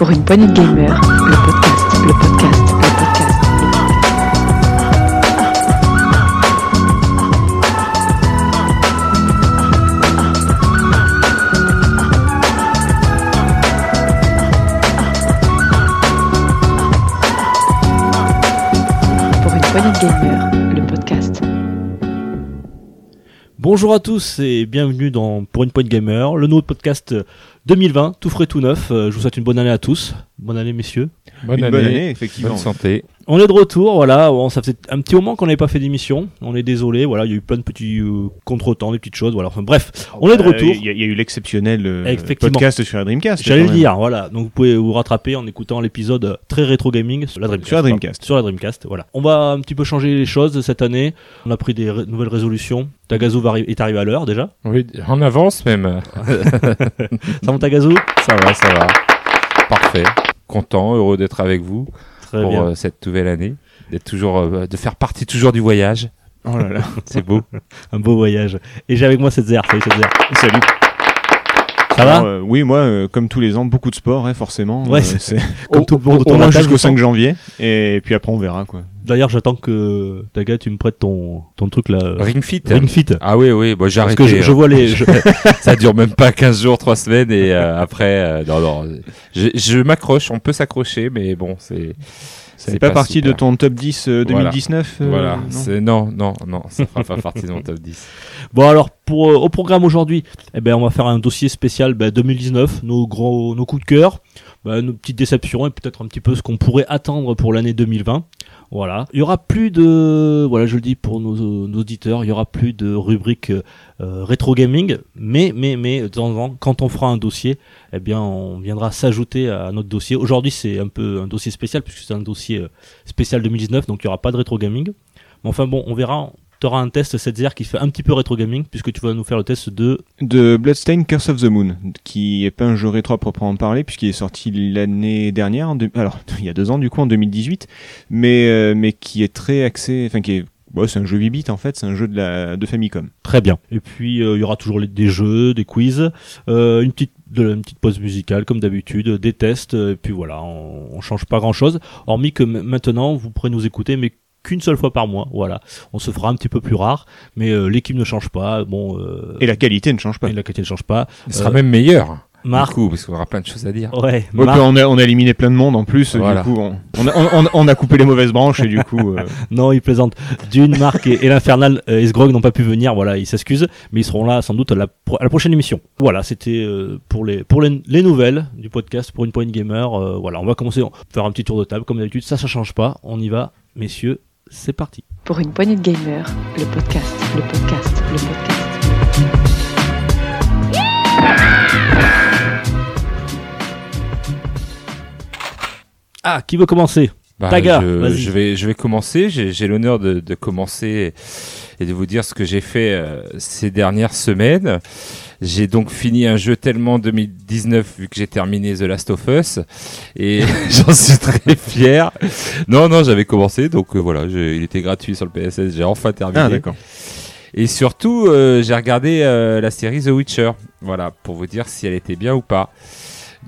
Pour une poignée de gamers, le podcast, le podcast, le podcast. Pour une poignée de gamers, le podcast. Bonjour à tous et bienvenue dans Pour une Point Gamer, le nouveau podcast 2020, tout frais, tout neuf. Euh, Je vous souhaite une bonne année à tous. Bonne année, messieurs. Bonne Une année, bonne année, effectivement. bonne santé. On est de retour, voilà. Ça faisait un petit moment qu'on n'avait pas fait d'émission. On est désolé, voilà. Il y a eu plein de petits euh, contretemps, des petites choses, voilà. Enfin, bref, on est de Euh, retour. Il y, a- il y a eu l'exceptionnel euh, podcast sur la Dreamcast. J'allais le dire, voilà. Donc vous pouvez vous rattraper en écoutant l'épisode euh, très rétro gaming sur la Dreamcast. Sur la Dreamcast. Sur la Dreamcast, voilà. On va un petit peu changer les choses cette année. On a pris des ré- nouvelles résolutions. Tagazu va arri- est arrivé à l'heure déjà. Oui, en avance même. Ça Ça va, ça va. Parfait. Content, heureux d'être avec vous Très pour bien. euh, cette nouvelle année. D'être toujours, euh, de faire partie toujours du voyage. Oh là là. C'est beau. Un beau voyage. Et j'ai avec moi cette Zer. Salut. Salut. Ça va Alors, euh, Oui, moi, euh, comme tous les ans, beaucoup de sport, hein, forcément. Ouais, Euh, c'est- Comme tout le monde au- moins jusqu'au je 5 janvier. Et puis après, on verra quoi. D'ailleurs, j'attends que Taga, tu me prêtes ton, ton truc là. euh, Ring Fit. Ring Fit. Ah oui, oui, bon, j'ai Parce arrêté. que je, je vois les. je- Ça dure même pas 15 jours, 3 semaines et euh, après, euh, non, non. Je, je m'accroche, on peut s'accrocher, mais bon, c'est. C'est pas, partie de super. ton top 10 euh, Voilà. 2019 euh, Voilà, non non, non, non, ça fera pas partie de mon top 10. Bon alors pour euh, au programme aujourd'hui, eh ben on va faire un dossier spécial ben, 2019, nos gros nos coups de cœur, ben, nos petites déceptions et peut-être un petit peu ce qu'on pourrait attendre pour l'année 2020. Voilà, il y aura plus de voilà, je le dis pour nos, auditeurs, il y aura plus de rubrique euh, euh, rétro gaming, mais mais mais de temps en temps quand on fera un dossier, eh bien on viendra s'ajouter à notre dossier. Aujourd'hui, c'est un peu un dossier spécial puisque c'est un dossier euh, spécial 2019, donc il y aura pas de rétro gaming. Mais enfin bon, on verra tu auras un test cette qui fait un petit peu rétro gaming puisque tu vas nous faire le test de De Bloodstained Curse of the Moon, qui est pas un jeu rétro à proprement parler, puisqu'il est sorti l'année dernière, alors il y a deux ans du coup, en 2018, mais, euh, mais qui est très axé, enfin qui est, bon, c'est un jeu 8 bits en fait, c'est un jeu de, la, de Famicom. très bien. Et puis euh, il y aura toujours les- des jeux, des quiz, euh, une petite de la- une petite pause musicale comme d'habitude, des tests et puis voilà, on, on change pas grand-chose hormis que maintenant vous pourrez nous écouter mais qu'une seule fois par mois, voilà. On se fera un petit peu plus rare, mais euh, l'équipe ne change pas. Bon, euh, Et la qualité ne change pas. et la qualité ne change pas. Ce sera Euh, même meilleur. Marc, Du coup, parce qu'on aura plein de choses à dire. ouais, Ouais, Marc- puis on, a, on a éliminé plein de monde en plus, Voilà. du coup on, on, a, on, on a coupé les mauvaises branches et du coup... euh, Non, il plaisante. Dune, Marc et, et l'Infernal euh, et Sgrog n'ont pas pu venir. Voilà, ils s'excusent, mais ils seront là sans doute à la, pro- à la prochaine émission. Voilà, c'était euh, pour les pour les, les nouvelles du podcast pour une point gamer. Euh, voilà, on va commencer, on va faire un petit tour de table comme d'habitude. Ça, ça change pas. On y va, messieurs. C'est parti. Pour une poignée de gamers, le podcast, le podcast, le podcast. Ah, qui veut commencer Bah, Taga, je, vas-y. je vais, je vais commencer. J'ai j'ai l'honneur de, de commencer et de vous dire ce que j'ai fait euh, ces dernières semaines. J'ai donc fini un jeu tellement 2019 vu que j'ai terminé The Last of Us et j'en suis très fier. Non, non, j'avais commencé donc euh, voilà, il était gratuit sur le PSS. J'ai enfin terminé. Ah d'accord. Et surtout, euh, j'ai regardé euh, la série The Witcher. Voilà, pour vous dire si elle était bien ou pas.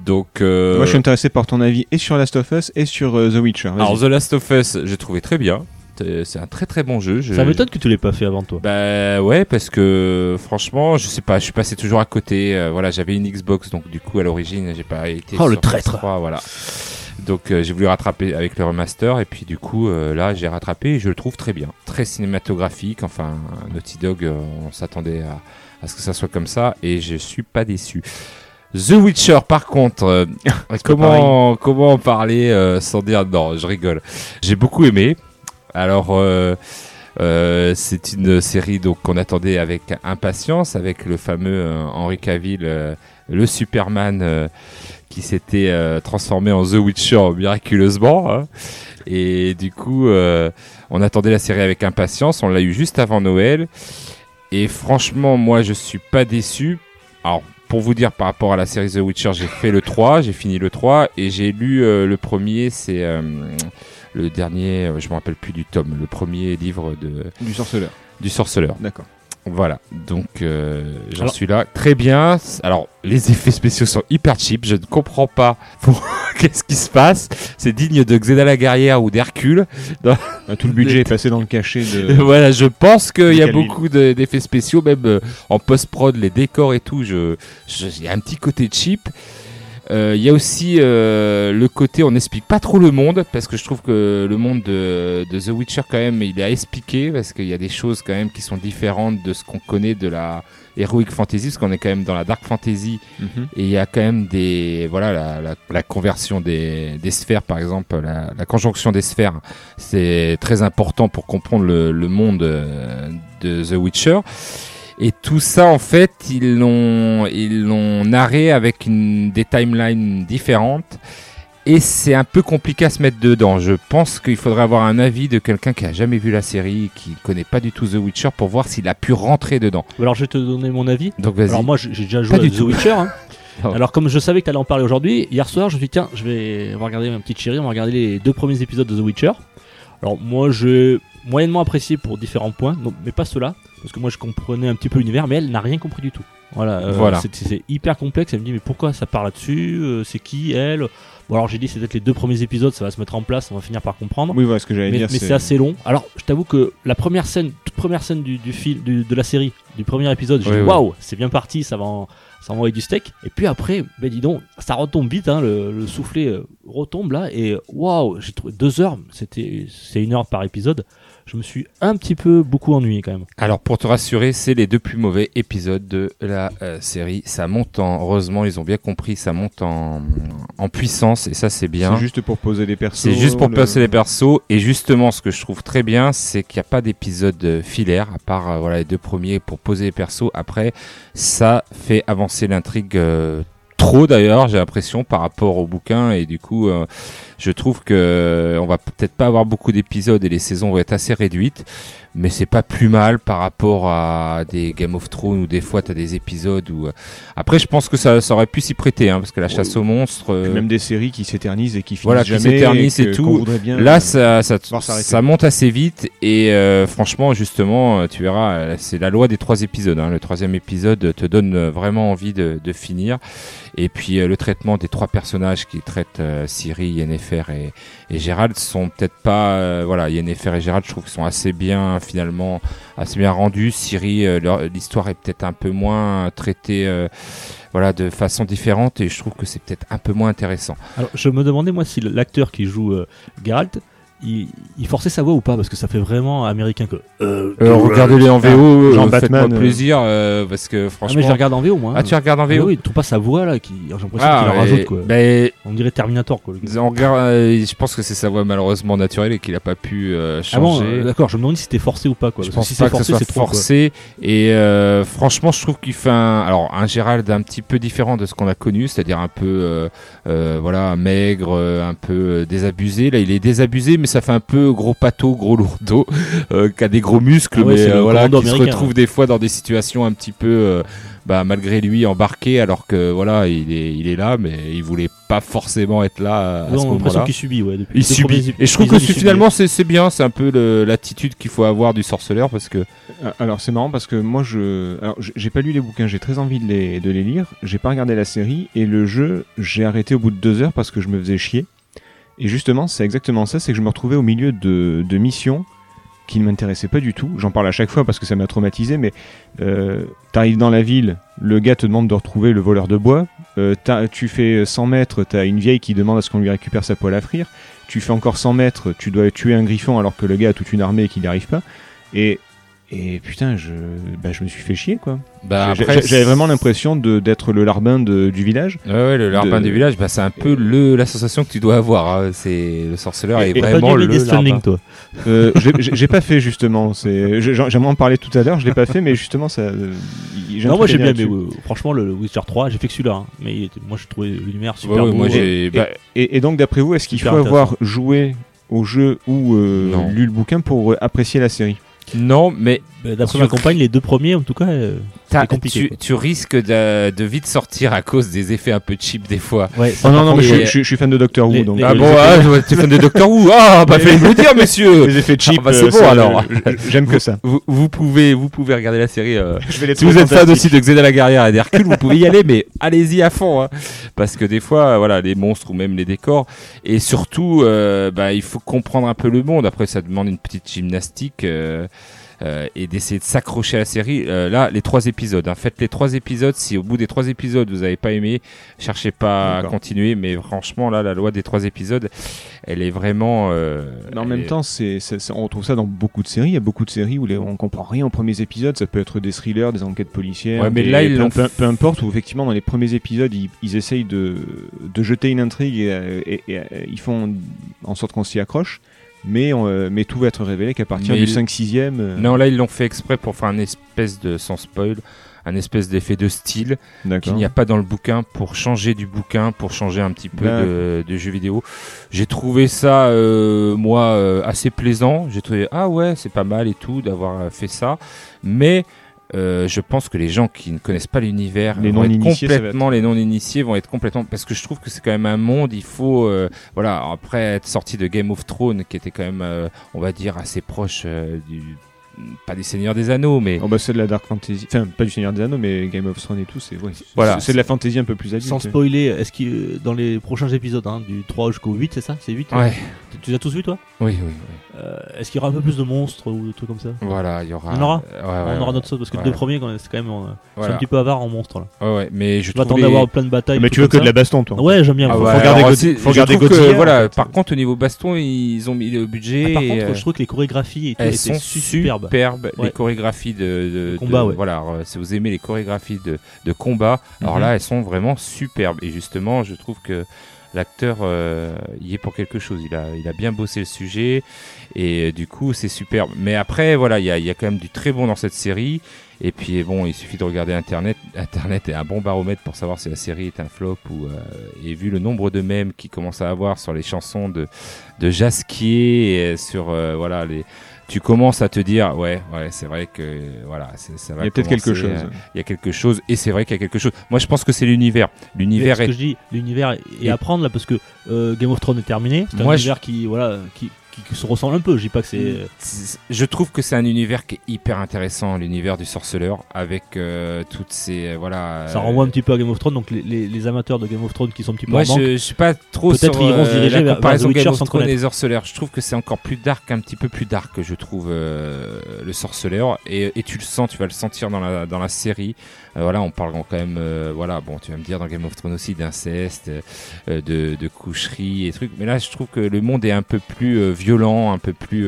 Donc, Moi je suis intéressé par ton avis et sur Last of Us et sur The Witcher. Alors The Last of Us, j'ai trouvé très bien. C'est c'est un très très bon jeu. Je- Ça m'étonne que tu l'aies pas fait avant toi. Bah ouais, parce que franchement, je sais pas, je suis passé toujours à côté. euh, voilà, j'avais une Xbox, donc du coup à l'origine, j'ai pas été. Oh, le traître. PS3, voilà. Donc euh, j'ai voulu rattraper avec le remaster et puis du coup euh, là j'ai rattrapé et je le trouve très bien, très cinématographique. Enfin Naughty Dog, euh, on s'attendait à, à ce que ça soit comme ça et je suis pas déçu. The Witcher par contre, euh, comment comment en parler euh, sans dire non, je rigole. J'ai beaucoup aimé. Alors euh, euh, c'est une série donc qu'on attendait avec impatience, avec le fameux euh, Henry Cavill, euh, le Superman qui s'était transformé en The Witcher miraculeusement. hein. Et du coup, on attendait la série avec impatience. On l'a eu juste avant Noël. Et franchement, moi, je suis pas déçu. Alors, pour vous dire par rapport à la série The Witcher, j'ai fait le 3, j'ai fini le 3 et j'ai lu le premier, c'est le dernier, euh, je me rappelle plus du tome, le premier livre de, Du sorceleur. du sorceleur. D'accord. Voilà, donc euh, j'en suis là. Très bien. Alors, les effets spéciaux sont hyper cheap. Je ne comprends pas qu'est-ce qui se passe C'est digne de Xena la guerrière ou d'Hercule. Ah, Tout le budget est passé dans le cachet de. voilà, je pense qu'il y a beaucoup de- d'effets spéciaux, même euh, en post-prod, les décors et tout. Je, je- il y a un petit côté cheap. Euh, Il y a aussi euh, le côté, on n'explique pas trop le monde, parce que je trouve que le monde de, de The Witcher, quand même, il est à expliquer, parce qu'il y a des choses quand même qui sont différentes de ce qu'on connaît de la Heroic Fantasy, parce qu'on est quand même dans la Dark Fantasy, Mhm. et il y a quand même des voilà la, la, la conversion des, des sphères par exemple la, la conjonction des sphères c'est très important pour comprendre le, le monde euh, de The Witcher et tout ça en fait ils l'ont ils l'ont narré avec une, des timelines différentes et c'est un peu compliqué à se mettre dedans. Je pense qu'il faudrait avoir un avis de quelqu'un qui a jamais vu la série, qui connaît pas du tout The Witcher, pour voir s'il a pu rentrer dedans. Alors je vais te donner mon avis. Donc vas-y. Alors moi j'ai déjà joué Pas à du The tout. Witcher. hein. Alors comme je savais que tu allais en parler aujourd'hui, hier soir je me suis dit tiens je vais on va regarder ma petite chérie, on va regarder les deux premiers épisodes de The Witcher. Alors moi j'ai moyennement apprécié pour différents points, mais pas cela, parce que moi je comprenais un petit peu l'univers, mais elle n'a rien compris du tout. Voilà, euh, Voilà. c'est- hyper complexe, elle me dit mais pourquoi ça part là-dessus, Euh, c'est qui elle? Bon alors j'ai dit c'est peut-être les deux premiers épisodes, ça va se mettre en place, on va finir par comprendre. Oui, voilà ce que j'allais dire. mais c'est assez long. Alors, je t'avoue que la première scène, toute première scène du, du film, du- de la série, du premier épisode, j'ai Oui, dit oui. waouh, c'est bien parti, ça va, en- ça va envoyer du steak. Et puis après, ben dis donc, ça retombe vite, hein, le, le soufflet euh, retombe là, et waouh, j'ai trouvé deux heures, c'était, c'est une heure par épisode. Je me suis un petit peu beaucoup ennuyé quand même. Alors pour te rassurer, c'est les deux plus mauvais épisodes de la euh, série. Ça monte en, heureusement ils ont bien compris, ça monte en, en puissance et ça c'est bien. C'est juste pour poser des persos. C'est juste pour le- placer les persos et justement ce que je trouve très bien, c'est qu'il n'y a pas d'épisode filaire à part euh, voilà les deux premiers pour poser les persos. Après, ça fait avancer l'intrigue euh, trop d'ailleurs, j'ai l'impression par rapport au bouquin et du coup, euh, je trouve que euh, on va peut-être pas avoir beaucoup d'épisodes et les saisons vont être assez réduites. Mais c'est pas plus mal par rapport à des Game of Thrones où des fois t'as des épisodes où. euh, Après, je pense que ça, ça aurait pu s'y prêter, hein, parce que la chasse aux monstres. Euh, Même des séries qui s'éternisent et qui finissent Voilà, qui jamais. s'éternisent et tout. bien, Là, euh, ça, ça, ça monte assez vite et euh, franchement, justement, tu verras, c'est la loi des trois épisodes. hein. Le troisième épisode te donne vraiment envie de, de finir. Et puis le traitement des trois personnages qui traitent Ciri, Yennefer et, et Gérald sont peut-être pas, voilà, Yennefer et Gérald, je trouve qu'ils sont assez bien finalement, assez bien rendus. Ciri, euh, l'histoire est peut-être un peu moins traitée. euh, voilà, de façon différente et je trouve que c'est peut-être un peu moins intéressant. Alors, je me demandais moi si l'acteur qui joue euh, Geralt, il, il forçait sa voix ou pas, parce que ça fait vraiment américain que. Euh, Euh, regardez-les en VO, Jean euh, Batman, euh. plaisir parce que Ah, mais franchement. je les regarde en VO moi. Ah, tu regardes en Ah VO oui, tu trouves pas sa voix là, qui, j'ai l'impression Ah, qu'il en rajoute quoi. ben, On dirait Terminator quoi. on regarde, je pense que c'est sa voix malheureusement naturelle et qu'il a pas pu Ah bon, changer. d'accord, je me demandais si c'était forcé ou pas quoi. je parce pense si pas que forcé, ce soit trop, forcé. Et franchement, je trouve qu'il fait un, alors un Gérald un petit peu différent de ce qu'on a connu, c'est-à-dire un peu, voilà, maigre, un peu désabusé. Là, il est désabusé, mais ça fait un peu gros pâteau, gros lourdeau, euh, qui a des gros muscles, Ah ouais, mais euh, voilà, qui se retrouve des fois dans des situations un petit peu, euh, bah, malgré lui embarqué, alors que voilà, il est, il est là, mais il voulait pas forcément être là à Ouais, ce on a l'impression moment-là. qu'il subit, ouais. Depuis Il subit. Et je trouve que il finalement c'est c'est bien, c'est un peu le- l'attitude qu'il faut avoir du sorceleur parce que Alors c'est marrant parce que moi je, alors j'ai pas lu les bouquins, j'ai très envie de les, de les lire. J'ai pas regardé la série et le jeu j'ai arrêté au bout de deux heures parce que je me faisais chier. Et justement c'est exactement ça, c'est que je me retrouvais au milieu de, missions qui ne m'intéressaient pas du tout. J'en parle à chaque fois parce que ça m'a traumatisé, mais euh, t'arrives dans la ville, le gars te demande de retrouver le voleur de bois. Euh, tu fais 100 mètres, t'as une vieille qui demande à ce qu'on lui récupère sa poêle à frire. Tu fais encore 100 mètres, tu dois tuer un griffon alors que le gars a toute une armée et qu'il n'y arrive pas. Et, et putain, je, bah, je me suis fait chier quoi. bah J'avais vraiment l'impression de- d'être le larbin de- du village. Ouais, ouais, le larbin de- du village, bah, c'est un peu le, la sensation que tu dois avoir. hein. C'est le sorceleur Et- est et vraiment le larbin. toi. Euh, j'ai- pas fait justement. c'est- j'ai- J'aimerais en parler tout à l'heure, je l'ai pas fait, mais justement ça. euh, Non, moi j'ai bien, mais euh, franchement, le, le Witcher 3, j'ai fait que celui-là. hein. Mais il était- moi j'ai trouvé l'univers super ouais, beau. moi j'ai. bah, Et, et donc d'après vous, est-ce qu'il faut avoir joué au jeu ou euh, lu le bouquin pour apprécier la série? Non, mais Bah, D'après ma compagne, les deux premiers, en tout cas, euh, c'est compliqué. tu, tu risques de, de vite sortir à cause des effets un peu cheap des fois. Ouais, ça, Oh non, non, mais je, suis- je suis fan de Doctor Who, les- donc. les- euh, Ah les bon, ah, ouais, t'es fan de Doctor Who Ah, bah fallait me le dire, monsieur les effets cheap. Ah, bah, c'est euh, bon, ça, alors. J'aime que ça. vous, vous pouvez, vous pouvez regarder la série. euh, Je vais les Si vous êtes fan aussi de Xena la guerrière et d'Hercule, vous pouvez y aller, mais allez-y à fond, hein. parce que des fois, voilà, les monstres ou même les décors, et surtout, euh, bah, il faut comprendre un peu le monde. Après, ça demande une petite gymnastique. euh, euh, et d'essayer de s'accrocher à la série. Euh, là, les trois épisodes. hein. Faites les trois épisodes. Si au bout des trois épisodes vous n'avez pas aimé, cherchez pas à continuer. Mais franchement, là, la loi des trois épisodes, elle est vraiment. euh, Mais en même est- temps, c'est, on retrouve ça dans beaucoup de séries. Il y a beaucoup de séries où les, on comprend rien aux premiers épisodes. Ça peut être des thrillers, des enquêtes policières. Ouais, mais des- là, ils peu, peu, peu importe. Où effectivement, dans les premiers épisodes, ils, ils essayent de, de jeter une intrigue et, et- et, ils font en sorte qu'on s'y accroche. Mais, on, euh, mais tout va être révélé qu'à partir Mais du il- 5-6ème. euh, Non, là, ils l'ont fait exprès pour faire un espèce de, sans spoil, un espèce d'effet de style qu'il n'y a pas dans le bouquin pour changer du bouquin, pour changer un petit peu de, de jeu vidéo. J'ai trouvé ça, euh, moi, euh, assez plaisant. J'ai trouvé, ah ouais, c'est pas mal et tout d'avoir fait ça. Mais euh, je pense que les gens qui ne connaissent pas l'univers, Les vont être ça va complètement, les non-initiés vont être complètement, parce que je trouve que c'est quand même un monde, il faut, euh, voilà, après être sorti de Game of Thrones, qui était quand même, euh, on va dire, assez proche du, pas des Seigneurs des Anneaux, mais Oh bah c'est de la Dark Fantasy. Enfin, pas du Seigneur des Anneaux, mais Game of Thrones et tout. C'est ouais, Voilà. c'est de la fantasy un peu plus adulte. Sans spoiler, est-ce que euh, dans les prochains épisodes, hein, du 3 jusqu'au 8, c'est ça? C'est 8 ouais, Tu, tu les as tous vus, toi? Oui, oui, oui. Euh, Est-ce qu'il y aura un peu plus de monstres ou de trucs comme ça? Voilà, il y aura. En aura? Ouais, ouais, On aura ouais. notre sauce parce que Ouais. les deux premiers, quand même, c'est quand même. euh, Voilà. un petit peu avare en monstres là. Ouais, ouais, mais je trouve les- à avoir plein de batailles. Mais tu veux que de la baston, toi? Ouais, j'aime bien. Ah faut- ouais, faut regarder faut regarder voilà, par contre, au niveau baston, ils ont mis le budget. Ah, par contre, euh, je trouve que les chorégraphies et tout elles étaient sont superbes. Les chorégraphies de, combat, de- ouais. Voilà, alors, si vous aimez les chorégraphies de, de combat, alors Mhm. là, elles sont vraiment superbes. Et justement, je trouve que l'acteur euh, y est pour quelque chose. Il a, il a bien bossé le sujet et euh, du coup, c'est superbe. Mais après, voilà, il y a, il y a quand même du très bon dans cette série. Et puis bon, il suffit de regarder Internet. Internet est un bon baromètre pour savoir si la série est un flop ou euh, et vu le nombre de mèmes qu'il commence à avoir sur les chansons de de Jasquier, et sur euh, voilà les, tu commences à te dire ouais ouais c'est vrai que voilà c'est- ça va. Il y a peut-être quelque chose. euh, Il y a quelque chose et c'est vrai qu'il y a quelque chose. Moi je pense que c'est l'univers. L'univers ce est que je dis, l'univers est à prendre là parce que euh, Game of Thrones est terminé. C'est un Moi, je- univers qui, voilà, qui, qui- qui se ressemble un peu. Je dis pas que c'est. C'est- Je trouve que c'est un univers qui est hyper intéressant, l'univers du sorceleur, avec euh, toutes ces euh, voilà. Ça euh, renvoie un petit peu à Game of Thrones, donc les, les- les amateurs de Game of Thrones qui sont un petit peu Moi, en je, je suis pas trop Peut-être ils iront se euh, diriger la vers- Game of sans Thrones et connaître. Sorceleur. Je trouve que c'est encore plus dark, un petit peu plus dark, je trouve, euh, le Sorceleur. Et, et tu le sens, tu vas le sentir dans la, dans la série. Euh, voilà, on parle quand même, euh, voilà, bon, tu vas me dire dans Game of Thrones aussi d'inceste, euh, de, de coucherie et trucs. Mais là, je trouve que le monde est un peu plus violent, un peu plus.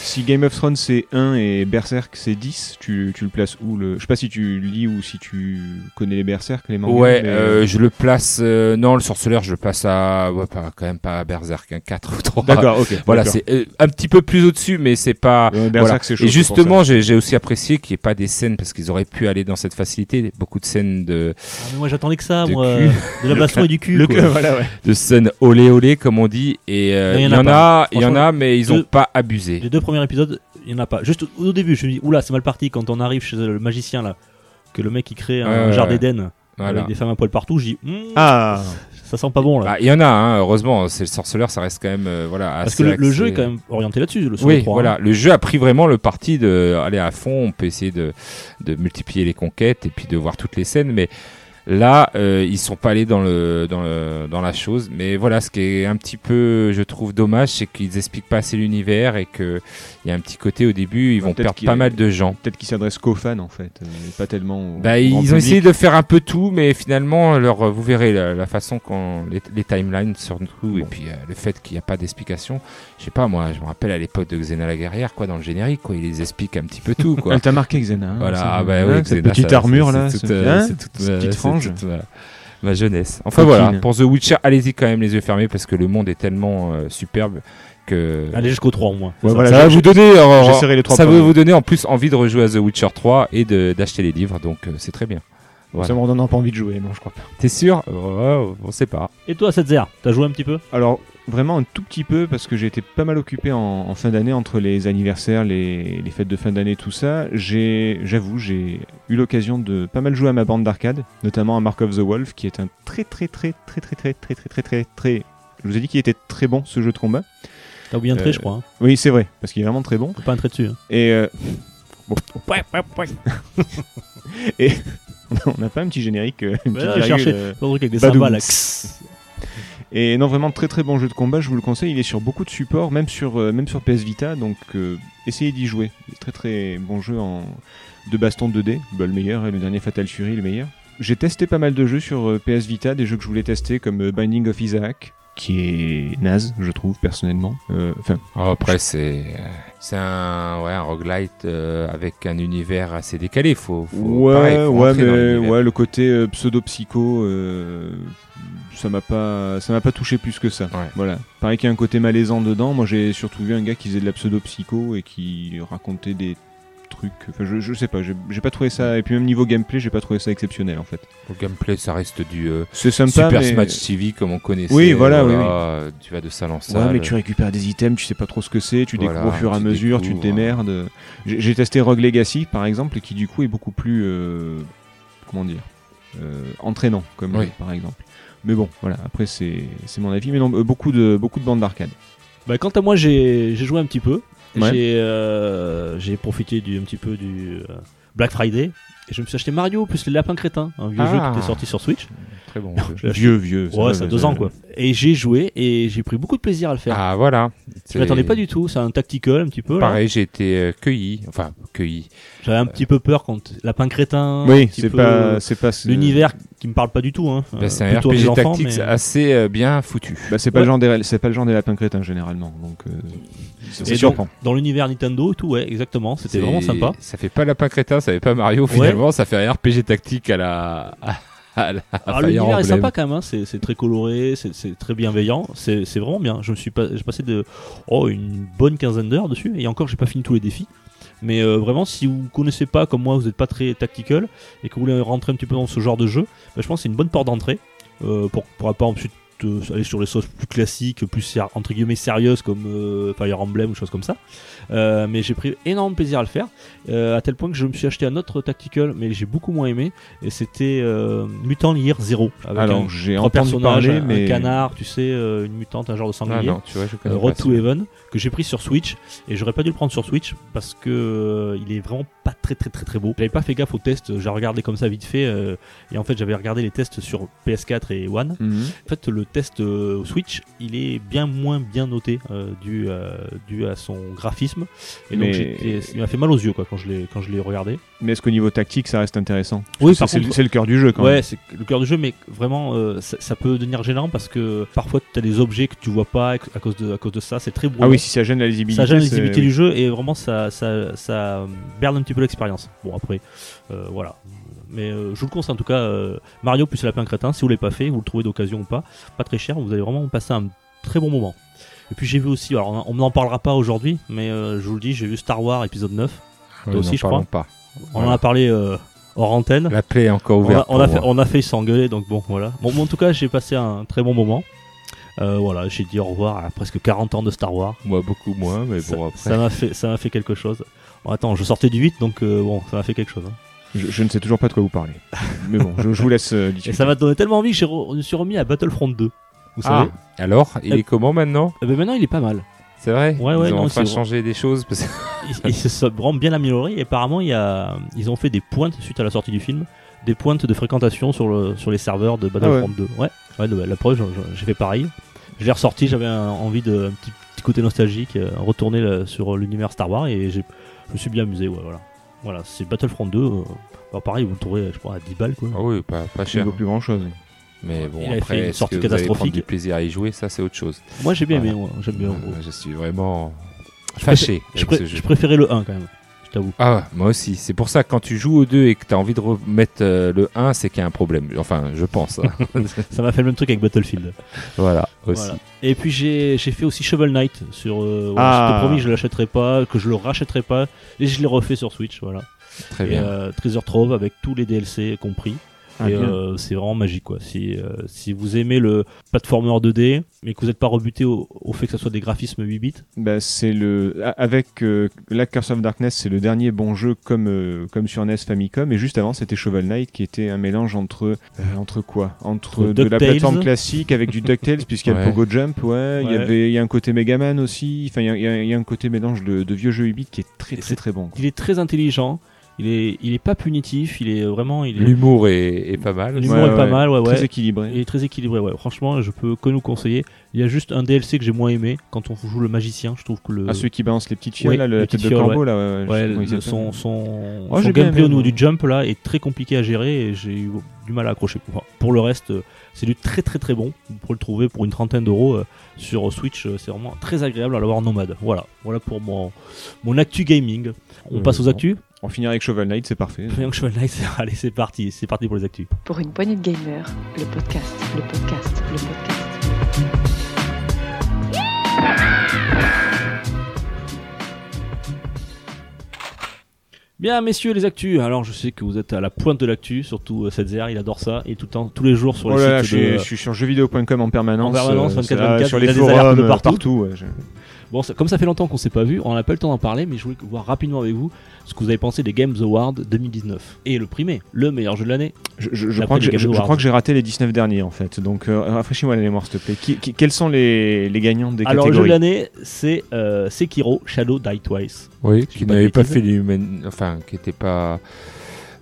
Si Game of Thrones c'est 1 et Berserk c'est 10, tu, tu le places où le... Je sais pas si tu lis ou si tu connais les Berserk, les mangas. Ouais, mais- euh, je le place. euh, non, le sorceleur, je le place à. Ouais, pas, quand même pas à Berserk, un 4 ou 3. D'accord, ok. Voilà, c'est euh, un petit peu plus au-dessus, mais c'est pas. Ouais, Berserk voilà. c'est chaud. Et justement, j'ai j'ai aussi apprécié qu'il n'y ait pas des scènes parce qu'ils auraient pu aller dans cette facilité. Beaucoup de scènes de, Ah, mais moi j'attendais que ça, de moi. cul. De la baston et du cul. ça. Le quoi. voilà, ouais. de scènes olé olé comme on dit. Et euh, il y, y en a il y en a, mais ils ont deux- pas abusé. Les deux premiers épisodes, il y en a pas. Juste au, début, je me dis, oula, c'est mal parti quand on arrive chez le magicien là. Que le mec il crée un jardin ouais. d'Éden Voilà. avec des femmes à poil partout, je dis, hmm, Ah, ça sent pas bon là. Bah, il y en a, hein, heureusement. C'est le sorceleur, ça reste quand même euh, voilà. Parce que le, jeu est quand même orienté là-dessus, le sur Oui, le 3, voilà. hein. Le jeu a pris vraiment le parti de aller à fond. On peut essayer de, de multiplier les conquêtes et puis de voir toutes les scènes, mais là, euh, ils sont pas allés dans le, dans le dans la chose. Mais voilà, ce qui est un petit peu, je trouve dommage, c'est qu'ils expliquent pas assez l'univers et que il y a un petit côté au début, ils vont perdre pas mal de gens. peut-être qu'ils s'adressent qu'aux fans en fait, euh, pas tellement au Bah, ils ont essayé de faire un peu tout, mais finalement, leur, vous verrez la, la façon quand les, les timelines surtout, et puis euh, le fait qu'il n'y a pas d'explication. Je sais pas, moi, je me rappelle à l'époque de Xena la guerrière, quoi, dans le générique, quoi, ils les expliquent un petit peu tout, quoi. Elle t'a marqué Xena. hein, voilà, ah bah hein, oui, cette Xena, petite ça, armure là, c'est ce- toute, euh, hein, cette petite c'est toute, euh, ma jeunesse. Enfin Coquine. voilà, pour The Witcher, allez-y quand même les yeux fermés parce que le monde est tellement euh, superbe que Allez jusqu'au 3 au moins. Ouais, Ça, voilà, ça j'ai- va vous donner, euh, les ça va vous donner en plus envie de rejouer à The Witcher 3 et de- d'acheter les livres, donc euh, c'est très bien. Voilà. Ça me redonne pas envie de jouer, non, je crois pas. T'es sûr Ouais, On sait pas. Et toi, 7 t'as joué un petit peu Alors, vraiment un tout petit peu, parce que j'ai été pas mal occupé en, en fin d'année, entre les anniversaires, les, les fêtes de fin d'année, tout ça. J'ai, J'avoue, j'ai eu l'occasion de pas mal jouer à ma bande d'arcade, notamment à Mark of the Wolf, qui est un très très très très très très très très très très très... Je vous ai dit qu'il était très bon, ce jeu de combat. T'as oublié un trait, Euh, je crois. Hein. Oui, c'est vrai, parce qu'il est vraiment très bon. Faut pas un trait dessus. hein. Et... euh, Et on n'a pas un petit générique, euh, une Ouais, petite virgule, euh, truc avec des Badoum. cymbales. là. Et non, vraiment très très bon jeu de combat, je vous le conseille. Il est sur beaucoup de supports, même sur, euh, même sur PS Vita, donc euh, essayez d'y jouer. Très très bon jeu en de baston 2D, bah, le meilleur, et le dernier Fatal Fury, le meilleur. J'ai testé pas mal de jeux sur euh, PS Vita, des jeux que je voulais tester, comme euh, Binding of Isaac, qui est naze, je trouve, personnellement. Euh, Enfin, Oh, après, c'est c'est un, ouais, un roguelite euh, avec un univers assez décalé. Faut, faut, ouais, pareil, faut ouais, mais ouais, le côté euh, pseudo-psycho, euh, ça m'a pas, ça m'a pas touché plus que ça. Ouais. Voilà. Pareil qu'il y a un côté malaisant dedans. Moi, j'ai surtout vu un gars qui faisait de la pseudo-psycho et qui racontait des Enfin, je, je sais pas, j'ai pas trouvé ça. Et puis même niveau gameplay, j'ai pas trouvé ça exceptionnel en fait. Au gameplay, ça reste du euh, sympa, Super mais... Smash TV comme on connaissait. Oui, voilà, oui, euh, Tu vas de salle en Ouais, salle. mais tu récupères des items, tu sais pas trop ce que c'est, tu Voilà, découvres au fur et à mesure, tu te découvres. démerdes. J'ai testé Rogue Legacy par exemple, qui du coup est beaucoup plus. euh, comment dire euh, Entraînant, comme Oui. jeu, par exemple. Mais bon, voilà, après c'est c'est mon avis. Mais non, beaucoup de, beaucoup de bandes d'arcade. Bah, quant à moi, j'ai j'ai joué un petit peu. Ouais. J'ai euh, j'ai profité du, un petit peu du euh, Black Friday. Et je me suis acheté Mario plus les lapins crétins, un vieux Ah. jeu qui était sorti sur Switch. Très bon. Vieux, vieux. Ouais, ça a deux ans quoi. Et j'ai joué et j'ai pris beaucoup de plaisir à le faire. Ah, voilà. je m'attendais pas du tout, c'est un tactical un petit peu. Pareil, j'ai été euh, cueilli. Enfin, cueilli. J'avais un petit peu peur quand lapin crétin. Oui, c'est pas, euh, c'est pas l'univers qui me parle pas du tout. Hein. Bah, Euh, c'est un plutôt RPG tactique mais- assez euh, bien foutu. Bah, c'est pas Ouais. le genre des, c'est pas le genre des lapins crétins généralement, donc euh, c'est surprend. Dans l'univers Nintendo et tout, ouais, exactement. C'était vraiment sympa. Ça fait pas lapin crétin, ça fait pas Mario finalement, ça fait un RPG tactique à la. À- la Alors l'univers est sympa quand même, hein. c'est très coloré, c'est- très bienveillant, c'est vraiment bien. Je me suis pas, j'ai passé de oh, une bonne quinzaine d'heures dessus et encore j'ai pas fini tous les défis. Mais euh, vraiment, si vous connaissez pas comme moi, vous n'êtes pas très tactical et que vous voulez rentrer un petit peu dans ce genre de jeu, bah, je pense que c'est une bonne porte d'entrée euh, pour, pour pas ensuite aller sur les sauces plus classiques, plus entre guillemets sérieuses comme euh, Fire Emblem ou choses comme ça. Euh, mais j'ai pris énorme plaisir à le faire, euh, à tel point que je me suis acheté un autre tactical, mais j'ai beaucoup moins aimé, et c'était euh, Mutant Year Zero. Avec Alors j'ai entendu parler, un, mais un canard, tu sais, euh, une mutante, un genre de Ah sanglier. non, tu vois, je euh, connais Road to. Heaven que j'ai pris sur Switch et j'aurais pas dû le prendre sur Switch parce que euh, il est vraiment pas très très très très beau. J'avais pas fait gaffe aux tests, j'ai regardé comme ça vite fait euh, et en fait j'avais regardé les tests sur PS4 et One. Mhm. En fait le test euh, Switch il est bien moins bien noté euh, dû, euh, dû à son graphisme et donc Mais- il m'a fait mal aux yeux quoi quand je l'ai quand je l'ai regardé. mais est-ce qu'au niveau tactique, ça reste intéressant? Oui, C'est le- contre- c'est le cœur du jeu quand Ouais, même. c'est le cœur du jeu, mais vraiment, euh, ça, ça peut devenir gênant parce que parfois tu as des objets que tu vois pas à cause de, à cause de ça. C'est très brouillon. Ah oui, si ça gêne la lisibilité. ça gêne la lisibilité du jeu et vraiment ça, ça, ça berne un petit peu l'expérience. Bon, après, voilà. Mais euh, je vous le conseille en tout cas, euh, Mario plus Lapin Crétin, si vous l'avez pas fait, vous le trouvez d'occasion ou pas, pas très cher, vous allez vraiment passer un très bon moment. Et puis j'ai vu aussi, alors on n'en parlera pas aujourd'hui, mais euh, je vous le dis, j'ai vu Star Wars épisode 9. Ouais, aussi, n'en je crois. pas. On en a parlé hors antenne. La plaie est encore On a, ouverte. on, a pour fait, on a failli s'engueuler, donc bon, voilà. Bon, en tout cas, j'ai passé un très bon moment. Euh, voilà, j'ai dit au revoir à presque 40 ans de Star Wars. Moi, beaucoup moins, mais Ça- bon, après. ça m'a fait, ça fait quelque chose. Bon, attends, je sortais du 8, donc euh, bon, ça m'a fait quelque chose. hein. Je, je ne sais toujours pas de quoi vous parlez. mais bon, je, je vous laisse euh, Et ça m'a donné tellement envie que je me suis remis à Battlefront 2. Vous savez Ah, alors, il Euh, est comment maintenant Eh ben maintenant, il est pas mal. C'est vrai Ouais, ouais, Ils ont non, enfin changé des choses parce que- Il, il se vraiment bien amélioré. Et apparemment, il y a, ils ont fait des pointes suite à la sortie du film, des pointes de fréquentation sur, le, sur les serveurs de Battlefront 2. Ouais, ouais, de- la preuve, j'ai fait pareil. Je l'ai ressorti, j'avais un- envie de un petit, petit côté nostalgique, euh, retourner là, sur l'univers Star Wars et j'ai- je me suis bien amusé. Ouais, voilà, voilà, c'est Battlefront 2. euh, pareil, vous le trouverez, je crois, à 10 balles quoi. Ah oui, pas, pas cher. vaut plus grand chose. Mais bon, Il après, une est-ce sortie que vous allez prendre catastrophique. du plaisir à y jouer? Ça, c'est autre chose. Moi, j'ai bien Voilà. aimé, moi, j'aime bien. Euh, je suis vraiment Je fâché Je, avec pré- ce jeu. je préférais le 1 quand même, je t'avoue. Ah, moi aussi. C'est pour ça que quand tu joues au 2 et que tu as envie de remettre euh, le 1, c'est qu'il y a un problème. Enfin, je pense. hein. Ça m'a fait le même truc avec Battlefield. voilà, aussi. Voilà. Et puis j'ai j'ai fait aussi Shovel Knight sur. Euh, voilà, Ah. J'étais promis que je l'achèterais pas, que je le rachèterais pas, et je l'ai refait sur Switch, voilà. Très Et bien. euh, Treasure Trove avec tous les DLC compris. Ah, euh, c'est vraiment magique quoi. Si, euh, si vous aimez le platformer 2D, mais que vous n'êtes pas rebuté au, au fait que ça soit des graphismes 8 bits, Bah, c'est le avec euh, la Curse of Darkness, c'est le dernier bon jeu comme euh, comme sur NES Famicom et juste avant c'était Shovel Knight qui était un mélange entre euh, entre quoi? Entre Entre de la plateforme classique avec du DuckTales puisqu'il y a Ouais. le Pogo Jump, ouais, il y avait il y a un côté Megaman aussi, enfin il y a, il y a- il y a un côté mélange de, de vieux jeux 8 bits qui est très Et très très bon. quoi. il est très intelligent. Il est, il est pas punitif. Il est vraiment, L'humour est, est pas mal. l'humour Ouais, est pas ouais. mal, ouais, ouais. Très équilibré. Il est très équilibré, ouais. Franchement, je peux que nous conseiller. Il y a juste un DLC que j'ai moins aimé quand on joue le magicien. Je trouve que le, Ah, celui qui balance les petites Ouais, là, le- la tête de fioles, corbeau, là, ouais, le- son, son, Oh, son gameplay au niveau du jump là est très compliqué à gérer et j'ai eu du mal à accrocher. Enfin, pour le reste, c'est du très très très bon. Vous pourrez le trouver pour une trentaine d'euros euh, sur Switch. euh, C'est vraiment très agréable à l'avoir nomade. Voilà, voilà pour mon, mon actu gaming. On Euh, passe aux bon. actus? On finira avec Shovel Knight, c'est parfait. Que Shovel Knight, c'est- Allez, c'est parti, c'est parti pour les actus. Pour une poignée de gamers, le podcast, le podcast, le podcast. Bien, messieurs, les actus. Alors, je sais que vous êtes à la pointe de l'actu, surtout euh, Setzer, il adore ça et tout le temps, tous les jours sur les Oh là là, sites je, suis, de- je suis sur jeuxvideo.com en permanence. En permanence, euh, 24/24, ça, sur il les forums, euh, partout. ouais, je- Bon, ça- comme ça fait longtemps qu'on s'est pas vu, on n'a pas eu le temps d'en parler, mais je voulais voir rapidement avec vous ce que vous avez pensé des Games Awards 2019 et le primé, le meilleur jeu de l'année. Je, je- je D'après crois que les j'ai- Game je, je Awards. crois que j'ai raté les 19 derniers en fait. Donc euh, rafraîchis-moi la mémoire s'il te plaît. Qui- qui- quels sont les, les gagnants des Alors, le jeu de catégories l'année, c'est euh, Sekiro Shadow Die Twice. Oui, qui n'avait pas fait l'humaine, enfin, qui n'était pas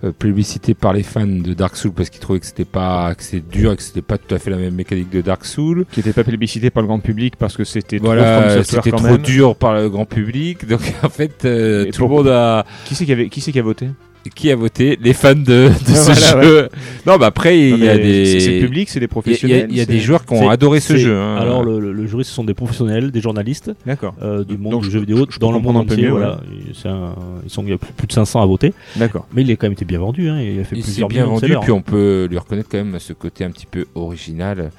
euh, plébiscité par les fans de Dark Souls parce qu'ils trouvaient que c'était pas, que c'était dur et que c'était pas tout à fait la même mécanique de Dark Souls. Qui n'était pas plébiscité par le grand public parce que c'était trop Voilà, c'était trop même. dur par le grand public. Donc en fait, euh, tout le monde a Qui c'est qui, avait- qui c'est qui a voté? Qui a voté Les fans de, de ce Voilà, jeu. Non, bah après il y a des, c'est- public, c'est il y a, professionnels. il y a des joueurs qui ont adoré ce jeu. hein. Alors, le, le, le jury, ce sont des professionnels, des journalistes D'accord. euh, du monde Donc, du je- jeu vidéo je dans le monde comprendre un peu entier. mieux, voilà. Un- ils sont il y a plus, plus de 500 à voter, D'accord. mais il a quand même été bien vendu. Hein, il a fait Il s'est plusieurs bien vendu, puis hein. on peut lui reconnaître quand même ce côté un petit peu original.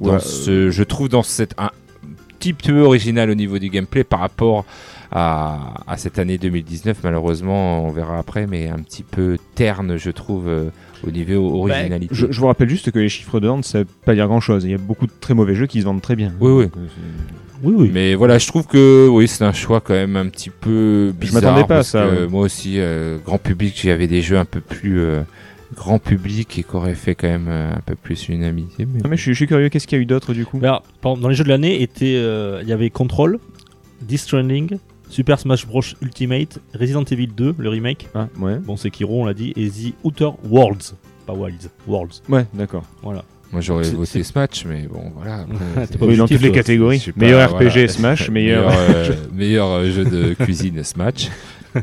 Dans Ouais, ce, je trouve dans cette un petit peu original au niveau du gameplay par rapport à, à cette année 2019. Malheureusement, on verra après, mais un petit peu terne, je trouve, euh, au niveau originalité. Je, je vous rappelle juste que les chiffres de vente, ça veut pas dire grand chose. Il y a beaucoup de très mauvais jeux qui se vendent très bien. Oui, oui. Euh, Oui, oui. Mais voilà, je trouve que oui, c'est un choix quand même un petit peu bizarre. m'attendais pas à parce ça, que ouais. Moi aussi, euh, grand public, j'avais des jeux un peu plus euh, grand public et qui auraient fait quand même euh, un peu plus. Mais, Non, mais je suis, je suis curieux, qu'est-ce qu'il y a eu d'autre du coup? Alors, dans les jeux de l'année, était, euh, il y avait Control, Death Stranding, Super Smash Bros Ultimate, Resident Evil 2, le remake, Ah, ouais. bon Sekiro on l'a dit, et The Outer Worlds, pas Wilds, Worlds. Ouais, d'accord. Voilà. Moi, j'aurais C'est- voté match, mais bon, voilà. après, T'es c'est- pas Oui, dans toutes les catégories. Meilleur voilà. RPG, Smash, meilleur. euh, meilleur euh, jeu de cuisine, Smash.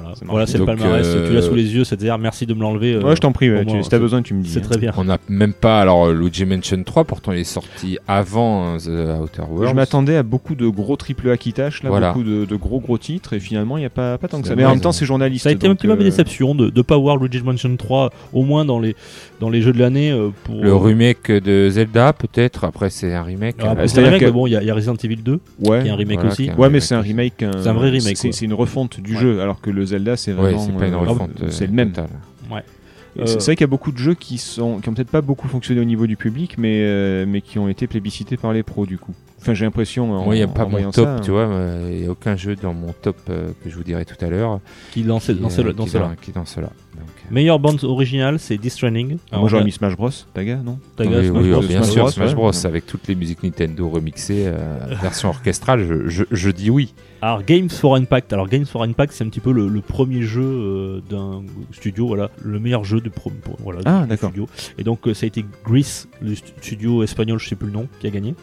Voilà, voilà c'est le Donc, palmarès, euh, tu l'as sous les yeux, ZR, merci de me l'enlever. euh, ouais, je t'en prie, ouais, tu- si t'as c'est- besoin, tu me dis. C'est hein. très bien. On n'a même pas, alors, Luigi Mansion 3, pourtant il est sorti avant hein, The Outer Worlds. Je m'attendais à beaucoup de gros triple A qui tâchent, là, Voilà. beaucoup de, de gros gros titres, et finalement, il n'y a pas, pas tant que C'est ça. Mais en vrai, même temps, ça. c'est journaliste. Ça a été un donc, petit peu ma euh, déception de ne pas voir Luigi's Mansion 3 au moins dans les, dans les jeux de l'année euh, pour. Le remake de Zelda, peut-être. Après, c'est un remake. Alors, après, Euh, c'est un c'est-à-dire remake, que- mais bon, il y, a- il y a Resident Evil 2 Ouais. qui est un remake Voilà, aussi. qui est un Ouais, mais remake c'est un remake. C'est un vrai remake, C'est quoi. c'est une refonte du Ouais. jeu, alors que le Zelda, c'est Ouais, vraiment. c'est pas une euh, refonte. euh, euh, C'est le même. Euh, C'est c'est vrai qu'il y a beaucoup de jeux qui sont qui ont peut-être pas beaucoup fonctionné au niveau du public, mais euh, mais qui ont été plébiscités par les pros du coup. Enfin, j'ai l'impression. en- Moi, il n'y a pas mon top, ça, tu vois. euh, Il n'y a aucun jeu dans mon top euh, que je vous dirai tout à l'heure. qui qui, dans, euh, dans qui dans- Qui dans cela. Donc, euh, Meilleure bande originale, c'est Death Stranding. Ah, Moi, j'aurais mis Smash Bros. Taga, non Taga, oui, Smash oui, Bros, bien Smash sûr, Bros. Smash ouais. Bros. avec toutes les musiques Nintendo remixées, euh, version orchestrale, je, je, je dis oui. Alors Games for Impact. Alors Games for Impact, c'est un petit peu le, le premier jeu euh, d'un studio, voilà, le meilleur jeu de pro, pour- voilà, Ah, du d'accord. studio. Et donc euh, ça a été Grease, le stu- studio espagnol, je sais plus le nom, qui a gagné.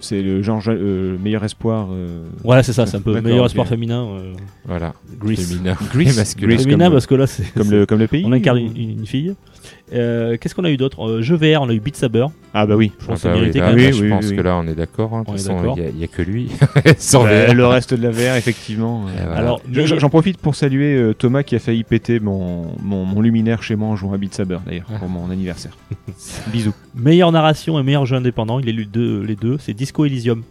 C'est le genre euh, meilleur espoir. euh, Voilà, c'est ça, c'est un peu meilleur espoir féminin. euh, Voilà. Grease. Féminin. Masculin. Grease. Féminin parce que là, c'est Comme le, comme le pays on incarne ou- une, une fille. Euh, Qu'est-ce qu'on a eu d'autre Euh, Jeu VR, on a eu Beat Saber. Ah bah oui. Je Ah pense que bah oui, là, quand là, même. Oui, je oui, pense oui. que là, on est d'accord. hein. Il n'y a, que lui. Sans Bah, VR. le reste de la VR, effectivement. euh. Voilà. Alors, J'en profite pour saluer euh, Thomas qui a failli péter mon, mon, mon luminaire chez moi en jouant à Beat Saber d'ailleurs pour mon anniversaire. Bisous. meilleure narration et meilleur jeu indépendant, il est lu deux, les deux, c'est Disco Elysium.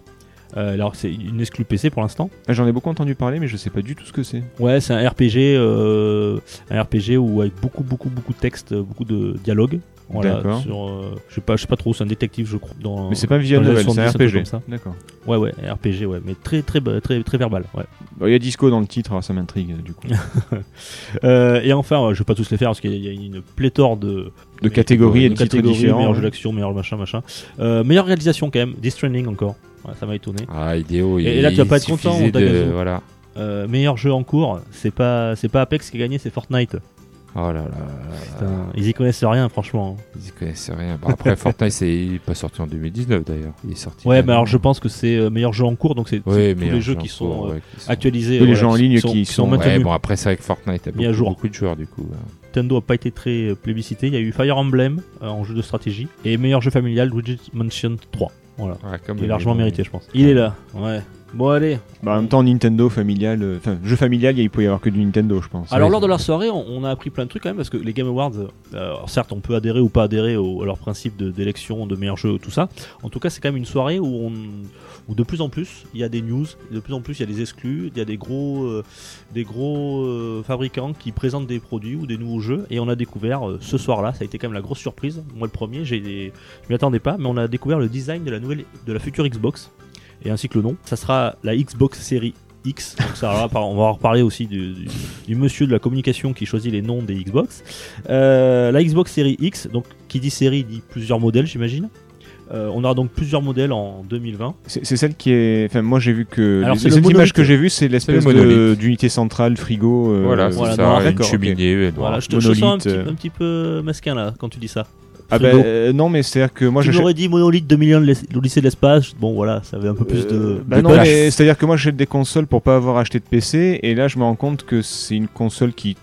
Euh, alors c'est une exclu PC pour l'instant. Ah, J'en ai beaucoup entendu parler, mais je sais pas du tout ce que c'est. Ouais, c'est un RPG, euh, un RPG où avec beaucoup beaucoup beaucoup de texte, beaucoup de dialogue. Voilà, D'accord. sur, euh, je sais pas, je sais pas trop, c'est un détective, je crois. Dans, Mais c'est pas les novel, c'est un 70, truc RPG. D'accord. Ouais, ouais, RPG, ouais, mais très très très très, très verbal. Ouais. Bon, Il y a disco dans le titre, alors ça m'intrigue du coup. Et enfin, je vais pas tous les faire parce qu'il y a une pléthore de De catégories et de de titres catégories, différents. meilleur jeu d'action, meilleur machin, machin. Meilleure réalisation quand même, Death Stranding encore. Ouais, ça m'a étonné. Ah, idéo. Et- et là, tu vas pas être content, Dagazu. de- Voilà. Euh, meilleur jeu en cours, c'est pas c'est pas Apex qui a gagné, c'est Fortnite. Oh là là. Putain, ils y connaissent rien, franchement. Ils y connaissent rien. Bon, après, Fortnite, c'est il est pas sorti en 2019 d'ailleurs. Il est sorti. Ouais, mais alors je pense que c'est euh, meilleur jeu en cours, donc c'est Ouais, c'est tous les jeux jeu qui en sont cours, euh, ouais, qui sont- actualisés. Oui, les voilà, jeux en ligne qui sont, qui qui sont sont- maintenus. Ouais, bon, après, c'est avec Fortnite, il y a jour. beaucoup de joueurs du coup. Nintendo a pas été très euh, plébiscité. Il y a eu Fire Emblem euh, en jeu de stratégie et meilleur jeu familial Luigi's Mansion 3. Voilà, Ouais, comme il est largement mérité, je pense. Il est là, ouais. Bon allez. Bah, en même temps, Nintendo familial, euh, enfin, jeu familial, il peut y avoir que du Nintendo, je pense. Alors Ouais, lors de la soirée, on, on a appris plein de trucs quand même parce que les Game Awards, euh, certes, on peut adhérer ou pas adhérer au, à leur principe d'élection, de, meilleurs jeux, tout ça. En tout cas, c'est quand même une soirée où, on, où de plus en plus il y a des news, de plus en plus il y a des exclus, il y a des gros, euh, des gros fabricants qui présentent des produits ou des nouveaux jeux. Et on a découvert ce soir-là, ça a été quand même la grosse surprise. Moi, le premier, j'ai, je m'y attendais pas, mais on a découvert le design de la nouvelle, de la future Xbox et ainsi que le nom. Ça sera la Xbox Series X. Donc ça, là, on va en reparler aussi du, du- du monsieur de la communication qui choisit les noms des Xbox. Euh, la Xbox Series X, donc qui dit série dit plusieurs modèles, j'imagine. Euh, on aura donc plusieurs modèles en 2020. C'est celle qui est. Enfin, moi j'ai vu que. Alors, images monolithe. que j'ai vues, c'est l'espèce d'unité centrale, frigo. euh, Voilà, c'est voilà, ça, non, une cheminée. noire. Voilà, je te, je sens un petit, un petit peu mesquin là quand tu dis ça. Ah ben euh, non, mais c'est-à-dire que moi m'aurais dit monolithe 2 millions de l'es- l'Odyssée de l'espace. Bon voilà, ça avait un peu plus de. Euh, bah de non, clash. mais c'est-à-dire que moi j'achète des consoles pour pas avoir acheté de PC, et là je me rends compte que c'est une console qui.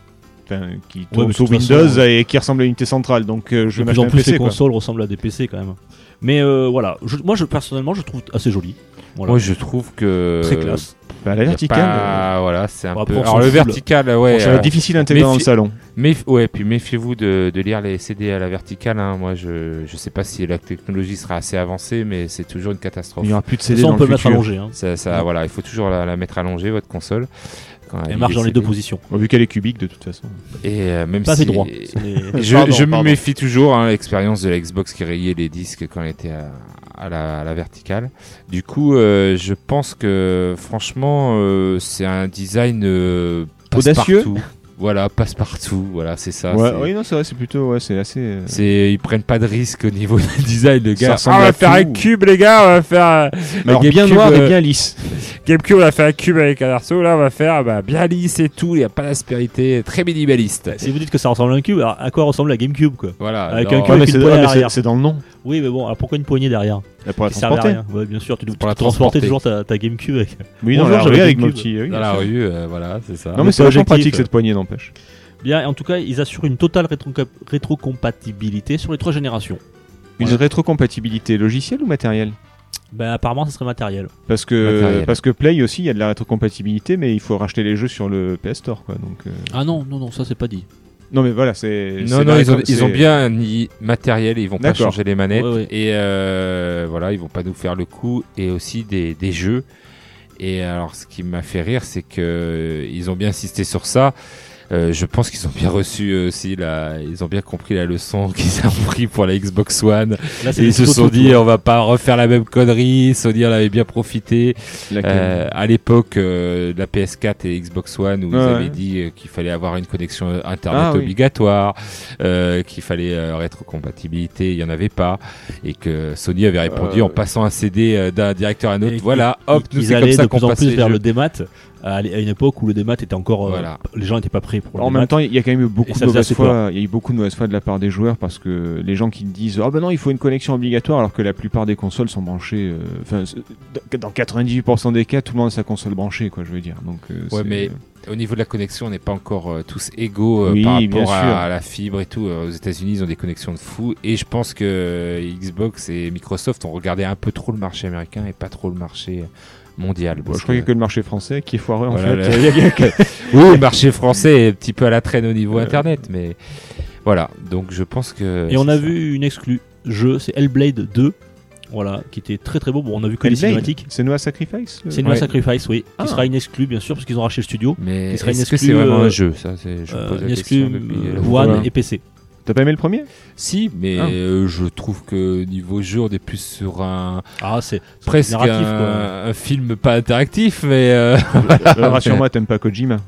Qui tourne de sous Windows façon, et qui ressemble à une unité centrale, donc euh, je vais plus m'acheter en un plus PC. les quoi. consoles ressemblent à des PC quand même. Mais euh, voilà, Je- moi je, personnellement je trouve assez joli. Voilà. Moi, je trouve que. Très classe. Bah, la verticale, pas- Voilà, c'est un peu. Alors, le vertical, ouais. euh, ça va euh, difficile à intégrer dans le salon. Méf- ouais, puis méfiez-vous de, de lire les CD à la verticale. hein. Moi, je je sais pas si la technologie sera assez avancée, mais c'est toujours une catastrophe. Il n'y aura plus de CD façon, dans on peut le mettre futur. allongé. Hein. Ça, ça, Ouais. voilà, il faut toujours la, la mettre allongée votre console. Quand elle marche dans les deux positions. Vu qu'elle est cubique de toute façon. Et euh, même Pas si fait droit. Les- je, Pardon, je me méfie toujours hein, l'expérience de la Xbox qui rayait les disques quand elle était à, à la, à la verticale. Du coup, euh, je pense que franchement, euh, c'est un design euh, Audacieux. Voilà, passe-partout. Voilà, c'est ça. ouais, oui, non, c'est vrai, c'est plutôt, ouais, c'est assez. euh, C'est, ils prennent pas de risque au niveau du design, les gars. Ah, on va faire un cube, les gars. On va faire euh, mais alors bien GameCube, noir et euh, bien lisse. GameCube. On a fait un cube avec un arceau. Là, on va faire bah, bien lisse et tout. Il y a pas d'aspérité, très minimaliste. Si vous dites que ça ressemble à un cube, alors à quoi ressemble la GameCube quoi Voilà. Avec non, un cube Ouais, c'est dans le nom. Oui, mais bon, alors pourquoi une poignée derrière Là, Pour la Qui servait à transporter. rien. Ouais, bien sûr, tu dois Pour la transporter transporter. toujours ta, ta GameCube avec. Oui, dans Bonjour, la j'avais rue avec GameCube. nos petits. oui, Dans bien la sûr. rue, euh, voilà, c'est ça. Non, mais c'est pas vachement objectif. pratique cette poignée, n'empêche. Bien, en tout cas, ils assurent une totale rétro- rétrocompatibilité sur les trois générations. Une rétrocompatibilité logicielle ou matérielle? Ben, apparemment, ça serait matériel. parce que, Matériel. parce que Play aussi, il y a de la rétrocompatibilité, mais il faut racheter les jeux sur le PS Store. Quoi, donc, euh, Ah non, non, non, ça c'est pas dit. Non, mais voilà, c'est. Non, non, ils ont, ils bien mis matériel, ils vont pas changer les manettes. Ouais, ouais. Et euh, voilà, ils vont pas nous faire le coup. Et aussi des, des jeux. Et alors, ce qui m'a fait rire, c'est que euh, ils ont bien insisté sur ça. Euh, je pense qu'ils ont bien reçu euh, aussi la, ils ont bien compris la leçon qu'ils ont pris pour la Xbox One. Là, Et ils se sont dit, on va pas refaire la même connerie. Sony en avait bien profité. Euh, à l'époque euh, de la PS4 et Xbox One où ils avaient dit qu'il fallait avoir une connexion internet Ah, oui. obligatoire, euh, qu'il fallait euh, rétrocompatibilité, il y en avait pas, et que Sony avait répondu en passant un CD d'un directeur à un autre. Voilà, hop, nous c'est comme allaient ça de qu'on plus passe vers jeux. le démat à une époque où le démat était encore. euh, Voilà. les gens n'étaient pas prêts pour le En démat. même temps, il y a quand même eu beaucoup de mauvaise foi. Il y a eu beaucoup de mauvaise foi de la part des joueurs parce que les gens qui disent ah ben non il faut une connexion obligatoire alors que la plupart des consoles sont branchées. euh, Enfin, dans 98% des cas, tout le monde a sa console branchée quoi. Je veux dire. Donc. euh, Ouais, mais au niveau de la connexion, on n'est pas encore euh, tous égaux euh, Oui, par rapport à, la fibre et tout. Euh, Aux États-Unis, ils ont des connexions de fou. Et je pense que Xbox et Microsoft ont regardé un peu trop le marché américain et pas trop le marché mondial. Bon, je crois qu'il n'y a que- que le marché français qui est foireux en Voilà, fait. a que- Oui, le marché français est un petit peu à la traîne au niveau Euh. internet, mais voilà. Donc je pense que. Et on a ça. vu une exclue jeu, c'est Hellblade 2. Voilà, qui était très très beau. Bon, on a vu que les cinématiques. C'est Noah Sacrifice le- C'est Ouais. Sacrifice, oui, qui Ah. sera une exclue bien sûr, parce qu'ils ont racheté le studio. Mais Qui sera une est-ce que c'est vraiment euh, un jeu Ça? Je Euh, pose la une exclue euh, One et PC. T'as pas aimé le premier? Si, mais Ah. euh, je trouve que niveau jeu, on est plus sur un Ah, c'est presque narratif, un, quoi. un film pas interactif, mais euh, Euh, Rassure-moi, t'aimes pas Kojima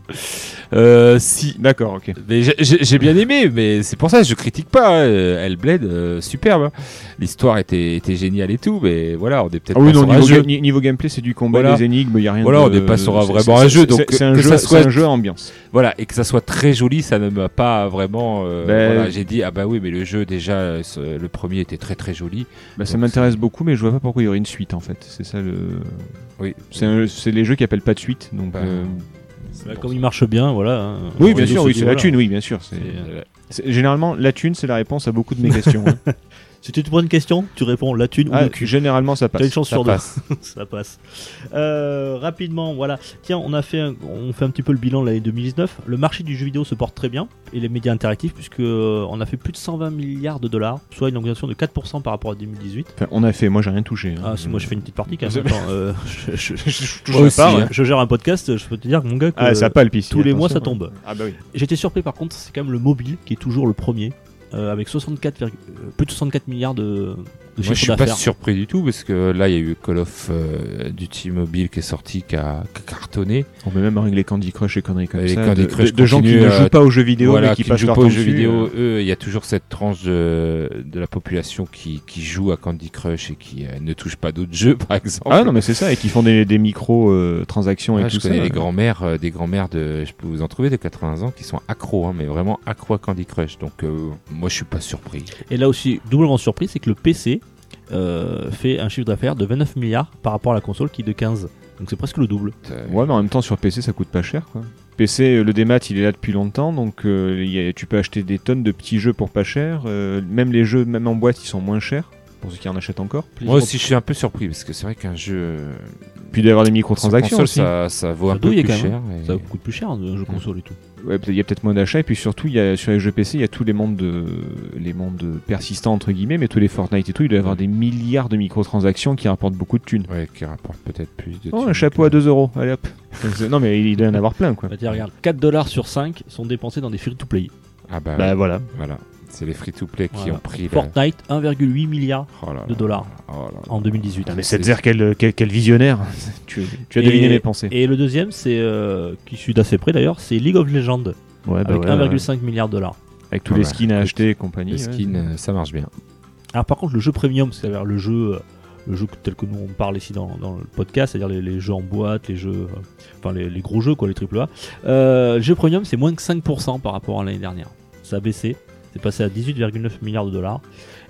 euh, si. D'accord, ok. Mais j'ai- bien aimé, mais c'est pour ça que je critique pas. hein. Euh, Hellblade, euh, superbe. hein. L'histoire était, était géniale et tout, mais voilà, on est peut-être Ah oui, pas non, sur un niveau, jeu. ga- ni- niveau gameplay, c'est du combat, Voilà. des énigmes, y a rien Voilà, de... on n'est pas sur un vraiment un jeu, donc c'est un ça c'est soit- un jeu à ambiance. Voilà, et que ça soit très joli, ça ne m'a pas vraiment. euh, Ben- voilà, J'ai dit, ah bah oui, mais le jeu, déjà, euh, le premier était très très joli. Bah, ça m'intéresse beaucoup, mais je vois pas pourquoi il y aurait une suite en fait. C'est ça le. Oui. C'est un- les jeux qui appellent pas de suite, donc. Bah, euh, comme il marche bien, voilà. hein. Oui, bien sûr, oui, c'est la thune, oui, bien sûr. euh, Généralement, la thune, c'est la réponse à beaucoup de mes questions. hein. Si tu te poses une question, tu réponds la thune ou Ah, le cul. généralement, ça T'as une passe. chance ça sur deux. passe. ça passe. Euh, rapidement, voilà. Tiens, on a fait, un, on fait un petit peu le bilan de l'année 2019. Le marché du jeu vidéo se porte très bien et les médias interactifs, puisque euh, on a fait plus de 120 milliards de dollars, soit une augmentation de 4% par rapport à 2018. Enfin, on a fait, moi j'ai rien touché. hein. Ah, c'est- moi je fais une petite partie quand même. Attends, euh, je, je- je- touche Moi à aussi, part, hein. ouais. je gère un podcast, je peux te dire que mon gars, que, Ah, ça palpe ici. tous les mois ça attention. tombe. Ah bah oui. J'étais surpris par contre, c'est quand même le mobile qui est toujours le premier, avec 64, virg- euh, plus de 64 milliards de Moi, je suis pas surpris du tout parce que là, il y a eu Call of euh, Duty Mobile qui est sorti, qui a, qui a cartonné. On peut même régler Candy Crush et conneries comme Et les ça. Candy de, Crush de- de gens qui ne jouent pas aux jeux vidéo, voilà, mais qui, qui ne passent jouent leur pas temps aux jeux vidéo. euh. Eux, il y a toujours cette tranche de, de la population qui, qui joue à Candy Crush et qui euh, ne touche pas d'autres jeux, par exemple. Ah non, mais c'est ça, et qui font des, des micro-transactions Ouais, et je tout ça. connais les grands-mères, euh, des grands-mères de, je peux vous en trouver de 80 ans qui sont accros, hein, mais vraiment accros à Candy Crush. Donc, euh, moi, je suis pas surpris. Et là aussi, doublement surpris, c'est que le PC euh, fait un chiffre d'affaires de 29 milliards par rapport à la console qui est de 15. Donc c'est presque le double. Ouais, mais en même temps, sur PC, ça coûte pas cher, quoi. PC, euh, le démat, il est là depuis longtemps, donc euh, il y a- tu peux acheter des tonnes de petits jeux pour pas cher. euh, même les jeux, même en boîte, ils sont moins chers, pour ceux qui en achètent encore. Moi aussi, je suis un peu surpris parce que c'est vrai qu'un jeu. Puis d'avoir des microtransactions console, aussi. ça, ça vaut un peu plus cher. et- Ça coûte plus cher un jeu console et tout. Ouais, peut-être- il y a peut-être moins d'achats, et puis surtout, il y a, sur les jeux PC, il y a tous les mondes, de, les mondes persistants, entre guillemets, mais tous les Fortnite et tout, il doit y avoir des milliards de microtransactions qui rapportent beaucoup de thunes. Ouais, qui rapporte peut-être plus de. Oh, thunes un chapeau que- à 2 euros, allez hop. Non, mais il doit y en avoir plein, quoi. Bah, tiens, regarde, 4 dollars sur 5 sont dépensés dans des free-to-play. Ah bah, Bah voilà. voilà. C'est les free-to-play qui Voilà. ont pris. la- Fortnite, 1,8 milliard Oh là là. de dollars Oh là là. en 2018. Putain, mais c'est- Setzer, quel, quel, quel visionnaire tu, tu as Et- deviné mes pensées. Et le deuxième, c'est euh, qui suit d'assez près d'ailleurs, c'est League of Legends Ouais, bah avec ouais, 1,5 milliard de dollars. Avec tous Ah les bah, skins à acheter et compagnie. Les ouais. skins, euh, ça marche bien. Alors par contre, le jeu premium, c'est-à-dire le jeu, euh, le jeu tel que nous on parle ici dans, dans le podcast, c'est-à-dire les, les jeux en boîte, les jeux, euh, enfin les, les gros jeux quoi, les AAA. Euh, le jeu premium, c'est moins que 5% par rapport à l'année dernière. Ça a baissé, c'est passé à 18,9 milliards de dollars.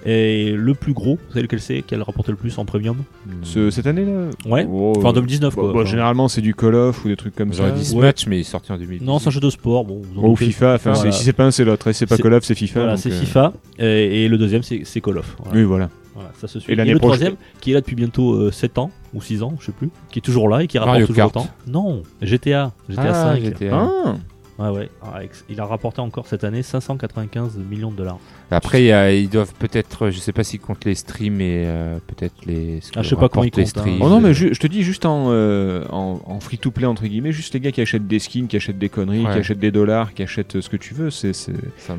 Et le plus gros, vous savez lequel c'est, quel rapporte le plus en premium Ce- cette année-là? Ouais. Oh, Enfin euh, 2019 bon, quoi. bon, Enfin, généralement, c'est du Call of ou des trucs comme ça. J'aurais dit Ouais. Smash, mais il est sorti en 2010. Non, c'est un jeu de sport. Bon, vous en doutez. FIFA, enfin, Voilà. c'est- si c'est pas un, c'est l'autre. Et c'est pas C'est- Call of, c'est FIFA. Voilà, donc, c'est euh, FIFA. Et, et le deuxième, c'est c'est Call of. Voilà. Oui, voilà. Voilà, ça se suit. Et le prochaine- troisième, qui est là depuis bientôt euh, 7 ans ou 6 ans, je sais plus, qui est toujours là et qui rapporte Mario toujours Kart. autant. Non, GTA, GTA Ah, 5. GTA. Ah Ouais, ouais. Ah, il a rapporté encore cette année 595 millions de dollars. Après, il y a- ils doivent peut-être, je sais pas s'ils comptent les streams et euh, peut-être les. Ah, je sais pas comment ils comptent, hein. streams. Oh non, mais je te dis juste en, euh, en, en free-to-play, entre guillemets, juste les gars qui achètent des skins, qui achètent des conneries, Ouais. qui achètent des dollars, qui achètent euh, ce que tu veux, c'est, c'est-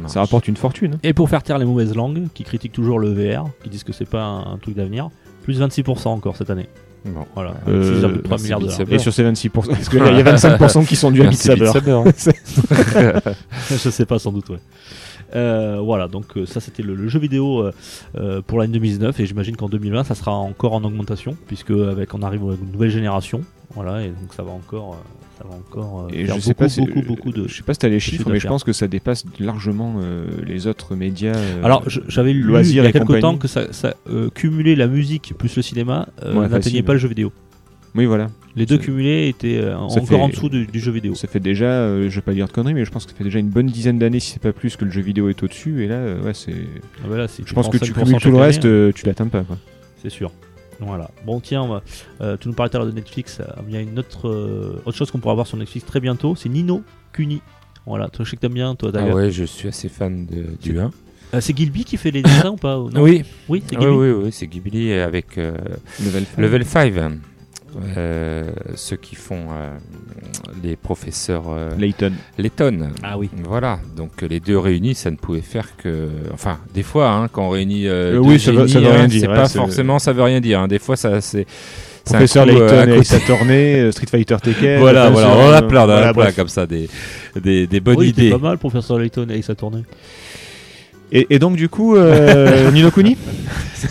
ça, rapporte une fortune. hein. Et pour faire taire les mauvaises langues, qui critiquent toujours le VR, qui disent que c'est pas un, un truc d'avenir, plus 26% encore cette année. Bon. Voilà, Euh, 6,3 merci, milliards de dollars. Et sur ces 26%, parce qu'il y a 25% qui sont dus à Beat Saber. Beat Saber. je sais pas sans doute ouais. Euh, voilà donc euh, ça c'était le, le jeu vidéo euh, euh, pour l'année 2019 et j'imagine qu'en 2020 ça sera encore en augmentation puisque avec on arrive à une nouvelle génération voilà et donc ça va encore euh, ça va encore euh, Et faire je beaucoup, sais pas si, beaucoup beaucoup de je sais pas si t'as les chiffre chiffres, mais je pense que ça dépasse largement euh, les autres médias. euh, alors j'avais lu il y a compagnie. temps que ça, ça euh, cumuler la musique plus le cinéma euh, Ouais, n'atteignait pas le jeu vidéo Oui, voilà. les deux cumulés étaient euh, encore fait- en dessous du, du jeu vidéo Ça fait déjà, euh, je vais pas dire de conneries, mais je pense que ça fait déjà une bonne dizaine d'années, si c'est pas plus, que le jeu vidéo est au-dessus. Et là, euh, ouais, c'est. Ah, voilà, si Je pense que tu 5% cumules tout le reste, euh, tu l'atteins pas. Quoi. c'est sûr. Voilà. Bon, tiens, va- euh, tu nous parlais tout à l'heure de Netflix. euh, Il y a une autre, euh, autre chose qu'on pourra voir sur Netflix très bientôt. C'est Nino Kuni. Voilà, toi, je sais que t'aimes bien. Toi, t'as Ah ouais, je suis assez fan de, du 1. Euh, c'est Gilby qui fait les dessins ou pas non? Oui, Oui, c'est Gilby. oui, oui, c'est Ghibli avec euh, Level five. Level 5. Euh, ceux qui font euh, les professeurs euh, Layton. Layton. Ah oui. Voilà, donc euh, les deux réunis, ça ne pouvait faire que. Enfin, des fois, hein, quand on réunit. euh, Euh, deux oui, ça veut- ça génies, veut rien hein, dire, C'est hein, pas c'est- forcément, ça veut rien dire. hein. Des fois, ça, c'est. Professeur Layton et sa tournée, Street Fighter Tekken. Voilà, voilà, on en a plein, on en a voilà, plein comme ça, des, des, des bonnes Oui, idées. pas mal, professeur Layton avec sa tournée. Et, et donc, du coup, euh, Nino Kuni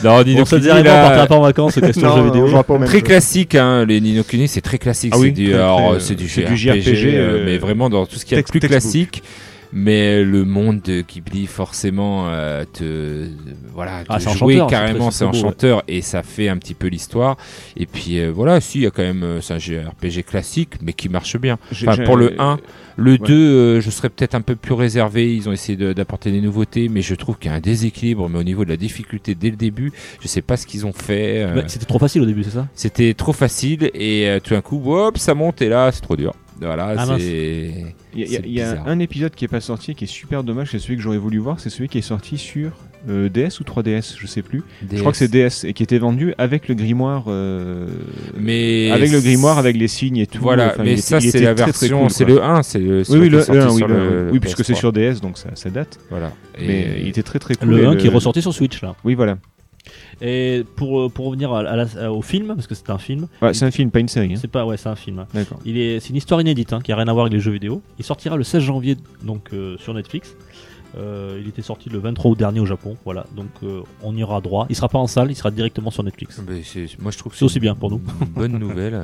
Non, Nino Kuni, on partira pas en vacances, question jeux vidéo. on va pas Très jeu. classique, hein, les Nino Kuni, c'est très classique. Ah c'est oui, du, alors, euh, c'est du c'est JRPG, du JRPG, euh, euh, mais vraiment dans tout ce qui est plus textbook. classique. Mais le monde de Ghibli, forcément, euh, te, voilà, Ah, te c'est jouer carrément, c'est c'est beau, enchanteur et ça fait un petit peu l'histoire. Et puis euh, voilà, si, il y a quand même, euh, c'est un JRPG classique, mais qui marche bien. Enfin, pour le 1, le Ouais. 2, euh, je serais peut-être un peu plus réservé. Ils ont essayé de- d'apporter des nouveautés, mais je trouve qu'il y a un déséquilibre. Mais au niveau de la difficulté dès le début, je sais pas ce qu'ils ont fait. euh, Ouais, C'était trop facile au début, c'est ça? C'était trop facile et euh, tout d'un coup, hop, ça monte et là, c'est trop dur. Voilà, Ah, c'est. Il y a, y un épisode qui est pas sorti, qui est super dommage, c'est celui que j'aurais voulu voir, c'est celui qui est sorti sur euh, DS ou 3DS, je sais plus. Je crois que c'est DS et qui était vendu avec le grimoire. euh, Mais avec le grimoire, avec les signes et tout. Voilà, Enfin, mais ça était- il c'est la très, version, cool, c'est le 1, c'est le. Oui, oui, le, sorti le 1, oui, sur le- le oui, puisque c'est PS3. sur DS, donc ça, ça date. Voilà. Mais Et- il était très très cool. Le et 1 qui est ressorti sur Switch là. Oui, voilà. Et pour, euh, pour revenir à, à la- au film, parce que c'est un film, Ouais, c'est un film, pas une série. hein. c'est pas ouais, c'est un film. D'accord. Il est, c'est une histoire inédite hein, qui a rien à voir avec les jeux vidéo. Il sortira le 16 janvier donc euh, sur Netflix. Euh, il était sorti le 23 août dernier au Japon. Voilà, donc euh, on y aura droit. Il sera pas en salle, il sera directement sur Netflix. Mais c'est- moi je trouve que C'est aussi bien pour nous. bonne nouvelle.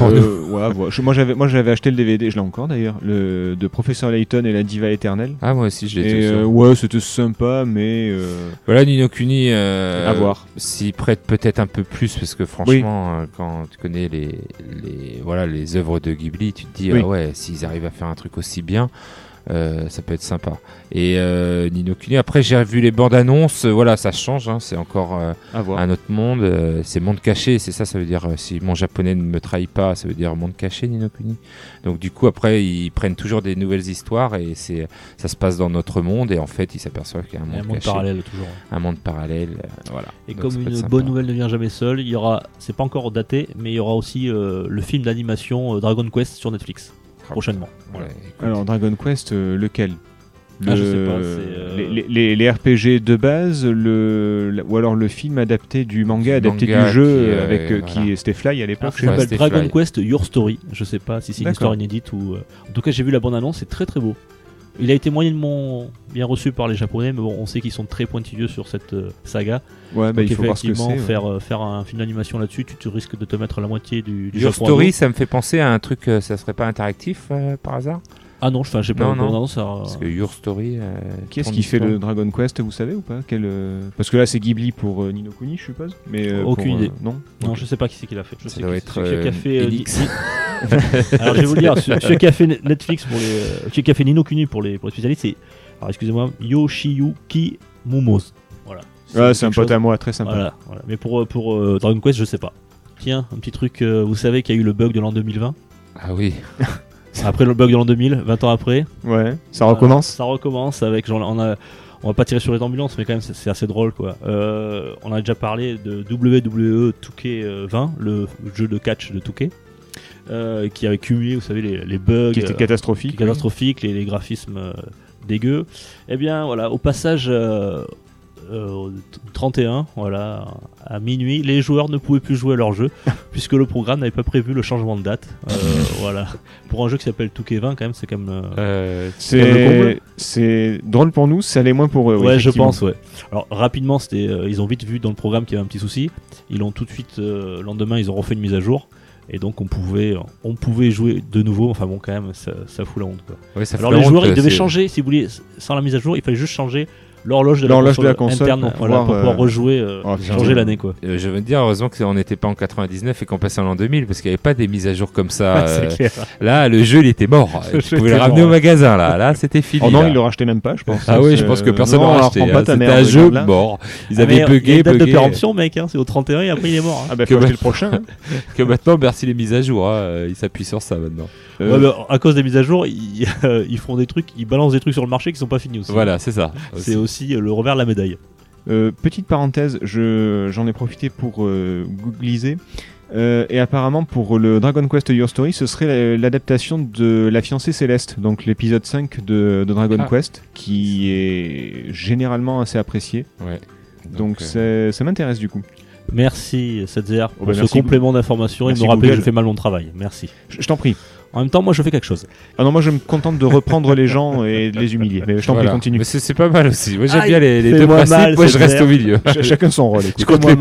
Euh, ouais, ouais. Je- moi j'avais moi j'avais acheté le DVD, je l'ai encore d'ailleurs, le de Professeur Layton et la diva éternelle. Ah moi aussi euh, ouais, c'était sympa, mais euh, Voilà Nino Kuni. Euh, à voir. S'y prête peut-être un peu plus parce que franchement, quand tu connais les, les voilà les œuvres de Ghibli, tu te dis Oui. ah ouais s'ils arrivent à faire un truc aussi bien. Euh, ça peut être sympa. Et euh, Nino Kuni, après j'ai vu les bandes annonces, euh, voilà, ça change, hein, c'est encore euh, un autre monde, c'est monde caché, c'est ça, ça veut dire, si mon japonais ne me trahit pas, ça veut dire monde caché, Nino Kuni. Donc du coup, après, ils prennent toujours des nouvelles histoires et c'est, ça se passe dans notre monde. Et en fait, ils s'aperçoivent qu'il y a un monde, un monde caché, parallèle toujours. un monde parallèle, voilà. Et Donc, comme une bonne nouvelle ne vient jamais seule, il y aura, c'est pas encore daté, mais il y aura aussi le film d'animation Dragon Quest sur Netflix prochainement. Voilà. Alors Dragon Quest, euh, lequel Ah, je Le- sais pas, c'est, euh, les, les- les- les RPG de base, le, ou alors le film adapté du manga, adapté manga du jeu qui, euh, avec euh, voilà. qui c'était Fly à l'époque. ça je sais pas. Ouais, Dragon Fly. Quest Your Story. Je sais pas si c'est une histoire inédite ou. euh, En tout cas, j'ai vu la bande annonce, c'est très très beau. Il a été moyennement bien reçu par les Japonais, mais bon, on sait qu'ils sont très pointilleux sur cette euh, saga. Ouais, bah, Donc il faut voir ce que effectivement, ouais. faire, euh, faire un film d'animation là-dessus, tu, risques de te mettre la moitié du, du Your Japon Story, ça me fait penser à un truc, euh, ça serait pas interactif euh, par hasard? Ah non, enfin, j'ai pas Non, non. ça- Parce que Your Story. euh, Qui est-ce qui fait le Dragon Quest, vous savez ou pas? Quel, euh, Parce que là c'est Ghibli pour euh, Nino Kuni, je suppose. Mais euh, Aucune pour, euh, idée. non? Non, je sais pas qui c'est qui l'a fait. Je Ça sais doit qui- être, qui a euh, fait. euh, Alors je vais vous le dire, celui qui a fait Netflix pour les, euh, celui qui a fait Nino Kuni pour les pour les spécialistes, c'est alors excusez-moi Yoshiyuki Mumose. Voilà. Ah, c'est un pote à moi, très sympa. Voilà, voilà. Mais pour euh, pour euh, Dragon Quest, je sais pas. Tiens, un petit truc. euh, vous savez qu'il y a eu le bug de l'an 2020. Ah oui. Après le bug de l'an 2000, 20 ans après, Ouais, ça recommence. ça recommence avec genre on a on va pas tirer sur les ambulances, mais quand même c'est assez drôle quoi. Euh, on a déjà parlé de WWE 2K20, le jeu de catch de 2K, euh, qui avait cumulé, vous savez, les, les bugs Qui était euh, catastrophique. catastrophiques, les, les graphismes euh, dégueux. Eh bien voilà, au passage euh, euh, au t- 31, voilà, à minuit, les joueurs ne pouvaient plus jouer à leur jeu puisque le programme n'avait pas prévu le changement de date. Euh, voilà, pour un jeu qui s'appelle 2K20 quand même, c'est quand même. euh, C'est c'est drôle pour nous, ça l'est moins pour eux. Ouais, je pense, ouais. Alors rapidement, c'était, euh, ils ont vite vu dans le programme qu'il y avait un petit souci. Ils l'ont tout de suite, euh, le lendemain, ils ont refait une mise à jour. Et donc on pouvait, on pouvait jouer de nouveau. Enfin bon, quand même, ça, ça fout la honte. Quoi. ouais, ça Alors les honte, joueurs, ils devaient c'est- changer, si vous voulez, sans la mise à jour, il fallait juste changer l'horloge de, L'horloge de la console interne, pour voilà, pouvoir, pour pouvoir euh, rejouer, euh, oh, changer l'année quoi. Euh, je veux te dire, heureusement qu'on n'était pas en 99 et qu'on passait en l'an 2000 parce qu'il n'y avait pas des mises à jour comme ça. euh, là, le jeu, il était mort. Le tu pouvais le ramener mort, au magasin, là. Là, c'était fini. Oh non, là. ils le rachetaient même pas, je pense. Ah oui, je C'est- pense que personne leur racheté. prend hein. pas ta C'était un jeu mort. Ils Ah, avaient il y a bugué, date de bugué. péremption, mec. hein, c'est au 31 et après il est mort. hein. Ah bah Que faut acheter bah- le prochain. Que maintenant, merci les mises à jour. hein. Ils s'appuient sur ça maintenant. Euh, Ouais, bah, à cause des mises à jour, ils, ils font des trucs, ils balancent des trucs sur le marché qui sont pas finis aussi. Voilà, c'est ça. C'est aussi aussi le revers de la médaille. Euh, petite parenthèse, je, j'en ai profité pour euh, googliser. Euh, et apparemment, pour le Dragon Quest Your Story, ce serait la- l'adaptation de La fiancée céleste, donc l'épisode 5 de, de Dragon Ah. Quest, qui est généralement assez apprécié. Ouais. Donc, euh, ça m'intéresse du coup. Merci, Setzer, pour Oh, bah, ce merci, complément d'information. Il me rappelle que je fais mal mon travail. Merci. Je, je t'en prie. En même temps, moi, je fais quelque chose. Ah non, moi je me contente de reprendre les gens et de les humilier. Mais je t'en voilà. prie, continue. Mais c'est pas mal aussi. Moi j'aime Aïe, bien les, les deux principes. mal, moi je reste clair. au milieu. Ch- chacun son rôle. écoute. Je compte les.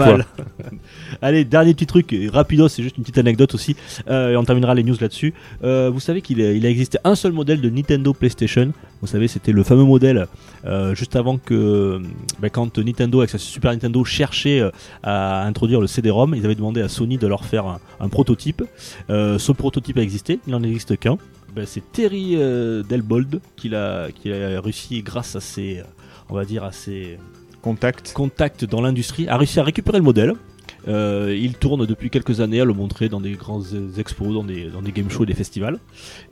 Allez, dernier petit truc, rapido, c'est juste une petite anecdote aussi, euh, et on terminera les news là-dessus. Euh, vous savez qu'il a, il a existé un seul modèle de Nintendo PlayStation. Vous savez, c'était le fameux modèle euh, juste avant que, bah, quand Nintendo avec sa Super Nintendo cherchait à introduire le CD-ROM, ils avaient demandé à Sony de leur faire un, un prototype. Ce prototype a existé, il n'en existe qu'un. Ben, c'est Terry Delbold qui l'a, qui a réussi grâce à ses, on va dire, à ses Contact. contact dans l'industrie, a réussi à récupérer le modèle. Euh, il tourne depuis quelques années à le montrer dans des grands expos, dans des, dans des game shows et des festivals.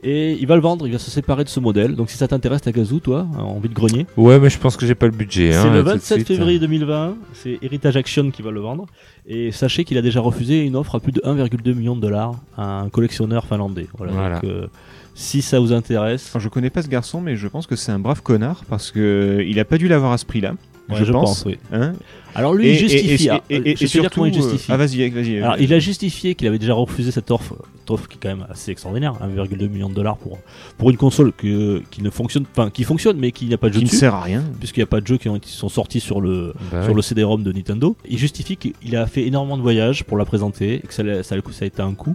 Et il va le vendre, il va se séparer de ce modèle. Donc si ça t'intéresse, Tagazu, toi, en vide grenier, Ouais, mais je pense que j'ai pas le budget. hein, c'est le tout de 27 suite. février 2020. C'est Heritage Action qui va le vendre. Et sachez qu'il a déjà refusé une offre à plus de 1,2 million de dollars à un collectionneur finlandais. Voilà. Voilà. Donc, euh, si ça vous intéresse, Alors, je connais pas ce garçon, mais je pense que c'est un brave connard parce que il a pas dû l'avoir à ce prix-là. Ouais, je, pense. oui. Hein Alors lui, Et- il justifie. et- ah, et- et- je dire surtout, comment il euh, justifie. Ah vas-y, vas-y. Alors, euh, il a justifié qu'il avait déjà refusé cette offre, cette offre qui est quand même assez extraordinaire, 1,2 million de dollars pour, pour une console que, qui ne fonctionne, enfin qui fonctionne mais qui n'a pas de jeu qui ne dessus, sert à rien. puisqu'il n'y a pas de jeux qui, ont, qui sont sortis sur le Bah sur le CD-ROM de Nintendo. Il justifie qu'il a fait énormément de voyages pour la présenter, et que ça, a- ça a été un coût.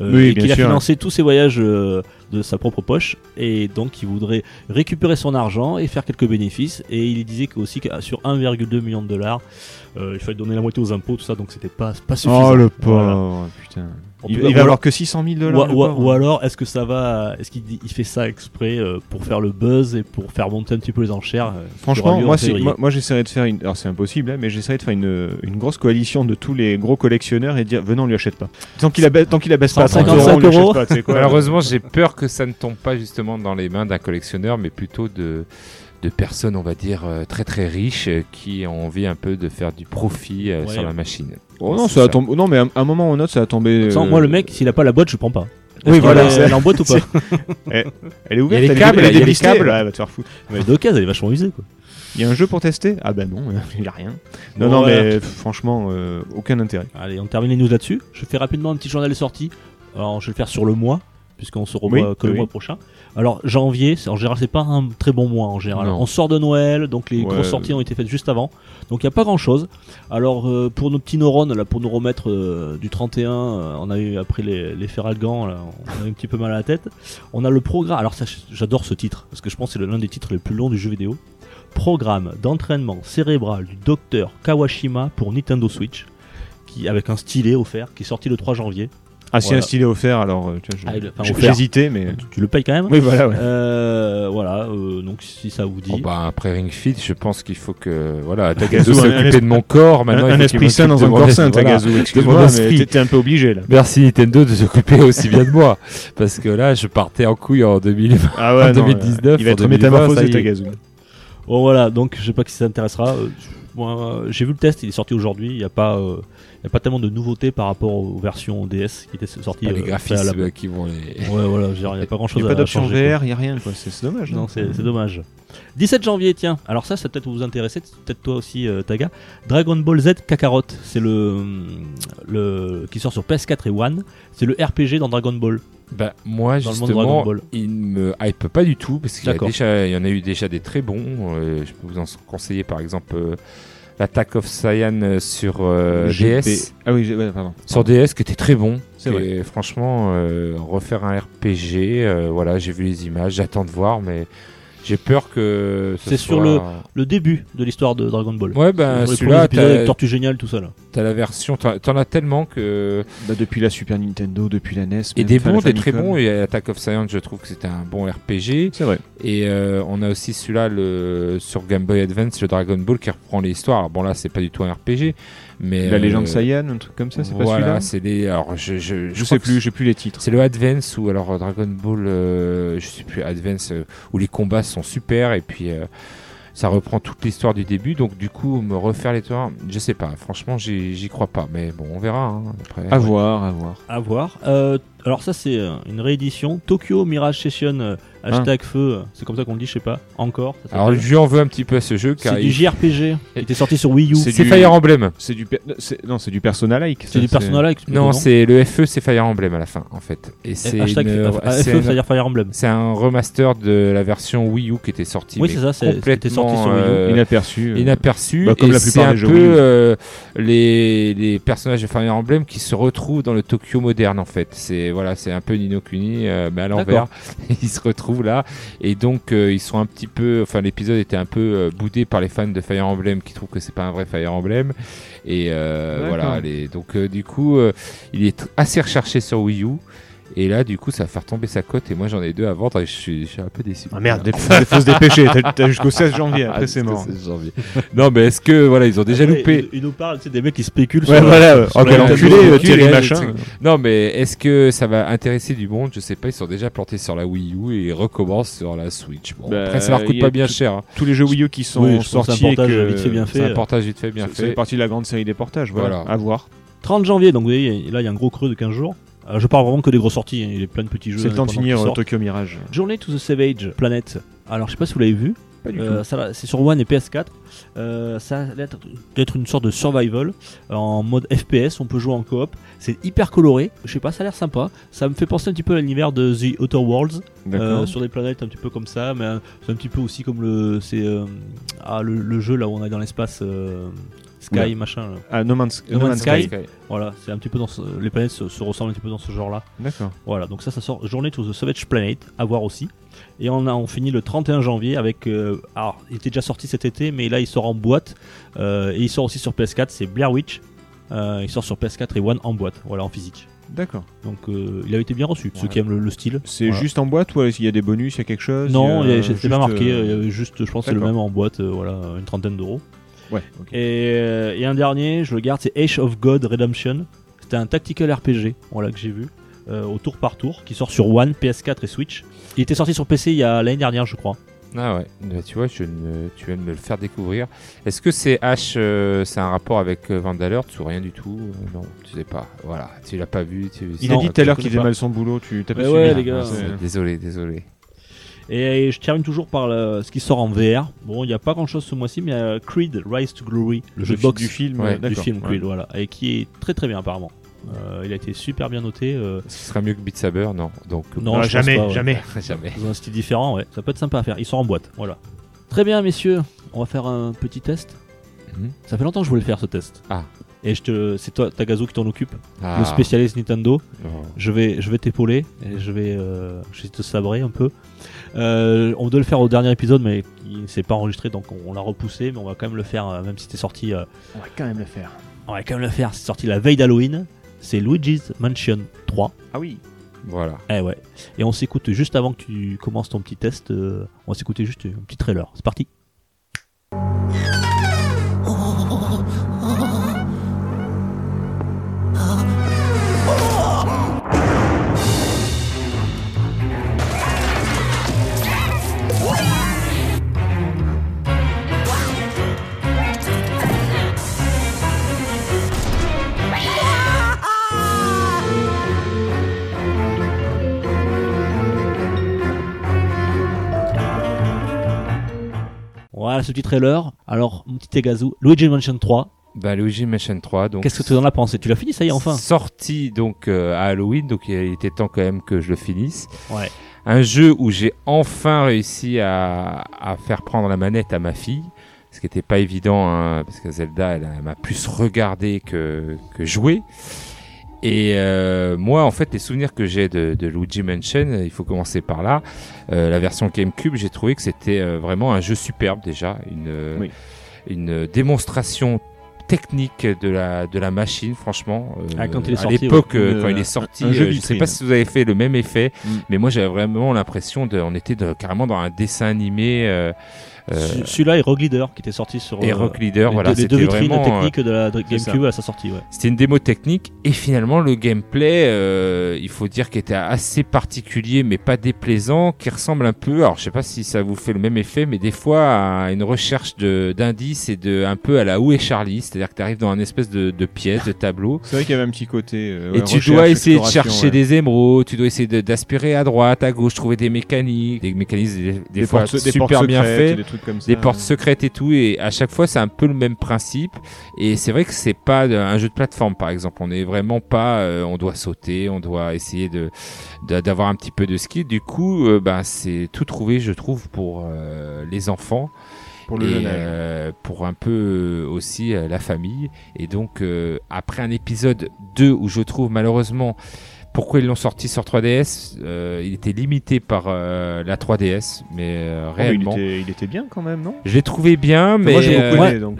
euh, Oui, et qu'il a financé tous ses voyages euh, de sa propre poche et donc il voudrait récupérer son argent et faire quelques bénéfices et il disait que aussi que sur 1,2 million de dollars euh, il fallait donner la moitié aux impôts tout ça donc c'était pas, pas suffisant Oh le Voilà. pauvre, putain. Il, va alors- avoir que 600 000 ou, dollars. ou- alors, est-ce que ça va Est-ce qu'il il fait ça exprès euh, pour faire le buzz et pour faire monter un petit peu les enchères euh, Franchement, lieu en moi, moi, moi, j'essaierais de faire une. Alors c'est impossible, hein, mais j'essaierais de faire une, une grosse coalition de tous les gros collectionneurs et dire venez on lui achète pas. Tant qu'il abaisse, tant qu'il abaisse pas à 30 euros, 155 on lui achète euros. pas. quoi. Malheureusement, j'ai peur que ça ne tombe pas justement dans les mains d'un collectionneur, mais plutôt de, de personnes, on va dire, euh, très très riches euh, qui ont envie un peu de faire du profit euh, Ouais. sur la machine. Oh non, ça a tombé. Non, mais à un moment ou un autre, ça a tombé. Sans- euh, Moi, le mec, s'il a pas la boîte, je prends pas. Oui, voilà, Elle est en boîte ou pas Elle est ouverte. Il y a les elle est- câbles, elle dévissée. câbles. Ouais, va te faire foutre. Mais d'occasion, elle est vachement usée. Quoi. Il y a un jeu pour tester? Ah bah non, il a rien. Non, Bon, non, mais franchement, euh, aucun intérêt. Allez, on termine les news là-dessus. Je fais rapidement un petit journal de sortie. Alors, je vais le faire sur le mois, puisqu'on se revoit Oui, que le mois prochain. Alors, janvier, en général, c'est pas un très bon mois en général. Non. On sort de Noël, donc les Ouais. grosses sorties ont été faites juste avant. Donc, il n'y a pas grand-chose. Alors, euh, pour nos petits neurones, là, pour nous remettre euh, du 31, euh, on a eu, après les, les Feralgan, là, on a eu un petit peu mal à la tête. On a le programme. Alors, ça, j'adore ce titre, parce que je pense que c'est l'un des titres les plus longs du jeu vidéo. Programme d'entraînement cérébral du docteur Kawashima pour Nintendo Switch, qui, avec un stylet offert, qui est sorti le 3 janvier. Ah, si Voilà. un stylet offert, alors euh, tu vois, je- Ah, j'ai- j'hésitais, mais. Tu, tu le payes quand même Oui, voilà, ouais. Euh, voilà, euh, donc si ça vous dit. Bon, bah, après Ring Fit, je pense qu'il faut que voilà, Tagazu, s'est occupé esprit- de mon corps. Maintenant, un il faut esprit sain dans un corps sain. Tagazu. Excuse-moi, mais t'étais un peu obligé là. Merci Nintendo de s'occuper aussi bien de moi, parce que là, je partais en couille en 2000. Ah En non, 2019, Il va être 2020, ça métamorphosé. Tagazu. Bon voilà, donc je sais pas qui ça intéressera. Moi, j'ai vu le test, il est sorti aujourd'hui. Il n'y a pas, il y a pas tellement de nouveautés par rapport aux versions DS qui étaient sorties. Pas les euh, graphismes qui vont les. Ouais, voilà, il n'y a pas grand Il chose n'y à a pas d'option changer, quoi. VR, il n'y a rien, quoi. C'est c'est dommage. Non, c'est c'est dommage. 17 janvier, tiens. Alors ça, ça peut-être vous intéresser, peut-être toi aussi, euh, Taga. Dragon Ball Z Kakarot, c'est le, le qui sort sur PS4 et One. C'est le RPG dans Dragon Ball. Bah, moi, Dans le monde Dragon justement, Ball. il me hype pas du tout parce qu'il y, a déjà- il y en a eu déjà des très bons. euh, je peux vous en conseiller par exemple euh, l'Attack of Cyan euh, sur euh. DS. Ah oui, ouais, pardon. Sur DS qui était très bon. C'est Et franchement, euh, refaire un RPG, euh, voilà, j'ai vu les images, j'attends de voir, mais j'ai peur que. ce C'est sur soit- Le début de l'histoire de Dragon Ball. Ouais, ben celui-là, Tortue Géniale, tout ça là. t'as la version, t'en t'en as tellement que. Bah, depuis la Super Nintendo, depuis la NES. Et même, des bons, des très bons. Et Attack of Science, je trouve que c'était un bon RPG. C'est vrai. Et euh, on a aussi celui-là le, sur Game Boy Advance, le Dragon Ball, qui reprend l'histoire. Alors bon, là, c'est pas du tout un RPG, mais La euh, légende Saiyan, un truc comme ça, c'est pas voilà, celui-là c'est les. Alors, je, je, Je sais plus, j'ai plus les titres. C'est le Advance ou alors euh, Dragon Ball, euh, je sais plus Advance, euh, où les combats sont super et puis. euh, ça reprend toute l'histoire du début. Donc du coup, me refaire les tours, je sais pas. Franchement, j'y crois pas. Mais bon, on verra. hein, après. À voir, à voir. À voir. Euh, alors ça c'est euh, une réédition. Tokyo Mirage Session euh, hashtag feu. euh, C'est comme ça qu'on le dit, je sais pas. Encore. ça Alors je en veux un petit peu à ce jeu car c'est du JRPG. Il était sorti sur Wii U. C'est c'est du- Fire Emblem. C'est du c'est- non, c'est du Persona-like. C'est du ça, personnel. Non, c'est le FE, c'est Fire Emblem à la fin en fait. Et c'est Hashtag une- euh, c'est FE, une- c'est-à-dire Fire Emblem. c'est un remaster de la version Wii U qui était sortie. Oui, c'est ça, c'est- c'était sorti sur Wii U. euh, inaperçu. euh. inaperçu. Bah, comme et la c'est plupart un des jeux peu Wii U. euh, les, les personnages de Fire Emblem qui se retrouvent dans le Tokyo moderne en fait. C'est voilà, c'est un peu Nino Kuni euh, mais à l'envers. ils se retrouvent là et donc euh, ils sont un petit peu. Enfin, l'épisode était un peu euh, boudé par les fans de Fire Emblem qui trouvent que c'est pas un vrai Fire Emblem. Et voilà. Les, donc du coup, il est assez recherché sur Wii U. Et là, du coup, ça va faire tomber sa cote. Et moi, j'en ai deux à vendre. Et je suis, je suis un peu déçu. Ah merde, il faut, se dépêcher. T'as- jusqu'au 16 janvier, après Ah, c'est mort. c'est janvier. non, mais est-ce que voilà, ils ont déjà Après, loupé Il, il nous parle, tu sais, des mecs qui spéculent Ouais, sur voilà. euh, sur Oh, quel enculé, euh, Thierry Machin. c'est- Non, mais est-ce que ça va intéresser du monde? Je sais pas. Ils sont déjà plantés sur la Wii U et ils recommencent sur la Switch. Bon, Bah, après, ça leur coûte pas bien cher. hein. Tous les jeux Wii U qui sont Oui, que c'est un sortis portage vite fait bien fait. C'est un portage vite fait, bien fait fait. partie de la grande série des portages, voilà. Voilà. À voir. 30 janvier, donc vous voyez, là il y a un gros creux de 15 jours. Euh, je parle vraiment que des grosses sorties, hein, il y a plein de petits jeux. C'est le temps de finir euh. Tokyo Mirage. Journey to the Savage Planet. Alors je sais pas si vous l'avez vu. Pas du Euh, c'est sur One et PS4. Euh, ça a l'air d'être une sorte de survival en mode FPS. On peut jouer en coop. C'est hyper coloré. Je sais pas, ça a l'air sympa. Ça me fait penser un petit peu à l'univers de The Outer Worlds. Euh, sur des planètes un petit peu comme ça, mais c'est un petit peu aussi comme le c'est ah, le, le jeu là où on est dans l'espace Sky machin. là. Ah, No Man's, No Man's Sky. Sky. Voilà, c'est un petit peu dans ce- les planètes se, se ressemblent un petit peu dans ce genre-là. D'accord. Voilà, donc ça, ça sort Journée to the Savage Planet, à voir aussi. Et on a on finit le 31 janvier avec. euh, alors, il était déjà sorti cet été, mais là il sort en boîte euh, et il sort aussi sur PS4. C'est Blair Witch. Euh, il sort sur PS4 et One en boîte, voilà, en physique. D'accord. Donc euh, il avait été bien reçu, ceux qui aiment le, le style. C'est Voilà. juste en boîte ou il y a des bonus, il y a quelque chose Non, c'était pas marqué, euh, il y avait juste, je pense, c'est le même en boîte, euh, voilà, une trentaine d'euros. Ouais, ok. Et, euh, et un dernier, je le garde, c'est Age of God Redemption. C'était un tactical RPG, voilà que j'ai vu, euh, au tour par tour, qui sort sur One, PS4 et Switch. Il était sorti sur PC il y a l'année dernière, je crois. Ah ouais, Bah, tu vois, je ne- tu viens de me le faire découvrir. Est-ce que c'est H, euh, c'est un rapport avec euh, Vandalert ou rien du tout? Euh, Non, tu sais pas. Voilà, tu l'as pas vu. Tu... Il Non, a dit tout à l'heure qu'il faisait mal son boulot, tu t'as pas suivi ouais, les gars, Ah, Désolé, désolé. Et, je termine toujours par le- ce qui sort en VR. Bon, il n'y a pas grand chose ce mois-ci, mais euh, Creed Rise to Glory, le jeu de boxe du film, Ouais, euh, du film ouais. Creed, voilà, et qui est très très bien apparemment. Euh, il a été super bien noté. euh, Ce sera mieux que Beat Saber, non. Donc Non, Ah, jamais, pas, ouais. jamais. jamais. dans un style différent, ouais. Ça peut être sympa à faire. Il sort en boîte, voilà. Très bien, messieurs. On va faire un petit test. Mhm. Ça fait longtemps que je voulais le faire ce test. Ah. Et je te, c'est toi, Tagazo, qui t'en occupe, Ah. le spécialiste Nintendo. Oh. Je vais, je vais t'épauler et je vais, euh, je vais te sabrer un peu. Euh, on devait le faire au dernier épisode, mais il ne s'est pas enregistré, donc on, on l'a repoussé. Mais on va quand même le faire, euh, même si c'était sorti. euh, On va quand même le faire. on va quand même le faire. C'est sorti la veille d'Halloween. C'est Luigi's Mansion 3. Ah oui. Voilà. Eh ouais. Et on s'écoute juste avant que tu commences ton petit test. euh, on va s'écouter juste un petit trailer. C'est parti. Voilà ce petit trailer. Alors, mon petit Tegazu, Luigi Mansion 3. Bah, Luigi Mansion 3. Donc, Qu'est-ce que tu en as pensé? Tu l'as fini, ça y est, enfin Sorti donc euh, à Halloween, donc il était temps quand même que je le finisse. Ouais. Un jeu où j'ai enfin réussi à, à faire prendre la manette à ma fille, ce qui n'était pas évident, hein, parce que Zelda, elle, elle m'a plus regardé que, que joué. Et euh, moi, en fait, les souvenirs que j'ai de, de Luigi Mansion, euh, il faut commencer par là. Euh, la version GameCube, j'ai trouvé que c'était euh, vraiment un jeu superbe déjà, une, euh, Oui. une démonstration technique de la, de la machine, franchement. Euh, Ah, quand il est à l'époque, ouais. euh, quand il est sorti, un euh, je sais pas si vous avez fait le même effet, Mm. mais moi j'avais vraiment l'impression de, on était de- carrément dans un dessin animé. Euh, Ce- Celui-là et Rogue Leader qui était sorti sur et Rock Leader, les, voilà, deux- les deux vitrines vraiment, euh, techniques de la. GameCube à sa sortie. Ouais. C'était une démo technique et finalement le gameplay, euh, il faut dire qu'il était assez particulier mais pas déplaisant, qui ressemble un peu, alors je sais pas si ça vous fait le même effet, mais des fois à une recherche de- d'indices et de un peu à la Où est Charlie, c'est-à-dire que tu arrives dans un espèce de, de pièce, de tableau. C'est vrai qu'il y avait un petit côté. euh, Et tu dois essayer de chercher ouais. des émeraudes, tu dois essayer d'aspirer à droite, à gauche, trouver des mécaniques, des mécanismes des, des des fois portes, super bien faits trucs comme ça. des portes secrètes et tout et à chaque fois c'est un peu le même principe. Et c'est vrai que c'est pas un jeu de plateforme par exemple. On est vraiment pas euh, on doit sauter on doit essayer de d'avoir un petit peu de skill. Du coup euh, ben c'est tout trouvé je trouve pour euh, les enfants. Pour le et euh, pour un peu euh, aussi euh, la famille. Et donc euh, après un épisode 2 où je trouve malheureusement pourquoi ils l'ont sorti sur 3DS euh, Il était limité par euh, la 3DS, mais euh, Oh, mais réellement. il, était, il était bien quand même, non? Je l'ai trouvé bien, mais Moi,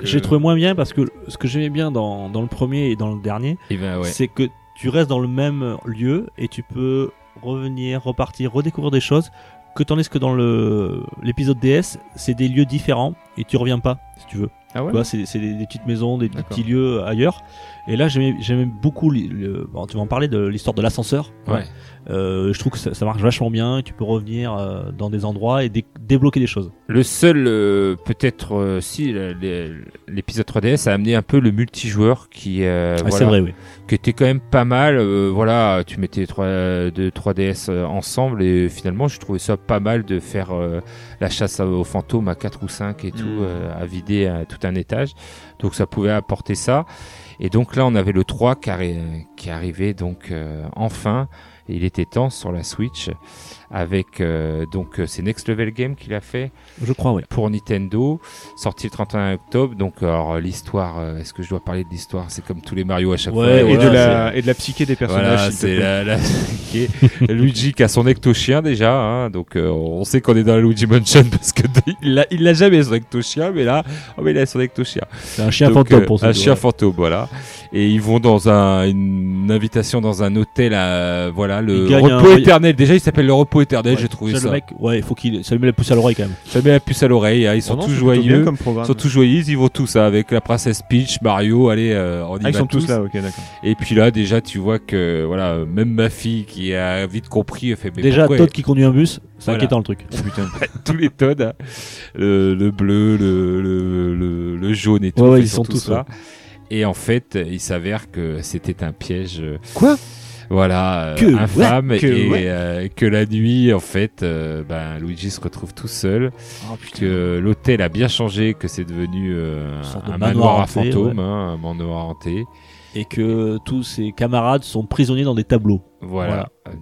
j'ai trouvé moins bien parce que ce que j'aimais bien dans, dans le premier et dans le dernier, eh ben ouais. c'est que tu restes dans le même lieu et tu peux revenir, repartir, redécouvrir des choses que tandis que dans le l'épisode DS, c'est des lieux différents et tu reviens pas si tu veux. Ah ouais? Tu vois, c'est des, des petites maisons, des, petits lieux ailleurs. Et là, j'aimais beaucoup. li- le- bon, tu vas en parler de l'histoire de l'ascenseur. Ouais. Euh, je trouve que ça, ça marche vachement bien. Tu peux revenir euh, dans des endroits et dé- débloquer des choses. Le seul, euh, peut-être, euh, si l'épisode 3DS a amené un peu le multijoueur qui, euh, Ah, voilà, C'est vrai, oui. qui était quand même pas mal. euh, voilà, tu mettais 3, deux 3DS euh, ensemble et finalement, je trouvais ça pas mal de faire euh, la chasse aux fantômes à 4 ou 5 et tout, Mm. euh, à vider tout un étage. Donc ça pouvait apporter ça. Et donc là, on avait le 3 qui, arri- qui arrivait donc euh, enfin. Il était temps sur la Switch avec euh, donc euh, c'est Next Level Game qu'il a fait Je crois, oui. pour Nintendo, sorti le 31 octobre. Donc, alors, l'histoire, euh, est-ce que je dois parler de l'histoire? C'est comme tous les Mario à chaque Ouais, fois. et, voilà, de la, et de la psyché des personnages. Voilà, c'est la, la- Luigi qui a son ecto-chien déjà, hein, donc euh, on sait qu'on est dans la Luigi Mansion parce que il l'a, il l'a jamais son ecto-chien, mais là, oh, mais il a son ecto-chien. C'est un chien Donc, fantôme euh, pour Un ceux chien ouais. fantôme, voilà. Et ils vont dans un, une invitation dans un hôtel à, voilà, le repos un- éternel. Déjà, il s'appelle le repos éternel, Ouais, j'ai trouvé ça. Le mec, ouais, il faut qu'il. Ça lui met la pousse à l'oreille quand même. Ça met la puce à l'oreille, hein, ils sont Oh non, tous joyeux. comme Ils sont tous joyeux, ils vont tous hein, avec la princesse Peach, Mario, allez, euh, on y Ah, ils va sont tous là, ok, d'accord. Et puis là, déjà, tu vois que voilà, même ma fille qui a vite compris, elle fait mais Déjà, Todd qui conduit un bus, c'est Voilà. inquiétant le truc. Oh putain. tous les Todd, hein, le, le bleu, le, le, le, le jaune et tout, Ouais, ouais, enfin, ils sont tous là. Et en fait, il s'avère que c'était un piège. euh, Quoi? Voilà, euh, Que- infâme ouais, que- et ouais. euh, que la nuit, en fait, euh, ben, Luigi se retrouve tout seul. Oh, que l'hôtel a bien changé, que c'est devenu euh, de un manoir manoir à hanté, fantômes, hein, un manoir hanté. Et que tous ses camarades sont prisonniers dans des tableaux. Voilà. Euh,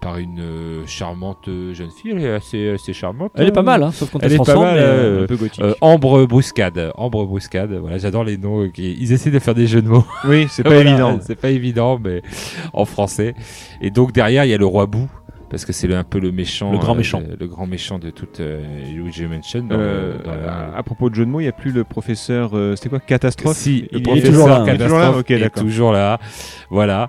par une euh, charmante euh, jeune fille, elle est assez, assez charmante. Elle est pas mal, hein, sauf quand Elle est pas mal, euh, euh, un peu gothique. Euh, Ambre Bruscade, Ambre Bruscade, voilà, j'adore les noms. euh, qui- Ils essaient de faire des jeux de mots. oui, c'est pas Voilà, évident. C'est pas évident, mais en français. Et donc derrière, il y a le roi Bou, parce que c'est un peu le méchant, Le grand euh, méchant. le, le grand méchant de toute euh, Luigi Mansion. dans Euh, dans à, propos de jeu de mots, il n'y a plus le professeur. euh, C'était quoi Catastrophe? Si, le Il est toujours là, hein. Il est toujours là? Est toujours là. Voilà.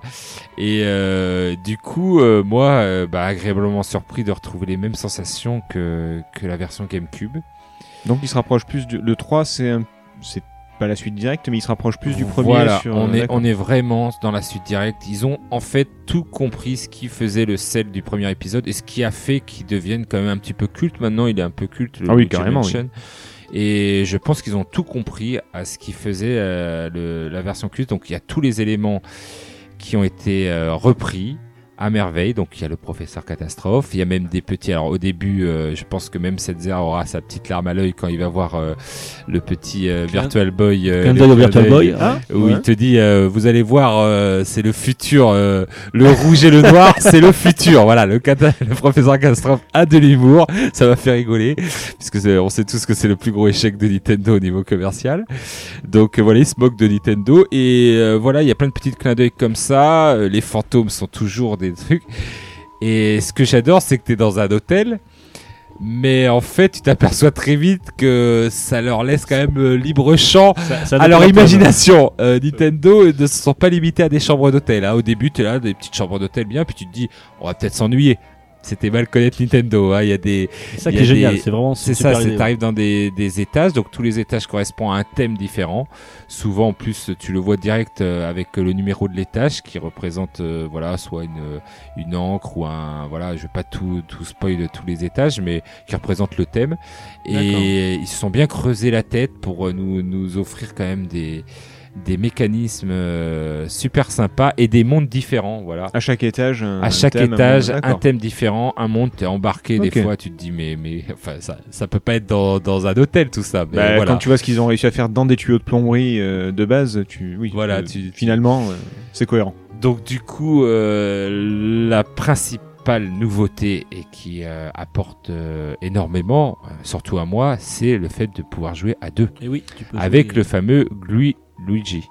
Et euh, du coup, euh, moi, bah, agréablement surpris de retrouver les mêmes sensations que, que la version GameCube. Donc il se rapproche plus du. Le 3, c'est un... c'est pas la suite directe, mais il se rapproche plus du premier. Voilà, sur... on, est, d'accord. on est vraiment dans la suite directe. Ils ont en fait tout compris ce qui faisait le sel du premier épisode et ce qui a fait qu'il devienne quand même un petit peu culte. Maintenant, il est un peu culte. le Ah oui, carrément. Et je pense qu'ils ont tout compris à ce qui faisait euh, le- la version culte. Donc il y a tous les éléments qui ont été euh, repris à merveille. Donc il y a le professeur catastrophe, il y a même des petits. Alors au début, euh, je pense que même Setzer aura sa petite larme à l'œil quand il va voir euh, le petit euh, Virtual Boy. euh, Virtual Boy. hein. où Ouais. il te dit euh, vous allez voir euh, c'est le futur euh, le rouge et le noir c'est le futur voilà le, le professeur catastrophe a de l'humour ça m'a fait rigoler puisque on sait tous que c'est le plus gros échec de Nintendo au niveau commercial donc voilà il se moque de Nintendo et euh, voilà il y a plein de petits clins d'œil comme ça les fantômes sont toujours des trucs et ce que j'adore c'est que tu es dans un hôtel mais en fait, tu t'aperçois très vite que ça leur laisse quand même euh, libre champ Ça- ça à leur imagination, euh, Nintendo ne se sont pas limités à des chambres d'hôtel. hein. Au début, tu es là, des petites chambres d'hôtel bien, puis tu te dis, on va peut-être s'ennuyer. C'était mal connaître Nintendo. hein. Il y a des, C'est ça qui est génial, c'est vraiment c'est ça, c'est t'arrives dans des, des étages, donc tous les étages correspondent à un thème différent. Souvent, en plus, tu le vois direct euh, avec le numéro de l'étage qui représente, euh, voilà, soit une une encre ou un, voilà, je vais pas tout tout spoil de tous les étages, mais qui représente le thème. Et ils se sont bien creusé la tête pour euh, nous nous offrir quand même des des mécanismes euh, super sympas et des mondes différents, voilà. À chaque étage, un, À chaque thème, étage, un- thème différent, un monde, t'es embarqué des fois, tu te dis mais mais enfin ça ça peut pas être dans, dans un hôtel tout ça. Mais Bah, voilà. Quand tu vois ce qu'ils ont réussi à faire dans des tuyaux de plomberie euh, de base, tu, oui, Voilà, euh, tu- finalement, c'est cohérent. Donc du coup la principale nouveauté et qui euh, apporte euh, énormément, euh, surtout à moi, c'est le fait de pouvoir jouer à deux Et oui, tu peux avec jouer- le fameux Glui Luigi.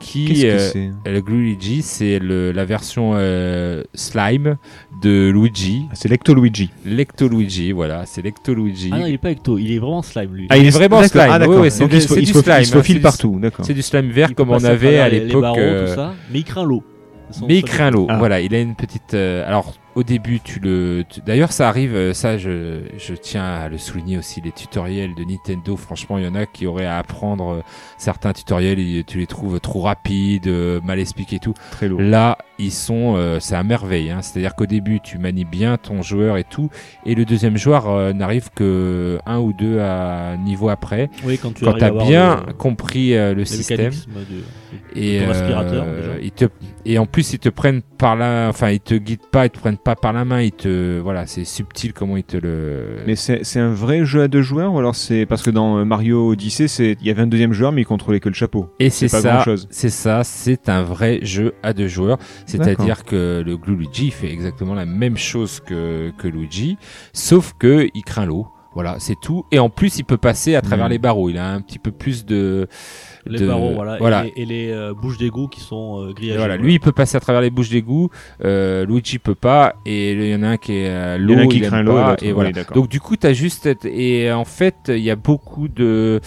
Qui Qu'est-ce que c'est le Glui Luigi, c'est le- la version euh, slime de Luigi, Ah, C'est Lecto Luigi. Lecto Luigi, voilà, c'est Lecto Luigi. Ah non, il est pas ecto, il est vraiment slime lui. il est vraiment d'accord, slime, Ah, c'est Donc du- il se, c'est il du se, slime, il se hein, faufile c'est du- partout, d'accord. C'est du slime Il vert peut comme on passer avait travers à les- les l'époque. barreaux, euh, tout ça, mais il craint l'eau. Son- Mais il craint l'eau. Ah. Voilà, il a une petite. euh, alors, au début, tu le. tu- D'ailleurs, ça arrive. euh, Ça, je, je tiens à le souligner aussi. Les tutoriels de Nintendo. Franchement, il y en a qui auraient à apprendre euh, certains tutoriels. et tu les trouves trop rapides, euh, mal expliqués et tout. Très lourd. Là, ils sont. euh, c'est à merveille. Hein. C'est-à-dire qu'au début, tu manies bien ton joueur et tout, et le deuxième joueur euh, n'arrive que un ou deux à niveau après. Oui, quand tu Quand as bien le- compris euh, le les système. de- Et, ton aspirateur, euh, déjà. ils te, et en plus, ils te prennent par la, enfin, ils te guident pas, ils te prennent pas par la main, ils te, voilà, c'est subtil comment ils te le. Mais c'est c'est un vrai jeu à deux joueurs ou alors c'est parce que dans euh, Mario Odyssey, c'est- il y avait un deuxième joueur mais il contrôlait que le chapeau. et c'est ça, c'est ça, c'est un vrai jeu à deux joueurs. C'est-à-dire que le Luigi fait exactement la même chose que, que Luigi, sauf que il craint l'eau. Voilà, c'est tout. Et en plus, il peut passer à travers Mm. les barreaux. Il a un petit peu plus de. Les de- barreaux, voilà, voilà. et les, et les, euh, bouches d'égout qui sont euh, grillagées. voilà, voilà. lui il peut passer à travers les bouches d'égout, euh, Luigi peut pas, et il y en a un qui est à Il y en a l'eau, un qui il aime craint l'eau et oui, voilà. Donc du coup t'as juste et en fait il y a beaucoup de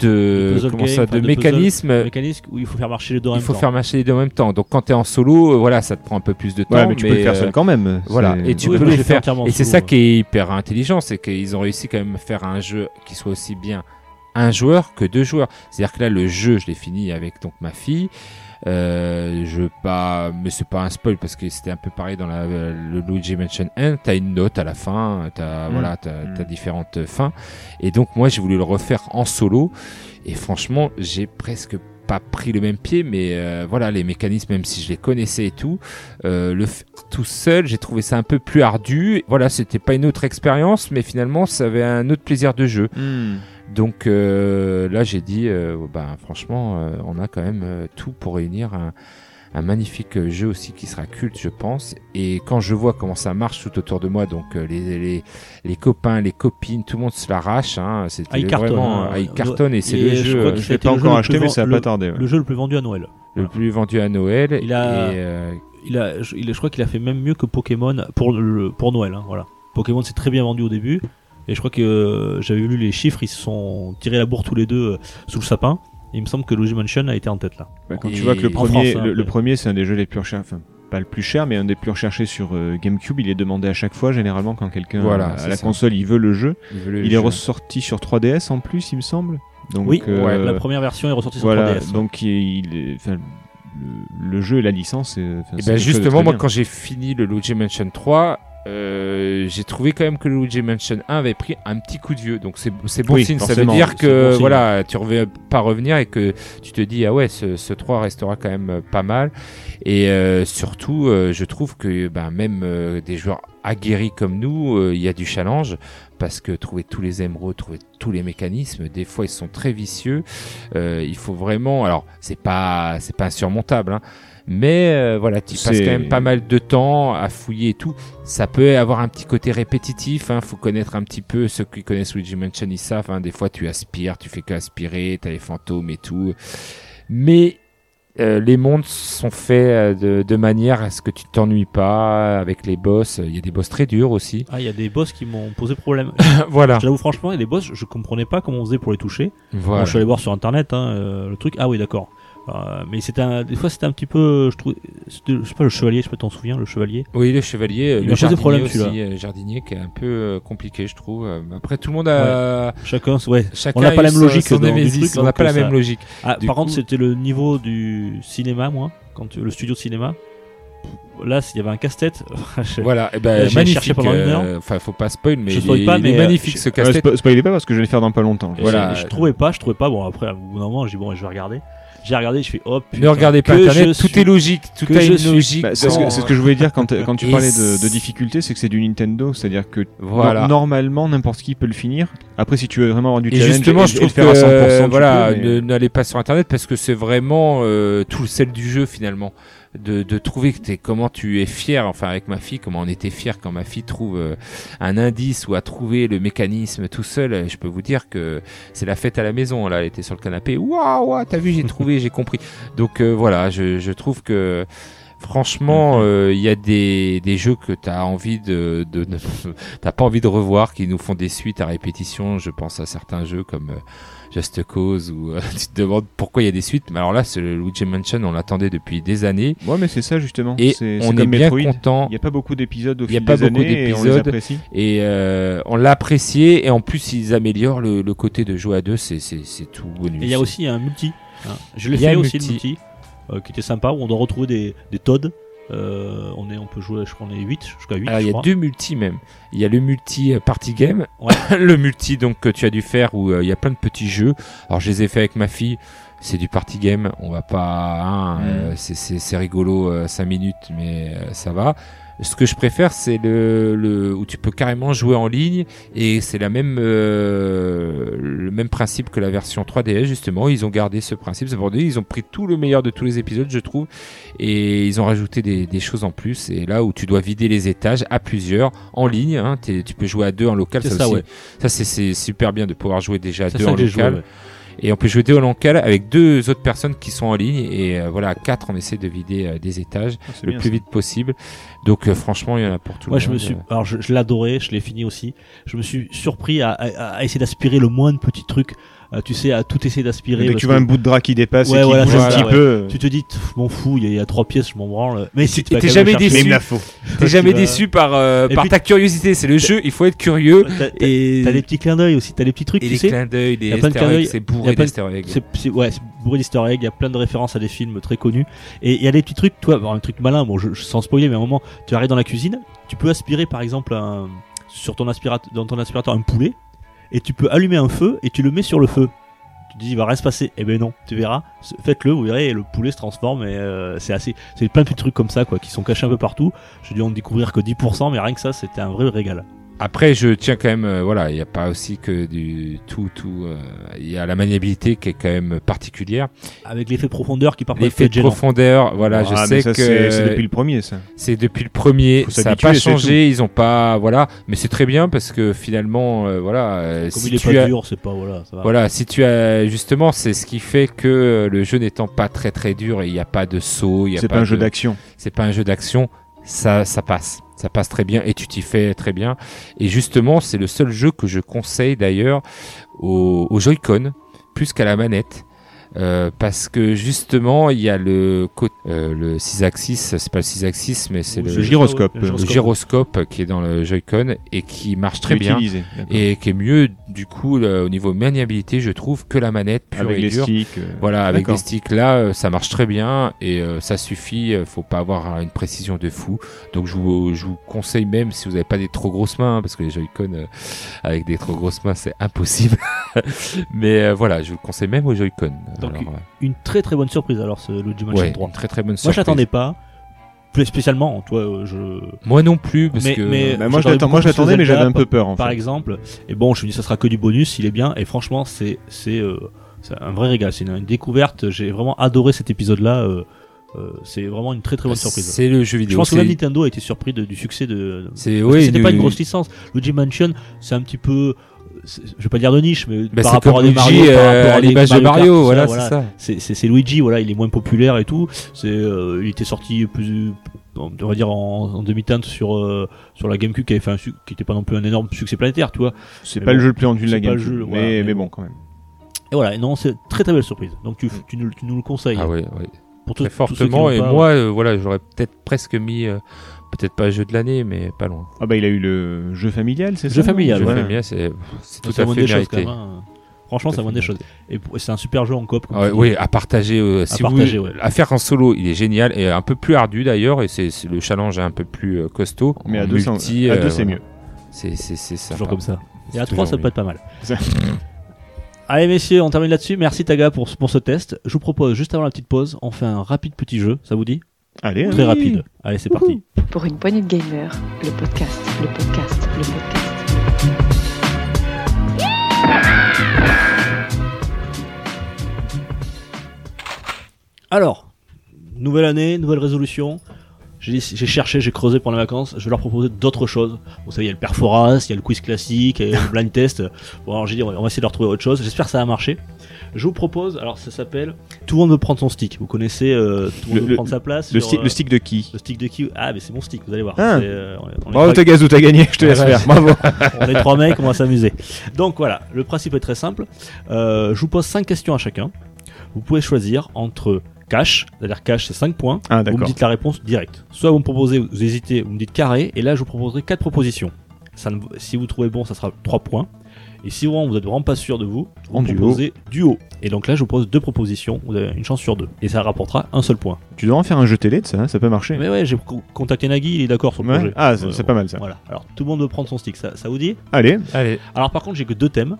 de comment game, ça, de, mécanismes. mécanisme où il faut faire marcher les deux en Il même faut temps. faire marcher les deux en même temps. Donc quand t'es en solo, euh, voilà, ça te prend un peu plus de temps. Ouais, mais tu peux le faire euh, seul quand même. Voilà, C'est- et tu Oui, peux fait faire. Et c'est ça qui est hyper intelligent, c'est qu'ils ont réussi quand même à faire un jeu qui soit aussi bien un joueur que deux joueurs. C'est-à-dire que là, le jeu, je l'ai fini avec donc ma fille. Euh, je veux pas, mais c'est pas un spoil parce que c'était un peu pareil dans la, le Luigi Mansion 1. T'as une note à la fin, t'as Mm. voilà, t'as Mm. t'as différentes fins. Et donc moi, j'ai voulu le refaire en solo. Et franchement, j'ai presque pas pris le même pied, mais euh, voilà, les mécanismes, même si je les connaissais et tout, euh, le faire tout seul, j'ai trouvé ça un peu plus ardu. Voilà, c'était pas une autre expérience, mais finalement, ça avait un autre plaisir de jeu. Hmm. Donc euh, là, j'ai dit, euh, ben, franchement, euh, on a quand même euh, tout pour réunir un, un magnifique jeu aussi qui sera culte, je pense. Et quand je vois comment ça marche tout autour de moi, donc euh, les, les, les copains, les copines, tout le monde se l'arrache. Hein, c'est Ah, vraiment, hein. ah, il cartonne et c'est le je jeu Je l'ai pas encore acheté, mais ça va pas tarder. ouais. Le jeu le plus vendu à Noël. le plus vendu à Noël. Il a- et, euh, Il a, je, il- je crois qu'il a fait même mieux que Pokémon pour, le, pour Noël. hein, voilà. Pokémon c'est très bien vendu au début. Et je crois que euh, j'avais lu les chiffres, ils se sont tirés la bourre tous les deux euh, sous le sapin. Et il me semble que Luigi Mansion a été en tête là. Bah, quand Et tu vois que le premier, France, hein, le, premier, c'est un des jeux les plus recherchés, enfin pas le plus cher, mais un des plus recherchés sur euh, GameCube. Il est demandé à chaque fois, généralement quand quelqu'un Voilà, à la ça. console, il veut le jeu. il veut le Il est ressorti sur 3DS en plus, il me semble. Donc, oui, euh, la première version est ressortie sur voilà, 3DS. donc il, il est- enfin, le, le jeu et la licence. Et c'est ben justement, moi, bien. quand j'ai fini le Luigi Mansion 3, euh, j'ai trouvé quand même que le Luigi Mansion 1 avait pris un petit coup de vieux. Donc c'est bon Oui, signe. Ça veut dire que bon voilà, tu reviens pas revenir et que tu te dis ah ouais, ce, ce 3 restera quand même euh, pas mal. Et euh, surtout, euh, je trouve que ben, même des joueurs aguerris comme nous, il y a du challenge parce que trouver tous les émeraudes, trouver tous les mécanismes, des fois ils sont très vicieux. Il faut vraiment, alors c'est pas c'est pas insurmontable, hein, mais euh, voilà, tu passes quand même pas mal de temps à fouiller et tout. Ça peut avoir un petit côté répétitif. Hein, faut connaître un petit peu ceux qui connaissent Luigi Mansion, ils savent. Hein, des fois, tu aspires, tu fais que aspirer, t'as les fantômes et tout. Mais euh, les mondes sont faits euh, de, de manière à ce que tu t'ennuies pas avec les boss. Il y a des boss très durs aussi. Ah, il y a des boss qui m'ont posé problème. voilà. Je l'avoue franchement, il y a des boss, je comprenais pas comment on faisait pour les toucher. Bon, voilà. je suis allé voir sur internet hein, euh, le truc. Ah oui, d'accord. Euh, mais c'était un, des fois c'était un petit peu, je trouve, c'était- je sais pas le chevalier, je sais pas t'en souviens, le chevalier? Oui, le chevalier, euh, Il le jardinier problème, aussi, euh, jardinier qui est un peu compliqué, je trouve. Après, tout le monde a. Chacun, ouais. Chacun On n'a pas a la même logique son dans- truc, on n'a donc, pas la ça- même logique. Ah, par coup- contre, c'était le niveau du cinéma, moi, quand le studio de cinéma. Là, s'il y avait un casse-tête, je- Voilà, et ben Là, j'ai magnifique. pendant une heure. euh, Enfin, faut pas spoil, mais Je il, est, pas, il mais, magnifique je- ce casse-tête. spo- spoilez pas parce que je vais le faire dans pas longtemps. Voilà. je, je trouvais pas, je trouvais pas. Bon, après, au bout d'un moment, j'ai bon, je vais regarder. J'ai regardé, je fais, oh putain. Ne regardez pas que Internet, tout suis- est logique, tout que a je une suis- logique. Bah, c'est ce, que- que je voulais dire quand, quand tu parlais de, difficulté, c'est que c'est du Nintendo, c'est-à-dire que Voilà. no- normalement n'importe qui peut le finir. Après, si tu veux vraiment avoir du Et challenge justement, et, je et le trouve que faire à 100%, euh, tu voilà, mais- n'allez pas sur Internet parce que c'est vraiment euh, tout le sel du jeu finalement. De, de trouver que t'es, comment tu es fier, enfin avec ma fille, comment on était fier quand ma fille trouve euh, un indice ou a trouvé le mécanisme tout seul. Je peux vous dire que c'est la fête à la maison. Là, elle était sur le canapé. Waouh, waouh, t'as vu, j'ai trouvé, j'ai compris. Donc euh, voilà, je, je trouve que franchement, euh, il y a des, des jeux que t'as envie de, de, de- t'as pas envie de revoir, qui nous font des suites à répétition. Je pense à certains jeux comme euh, Just Cause où euh, tu te demandes pourquoi il y a des suites. Mais alors là, c'est le Luigi Mansion, on l'attendait depuis des années Ouais, mais c'est ça justement. et C'est- c'est on est comme bien content. Il n'y a pas beaucoup d'épisodes au Il y a fil pas des beaucoup années et on les d'épisodes. apprécie. Et euh, on l'a apprécié et en plus ils améliorent le, le côté de jouer à deux, c'est tout bonus. Et il y a aussi un multi. hein. Je l'ai fait aussi, le multi. multi, euh, qui était sympa, où on doit retrouver des, des Toads. Euh, on, est, on peut jouer, je crois, on est 8, jusqu'à 8. Alors, il y a deux multi même. Il y a le multi euh, party game, Ouais. le multi donc que tu as dû faire où euh, il y a plein de petits jeux. Alors je les ai fait avec ma fille. C'est du party game. On va pas, hein, Mm. euh, c'est- rigolo 5 minutes, mais ça va. Ce que je préfère, c'est le, le où tu peux carrément jouer en ligne et c'est la même euh, le même principe que la version 3DS justement. Ils ont gardé ce principe. C'est pour dire, ils ont pris tout le meilleur de tous les épisodes, je trouve, et ils ont rajouté des, des choses en plus. Et là où tu dois vider les étages à plusieurs en ligne, hein, tu peux jouer à deux en local. Ça, ça, aussi, ouais. ça c'est- super bien de pouvoir jouer déjà à deux en joué. local. ouais. Et on peut jouer deux en local avec deux autres personnes qui sont en ligne. Et euh, voilà, à quatre, on essaie de vider euh, des étages Ah, le plus ça. vite possible. Donc euh, franchement, il y en a pour tout Moi, le je me suis, alors je, je l'adorais, je l'ai fini aussi. Je me suis surpris à, à- à essayer d'aspirer le moins de petits trucs. Euh, tu sais, à tout essayer d'aspirer. Dès que tu vois que un bout de drap qui dépasse Ouais, et qui voilà, bouge c'est un petit ouais. peu, Tu te dis, m'en fous, il y, a- il y a trois pièces, je m'en branle. Mais si t'es jamais mais déçu. T'es jamais déçu par, euh, par puis- ta curiosité. C'est le jeu, il faut être curieux. T'as- T'as Et, t'as les petits clins d'œil aussi, t'as les petits trucs, et tu les sais. clins d'œil, y a les plein de easter clins d'œil, eggs, c'est bourré d'easter eggs. C'est, c'est- ouais, c'est bourré d'easter eggs, il y a plein de références à des films très connus. Et il y a des petits trucs, toi, un truc malin, bon, je, je- sans spoiler, mais à un moment, tu arrives dans la cuisine, tu peux aspirer par exemple un, sur ton aspirateur, dans ton aspirateur un poulet, et tu peux allumer un feu et tu le mets sur le feu. Tu te dis, il va rien se passer. Eh ben non, tu verras. Faites-le, vous verrez, et le poulet se transforme. Et euh, c'est assez, c'est plein de petits trucs comme ça, quoi, qui sont cachés un peu partout. Je dis, on ne découvrir que 10%, mais rien que ça, c'était un vrai régal. Après, je tiens quand même, euh, voilà, il n'y a pas aussi que du tout, tout. euh, Il y a la maniabilité qui est quand même particulière. Avec l'effet profondeur qui parfois L'effet profondeur, voilà, je Ah, sais mais ça, que c'est depuis le premier, ça. c'est depuis le premier, Faut ça n'a pas changé, ils ont pas, voilà, mais c'est très bien parce que finalement, euh, voilà, euh, Comme si il est tu pas as, dur, c'est pas, voilà, ça va. voilà, si tu as justement, c'est ce qui fait que euh, le jeu n'étant pas très très dur, et il n'y a pas de saut, il y a C'est pas un jeu d'action. c'est pas un jeu d'action, ça, ça passe. Ça passe très bien et tu t'y fais très bien. Et justement, c'est le seul jeu que je conseille d'ailleurs au, au Joy-Con plus qu'à la manette. Euh, parce que justement, il y a le, euh, le 6 axis, c'est pas le 6 axis, mais c'est le, le gyroscope. le gyroscope qui est dans le Joy-Con et qui marche très bien Utilisé, et qui est mieux du coup là, au niveau maniabilité, je trouve, que la manette pure Avec et les dure. sticks. euh, Voilà, avec les sticks là, euh, ça marche très bien et euh, ça suffit. faut pas avoir une précision de fou. Donc je vous, je vous conseille même si vous n'avez pas des trop grosses mains, parce que les Joy-Con euh, avec des trop grosses mains c'est impossible. Mais euh, voilà, je vous le conseille même aux Joy-Con. Donc, Alors, Une très très bonne surprise alors ce Luigi Mansion ouais, 3. une très très bonne Moi surprise. je l'attendais pas. Plus spécialement, toi, euh, je. Moi non plus, parce Mais- que mais- Bah, moi, je moi, je l'attendais, mais j'avais un peu peur, en Par fait. exemple, et bon, je me dis ça sera que du bonus, il est bien, et franchement, c'est c'est euh, un vrai régal, c'est une, une découverte. J'ai vraiment adoré cet épisode-là. euh, euh, c'est vraiment une très très bonne surprise. c'est le jeu Je vidéo. pense que même Nintendo a été surpris de- du succès de. C'est c'était du- pas une grosse licence. Luigi Mansion, c'est un petit peu, je vais pas dire de niche, mais bah, par c'est rapport à Luigi, Mario, par euh, rapport à à des l'image de Mario, voilà, voilà. c'est ça. c'est c'est- c'est Luigi, voilà, il est moins populaire et tout. C'est, euh, il était sorti plus, on va dire en, en demi-teinte sur euh, sur la GameCube qui avait fait un suc- qui était pas non plus un énorme succès planétaire, tu vois. C'est Mais pas bon, le jeu le plus rendu de la GameCube. jeu, mais, voilà, mais mais bon. bon, quand même. Et voilà, et non, c'est très très belle surprise. Donc tu, tu, nous, tu nous le conseilles Ah pour très fortement. Et pas. moi, euh, voilà, j'aurais peut-être presque mis, euh, peut-être pas jeu de l'année, mais pas loin. Ah bah il a eu le jeu familial, c'est ça Jeu familial, Jeu ouais. familial, c'est c'est tout ça à fait choses quand mérité. même. hein. Franchement, Tout ça à vaut des choses. Et c'est un super jeu en coop. Ah ouais, oui, à partager. euh, si vous partager, voulez- ouais. à faire en solo, il est génial et un peu plus ardu d'ailleurs. Et c'est c'est- le challenge est un peu plus euh, costaud. Mais à deux, c'est- multi, à euh, deux, c'est voilà. mieux. C'est c'est c'est ça. Toujours comme ça. Et à C'est 3, ça peut être pas mal. Allez, messieurs, on termine là-dessus. Merci Taga pour, pour ce test. Je vous propose, juste avant la petite pause, on fait un rapide petit jeu. Ça vous dit? Allez. Très rapide. Allez, c'est parti. Pour une poignée de gamers, le podcast, le podcast, le podcast. Alors, nouvelle année, nouvelle résolution. J'ai j'ai cherché, j'ai creusé pendant les vacances. Je vais leur proposer d'autres choses. Vous savez, il y a le Perforas, il y a le quiz classique, il y a le blind test. Bon, alors j'ai dit, on va on va essayer de leur trouver autre chose. J'espère que ça va marcher. Je vous propose, alors ça s'appelle Tout le monde veut prendre son stick. Vous connaissez, euh, tout le monde veut le- prendre sa place. Le, sur, sti- euh, le stick de qui le stick de qui Ah, mais c'est mon stick, vous allez voir. Ah. Euh, on on Bravo t'as gagné, je te laisse faire. Bravo. on est trois mecs, on va s'amuser. Donc voilà, le principe est très simple. Euh, je vous pose cinq questions à chacun. Vous pouvez choisir entre cash, c'est-à-dire cash c'est 5 points. Ah Vous me dites la réponse directe. Soit vous me proposez, vous hésitez, vous me dites carré, et là je vous proposerai quatre propositions. Ça ne- si vous trouvez bon, ça sera 3 points. Et si vraiment vous êtes vraiment pas sûr de vous, vous En duo. proposez duo. Et donc là je vous pose deux propositions, vous avez une chance sur deux. Et ça rapportera un seul point. Tu dois en faire un jeu télé de ça, hein, ça peut marcher. Mais ouais, j'ai co- contacté Nagui, il est d'accord sur le Ouais. projet. Ah, c'est Ouais, c'est pas mal ça. Voilà. Alors tout le monde veut prendre son stick, ça, ça vous dit? Allez, Allez, Alors par contre j'ai que deux thèmes.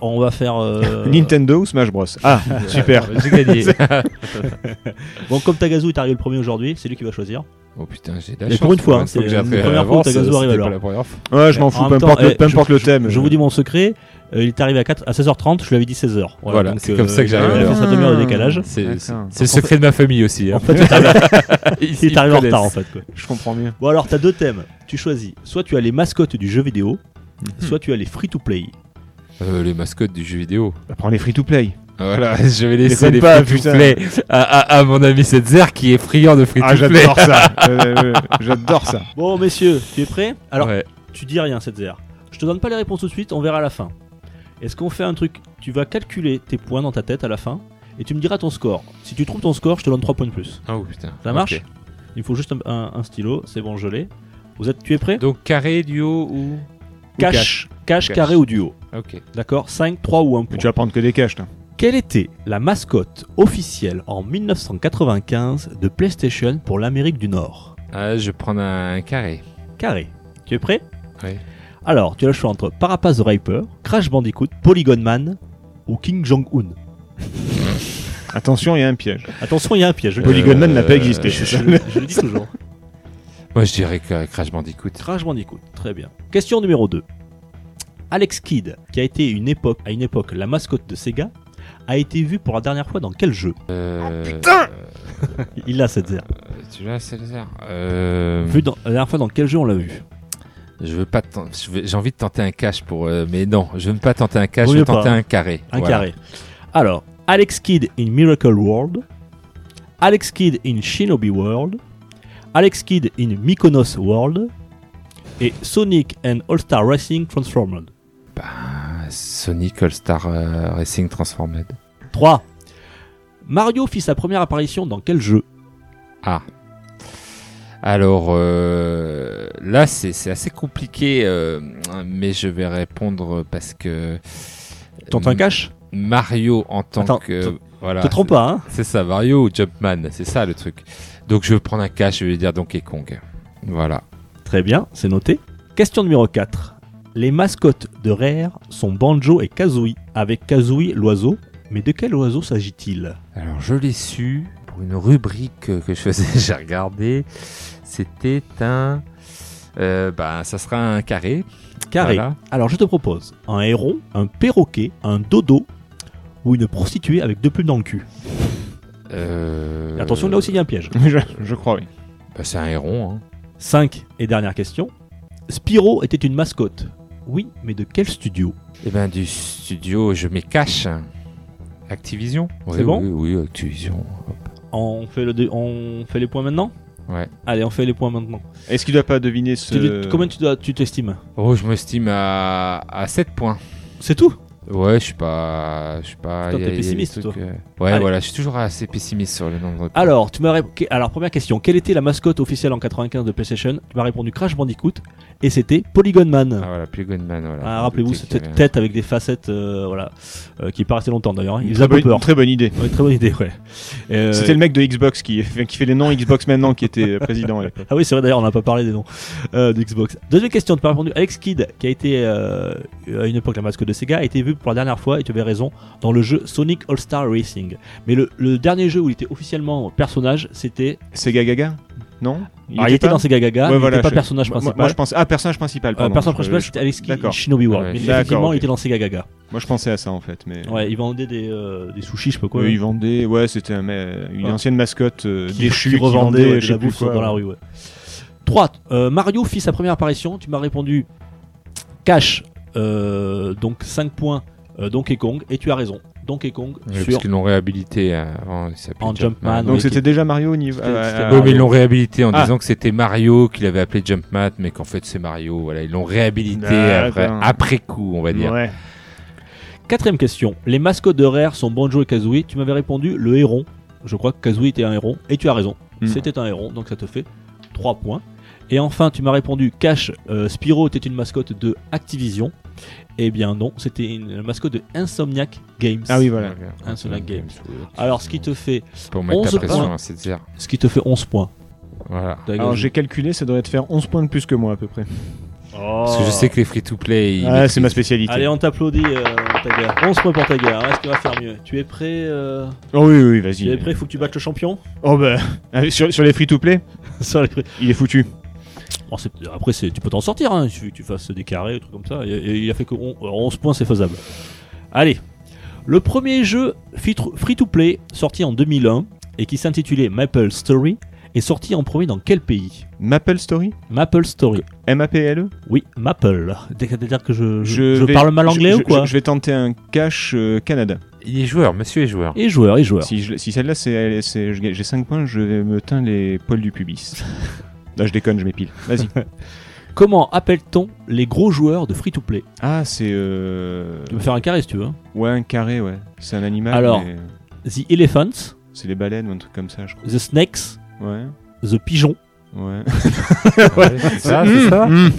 On va faire... euh, Nintendo ou Smash Bros. Ah, super. j'ai gagné. Bon comme Tagazu est arrivé le premier aujourd'hui, c'est lui qui va choisir. Oh putain, j'ai de la Mais chance. pour une fois, hein, que c'est j'ai la première fois avance, Tagazu arrive fois. Ouais, je m'en En fous, peu temps, importe, le, eh, peu importe je- le je- thème. Je vous dis mon secret, euh, il est arrivé à, 4, à 16h30, je lui avais dit 16h. Voilà, c'est comme ça que j'arrive il à a fait l'heure. sa demi-heure de décalage. C'est le secret de ma famille aussi. hein. En fait, il est arrivé, Ils- il est ils arrivé en retard en fait. quoi. Je comprends mieux. Bon alors t'as deux thèmes, tu choisis. Soit tu as les mascottes du jeu vidéo, Mhm. soit tu as les free-to-play. Euh, les mascottes du jeu vidéo. Bah, prends les free-to-play. Voilà, je vais laisser les pas, free-to-play à, à- à mon ami Setzer qui est friand de Ah, free-to-play. j'adore ça. Euh, euh, j'adore ça. Bon messieurs, tu es prêt? Alors Ouais. tu dis rien cette zère. Je te donne pas les réponses tout de suite, on verra à la fin. Est-ce qu'on fait un truc? Tu vas calculer tes points dans ta tête à la fin et tu me diras ton score. Si tu trouves ton score, je te donne 3 points de plus. Oh putain. Ça marche? Il faut juste un, un- un stylo, c'est bon, je l'ai. Vous êtes, tu es prêt? Donc carré, duo ou. Cash, cash, Cash. carré ou duo. Ok. D'accord? 5, 3 ou 1 point. Mais tu vas prendre que des caches, là. Quelle était la mascotte officielle en 1995 de PlayStation pour l'Amérique du Nord? Ah, je vais prendre un carré. Carré. Tu es prêt? Oui. Alors, tu as le choix entre Parapaz the Riper, Crash Bandicoot, Polygon Man ou King Jong-un. Attention, il y a un piège. Attention, il y a un piège. Polygon Man n'a pas euh, existé. je le dis toujours. Moi, je dirais que Crash Bandicoot. Crash Bandicoot, très bien. Question numéro 2. Alex Kidd, qui a été une époque, à une époque la mascotte de Sega, a été vu pour la dernière fois dans quel jeu Euh, putain Il a cette zère. Tu l'as, César euh, Vu dans, la dernière fois dans quel jeu on l'a vu Je veux pas. J'ai envie de tenter un cash pour. euh, mais non, je veux pas tenter un cash. Je veux pas, tenter hein. un carré. Un Voilà. carré. Alors, Alex Kidd in Miracle World, Alex Kidd in Shinobi World, Alex Kidd in Mykonos World, et Sonic and All-Star Racing Transformed. Ah, Sonic All Star euh, Racing Transformed. 3. Mario fit sa première apparition dans quel jeu? Ah. Alors euh, là, c'est assez compliqué, euh, mais je vais répondre parce que. Tente un cash Mario en tant Attends, que. Voilà. Te trompe pas, hein? C'est ça, Mario ou Jumpman, c'est ça le truc. Donc je vais prendre un cash, je vais dire Donkey Kong. Voilà. Très bien, c'est noté. Question numéro 4. Les mascottes de Rare sont Banjo et Kazooie, avec Kazooie l'oiseau. Mais de quel oiseau s'agit-il? Alors je l'ai su pour une rubrique que je faisais, j'ai regardé. C'était un. euh, bah, ça sera un carré. Carré. Voilà. Alors je te propose un héron, un perroquet, un dodo ou une prostituée avec deux plumes dans le cul. Euh, Attention, là aussi il y a un piège. je, je crois, oui. bah, c'est un héron. Hein. 5 et dernière question. Spyro était une mascotte. Oui, mais de quel studio Eh ben du studio, je mets cash. Activision. C'est Oui, bon Oui, oui, Activision. on fait, le dé- on fait les points maintenant Ouais. Allez, on fait les points maintenant. Est-ce qu'il doit pas deviner ce. Tu- Combien tu dois- tu t'estimes Oh, je m'estime à, à 7 points. C'est tout Ouais, je suis pas. Je suis pas. Y a- y pessimiste, trucs, toi. euh, Ouais, Allez. voilà, je suis toujours assez pessimiste sur les noms de Alors, tu m'as Alors, première question. Quelle était la mascotte officielle en 95 de PlayStation? Tu m'as répondu Crash Bandicoot. Et c'était Polygon Man. Ah voilà, Polygon Man, voilà. Ah, Rappelez-vous cette tête avec des facettes, euh, voilà, euh, qui est pas restée longtemps d'ailleurs. hein. Il Très faisait un peu bonne- peur. Très bonne idée. Ouais, très bonne idée, ouais. Euh, C'était le mec de Xbox qui, qui fait les noms Xbox maintenant qui était président à l'époque. Ah oui, c'est vrai d'ailleurs, on n'a pas parlé des noms euh, de Xbox. Deuxième question, tu m'as répondu Alex Kidd, qui a été euh, à une époque la mascotte de Sega, a été vu pour la dernière fois, et tu avais raison, dans le jeu Sonic All-Star Racing. Mais le, le dernier jeu où il était officiellement personnage, c'était. Sega Gaga Non Alors, il était pas dans Sega Gaga, Ouais, mais il voilà, n'était pas je- personnage moi- principal. Moi, je pense ah personnage principal. Euh, Pardon. personnage Je- principal, c'était Alex. Shinobi World. Ouais, mais effectivement, il était dans Sega Gaga. Moi je pensais à ça en fait, mais. Ouais, il vendait des, euh, des sushis, je sais pas quoi. Euh, là, ils vendaient, ouais, c'était un une Ouais. ancienne mascotte euh, qui, déchue qui revendait vendait, de la bouffe dans la rue. Ouais. 3. Mario fit sa première apparition. Tu m'as répondu Cash, euh, donc 5 points euh, Donkey Kong. Et tu as raison. Donkey Kong Ouais, sur qu'ils l'ont réhabilité euh, avant, En Jumpman, Donc oui, c'était déjà Mario au niveau. Ah, ah, ah, mais ils l'ont réhabilité en Ah. disant que c'était Mario qu'il avait appelé Jumpman, mais qu'en fait c'est Mario. Voilà, ils l'ont réhabilité après, D'accord. après coup, on va dire. Ouais. Quatrième question. Les mascottes de Rare sont Banjo et Kazooie. Tu m'avais répondu le héron. Je crois que Kazooie était un héron. Et tu as raison. Hmm. C'était un héron. Donc ça te fait 3 points. Et enfin, tu m'as répondu Cash, euh, Spyro était une mascotte de Activision. Eh bien non, c'était une mascotte de Insomniac Games. Ah oui, voilà. Seul Games. oui. Alors ce qui te fait, Pour mettre 11 ta pression, points. hein, c'est dire. ce qui te fait 11 points. Voilà. Alors j'ai calculé, ça devrait te faire 11 points de plus que moi à peu près. Parce que je sais que les free-to-play. Ah, maîtrisent. c'est ma spécialité. Allez, on t'applaudit, euh, Taga. 11 points pour Taga. Est-ce qu'il va faire mieux Tu es prêt euh, Oh oui, oui, Tu es vas-y. prêt Faut que tu battes le champion? Oh bah, ah, sur, sur les free-to-play, les il est foutu. Bon, après, tu peux t'en sortir, hein. il suffit que tu fasses des carrés, des trucs comme ça. Et, et il a fait que on- alors, 11 points, c'est faisable. Allez, le premier jeu free-to-play sorti en 2001 et qui s'intitulait Maple Story est sorti en premier dans quel pays? Maple Story? Maple Story. M-A-P-L-E Oui, Maple. C'est-à-dire que je, je, Je je vais- parle mal anglais je- ou quoi? je, je vais tenter un cash euh, Canada. Il est joueur, monsieur est joueur. Et joueur, et joueur. Si, celle-là, j'ai 5 points, je vais me teindre les poils du pubis. Là, je déconne, je m'épile. Vas-y. Comment appelle-t-on les gros joueurs de free-to-play? Ah, c'est. Euh... Tu peux faire un carré si tu veux. hein. Ouais, un carré, ouais. C'est un animal. Alors. mais The Elephants, C'est les baleines ou un truc comme ça, je crois. The Snakes, Ouais. The Pigeon, Ouais. Ouais, c'est ça, c'est ça. Mmh.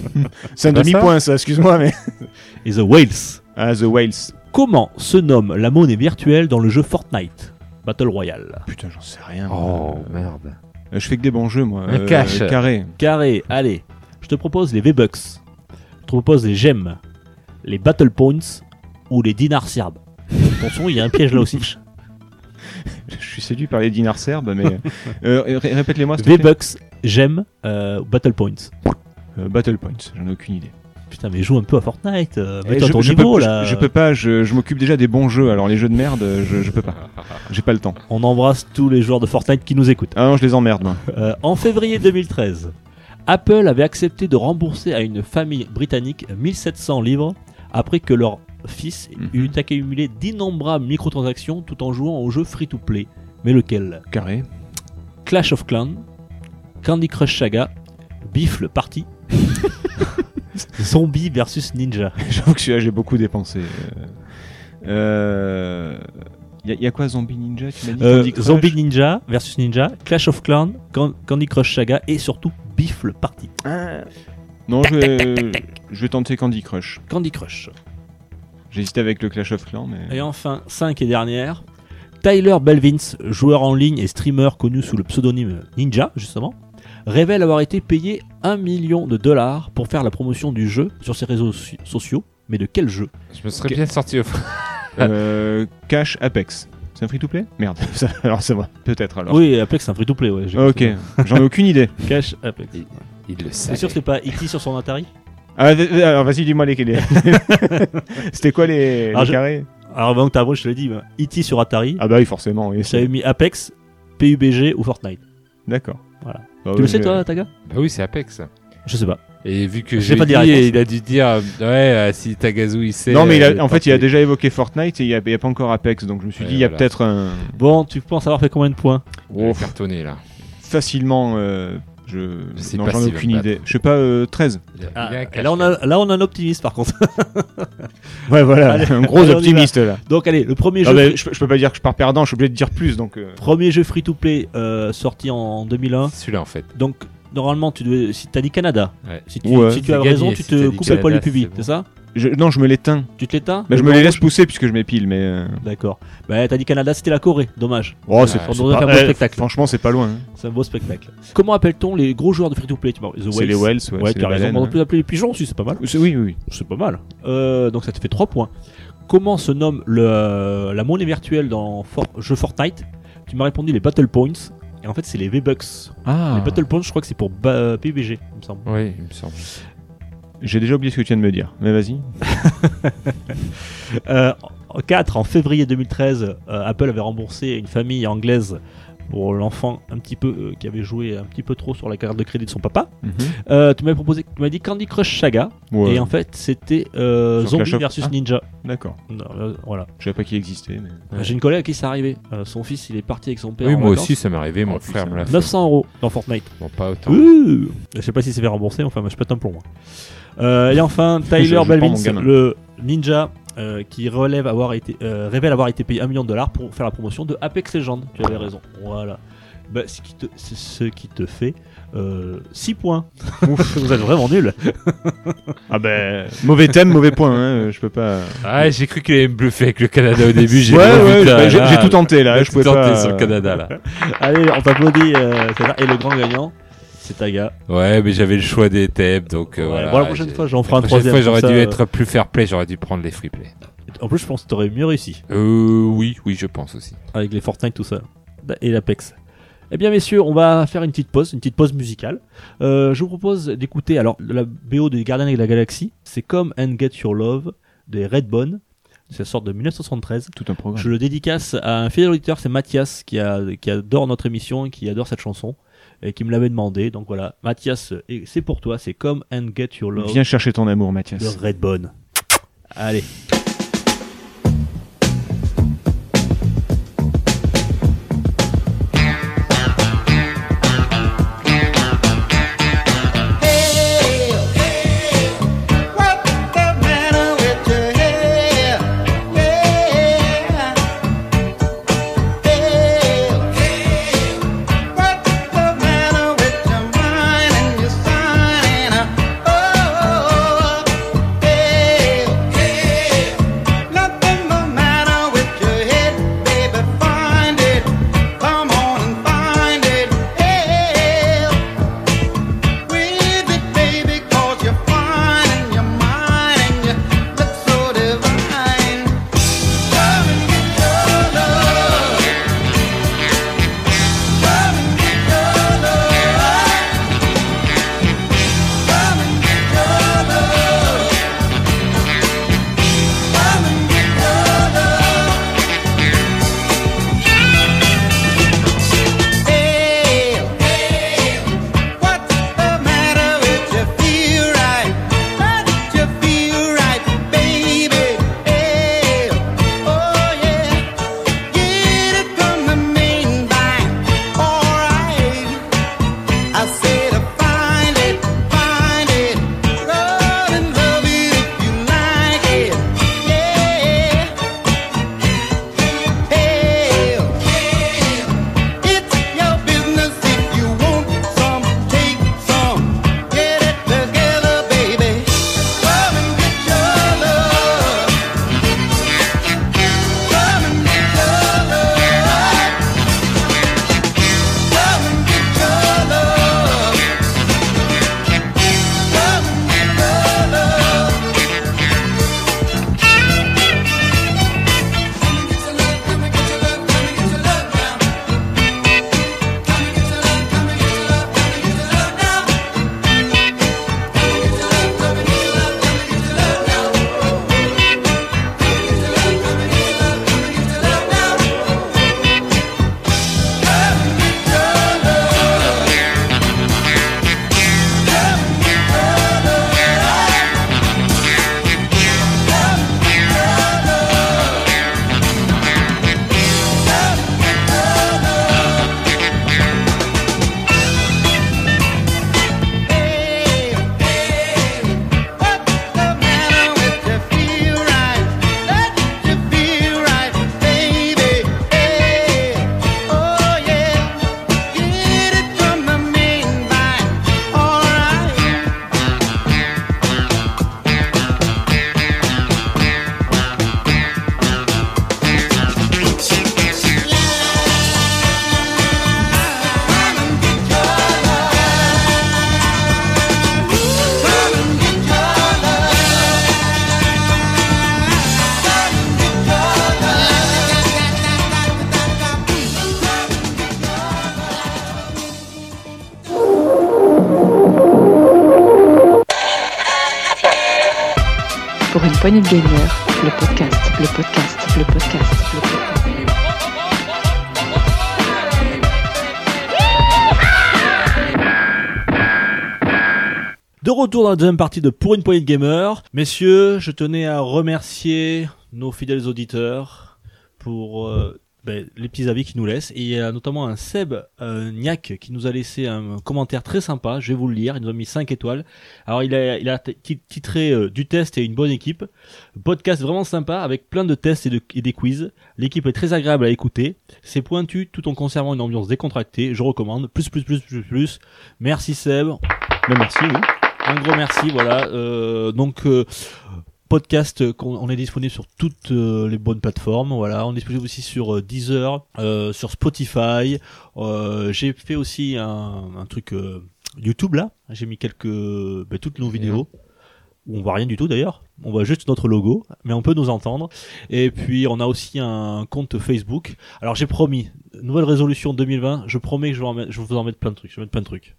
C'est un pas demi-point, ça, excuse-moi, mais. et The Whales. Ah, The Whales. Comment se nomme la monnaie virtuelle dans le jeu Fortnite? Battle Royale. Putain, j'en sais rien. Oh merde. Euh, Je fais que des bons jeux, moi. Un cash. Carré. Carré, allez. Je te propose les V-Bucks. Je te propose les gemmes, les Battle Points ou les dinars serbes. Attention, il y a un piège là aussi. Je suis séduit par les dinars serbes, mais. euh, ré- Répète-les-moi. V-Bucks, gemmes, euh, Battle Points. Euh, Battle Points, j'en ai aucune idée. Putain, mais joue un peu à Fortnite. euh, Eh, Mets-toi je, ton je niveau peux, là. je, je peux pas, je, je m'occupe déjà des bons jeux, alors les jeux de merde, je, je peux pas. J'ai pas le temps. On embrasse tous les joueurs de Fortnite qui nous écoutent. Ah non, je les emmerde, moi. Euh, en février 2013, Apple avait accepté de rembourser à une famille britannique 1700 livres après que leur fils Mhm. eut accumulé d'innombrables microtransactions tout en jouant au jeu free-to-play. Mais lequel? Carré. Clash of Clans, Candy Crush Saga, Biff le Party, Zombie versus Ninja. J'avoue que celui-là, j'ai beaucoup dépensé. Euh. Euh... Y, a, y a quoi Zombie Ninja Tu dit Euh, Zombie Ninja versus Ninja, Clash of Clans, Can- Candy Crush Saga et surtout Biff le Party. Non, je vais, je vais tenter Candy Crush. Candy Crush. J'hésitais avec le Clash of Clans, mais. Et enfin, 5 et dernière, Tyler Belvins, joueur en ligne et streamer connu sous le pseudonyme Ninja, justement, révèle avoir été payé 1 million de dollars pour faire la promotion du jeu sur ses réseaux so- sociaux. Mais de quel jeu? Je me serais bien sorti au Euh, Cash Apex. C'est un free-to-play? Merde. Alors c'est moi. Peut-être alors. Oui, Apex, c'est un free-to-play, ouais. Ok. J'en ai aucune idée. Cash Apex. Il le C'est sait. sûr que c'est pas E.T. sur son Atari? Ah, alors vas-y, dis-moi lesquels. C'était quoi les, Alors, les je- carrés? Alors avant que t'avoues, je te l'ai dit, E.T. sur Atari, Ah bah oui, forcément. Oui, j'avais mis Apex, PUBG ou Fortnite. D'accord. Voilà. Bah tu oui, le sais toi, Taga? Bah oui, c'est Apex. Je sais pas. Et vu que Je j'ai sais pas dit, dire la réponse. il a dû dire ouais euh, si Tagazu il sait. Non, mais il a- euh, en fait, il a déjà évoqué Fortnite et il n'y a, il y a pas encore Apex, donc je me suis Ouais, dit, il y a voilà. peut-être un. Bon, tu penses avoir fait combien de points? Il a cartonné là. facilement euh, Je sais non, pas j'en ai aucune battre. idée. Je sais pas, euh, 13. Il a- Ah, là, on a, là, on a un optimiste par contre. Ouais, voilà, Allez, un gros allez, optimiste là. Donc, allez, le premier jeu, je, peux- je peux pas dire que je pars perdant, je suis obligé de dire plus donc. euh, premier jeu free-to-play euh, sorti en 2001. Celui-là en fait. Donc, normalement, tu devais, si t'as dit Canada, Ouais. si tu, Ouais. si tu as raison, tu si te coupes les poils du Canada, pubis, c'est bon. c'est ça? Je- non, je me l'éteins. Tu te l'éteins Bah, je me les laisse pousser puisque je m'épile, mais. euh, D'accord. Bah, t'as dit Canada, c'était la Corée, dommage. Oh, c'est on devrait faire un beau eh, spectacle. Franchement, c'est pas loin. hein. C'est un beau spectacle. Comment appelle-t-on les gros joueurs de free-to-play tu m'as- The C'est les Whales. Wells, ouais. C'est les raison. baleines, On hein. peut appeler les pigeons aussi, c'est pas mal. C'est- Oui, oui, oui. C'est pas mal. Euh, donc ça te fait 3 points. Comment se nomme le, euh, la monnaie virtuelle dans For- jeu Fortnite? Tu m'as répondu les Battle Points. Et en fait, c'est les V-Bucks. Ah. Les Battle Points, je crois que c'est pour ba- PUBG, il me semble. Oui, il me semble. J'ai déjà oublié ce que tu viens de me dire. Mais vas-y. Euh, en 4, en février 2013, euh, Apple avait remboursé une famille anglaise pour l'enfant un petit peu euh, qui avait joué un petit peu trop sur la carte de crédit de son papa. Euh, tu m'avais proposé, tu m'as dit Candy Crush Saga Ouais. et en fait c'était euh, Zombie of- versus Ah. Ninja. D'accord. Voilà. Je savais pas qu'il existait. Mais... Ouais. J'ai une collègue à qui c'est arrivé. Son fils il est parti avec son père. Oui, en moi vacances. aussi, ça m'est arrivé. Mon Oh, frère me l'a fait. 900 euros dans Fortnite. Bon, pas autant. Ouh je sais pas si c'est fait rembourser, enfin moi, je pète un plomb. Euh, et enfin Tyler gamin. le ninja euh, qui relève avoir été, euh, révèle avoir été payé un million de dollars pour faire la promotion de Apex Legends. Tu avais raison. Voilà. Bah, c'est qui te- c'est ce qui te fait 6 points. Vous êtes vraiment nuls. Ah ben. mauvais thème, mauvais point. Hein. Je peux pas. Ah, j'ai cru qu'il allait me bluffer avec le Canada au début. J'ai Ouais, ouais. bah, j'ai là, j'ai tout tenté là. j'ai Je tout pouvais tenté pas. sur le Canada là. Allez, on t'applaudit. euh, et le grand gagnant, c'est Taga. Ouais, mais j'avais le choix des thèmes, donc euh, Ouais, voilà. bon, la prochaine fois, j'en ferai un La prochaine troisième. fois, j'aurais dû être plus fair play, j'aurais dû prendre les free play. euh, En plus, je pense que t'aurais mieux réussi. Euh, oui, oui, je pense aussi. avec les Fortnite, tout ça. Et l'Apex. Eh bien, messieurs, on va faire une petite pause, une petite pause musicale. Euh, je vous propose d'écouter alors la BO des Gardiens de la Galaxie. C'est Come and Get Your Love des Redbone. Ça sort de 1973. Tout un programme. Je le dédicace à un fidèle auditeur, c'est Mathias, qui, a, qui adore notre émission et qui adore cette chanson. Et qui me l'avait demandé. Donc voilà, Mathias, c'est pour toi, c'est Come and Get Your Love Viens chercher ton amour, de Mathias. Redbone. Allez. Poignée de gamer, le podcast, le podcast, le podcast, le podcast. De retour dans la deuxième partie de Pour une poignée de gamer. Messieurs, je tenais à remercier nos fidèles auditeurs pour euh, ben, les petits avis qu'ils nous laissent. Et il y a notamment un Seb euh, Niac qui nous a laissé un commentaire très sympa. Je vais vous le lire. Il nous a mis 5 étoiles. Alors il a, il a titré euh, du test et une bonne équipe. Podcast vraiment sympa avec plein de tests et, de- et des quiz. L'équipe est très agréable à écouter. C'est pointu tout en conservant une ambiance décontractée. Je recommande. Plus, plus, plus, plus, plus. Merci Seb. Mais merci, oui. Un gros merci, voilà. Euh, donc euh, podcast, on est disponible sur toutes euh, les bonnes plateformes, voilà. On est disponible aussi sur euh, Deezer, euh, sur Spotify. J'ai fait aussi un, truc YouTube là. J'ai mis quelques, ben, toutes nos vidéos. Où on voit rien du tout d'ailleurs, on voit juste notre logo, mais on peut nous entendre. Et puis on a aussi un compte Facebook. Alors j'ai promis, nouvelle résolution 2020, je promets que je vais, en je vais vous en mettre plein de trucs. Je vais mettre plein de trucs.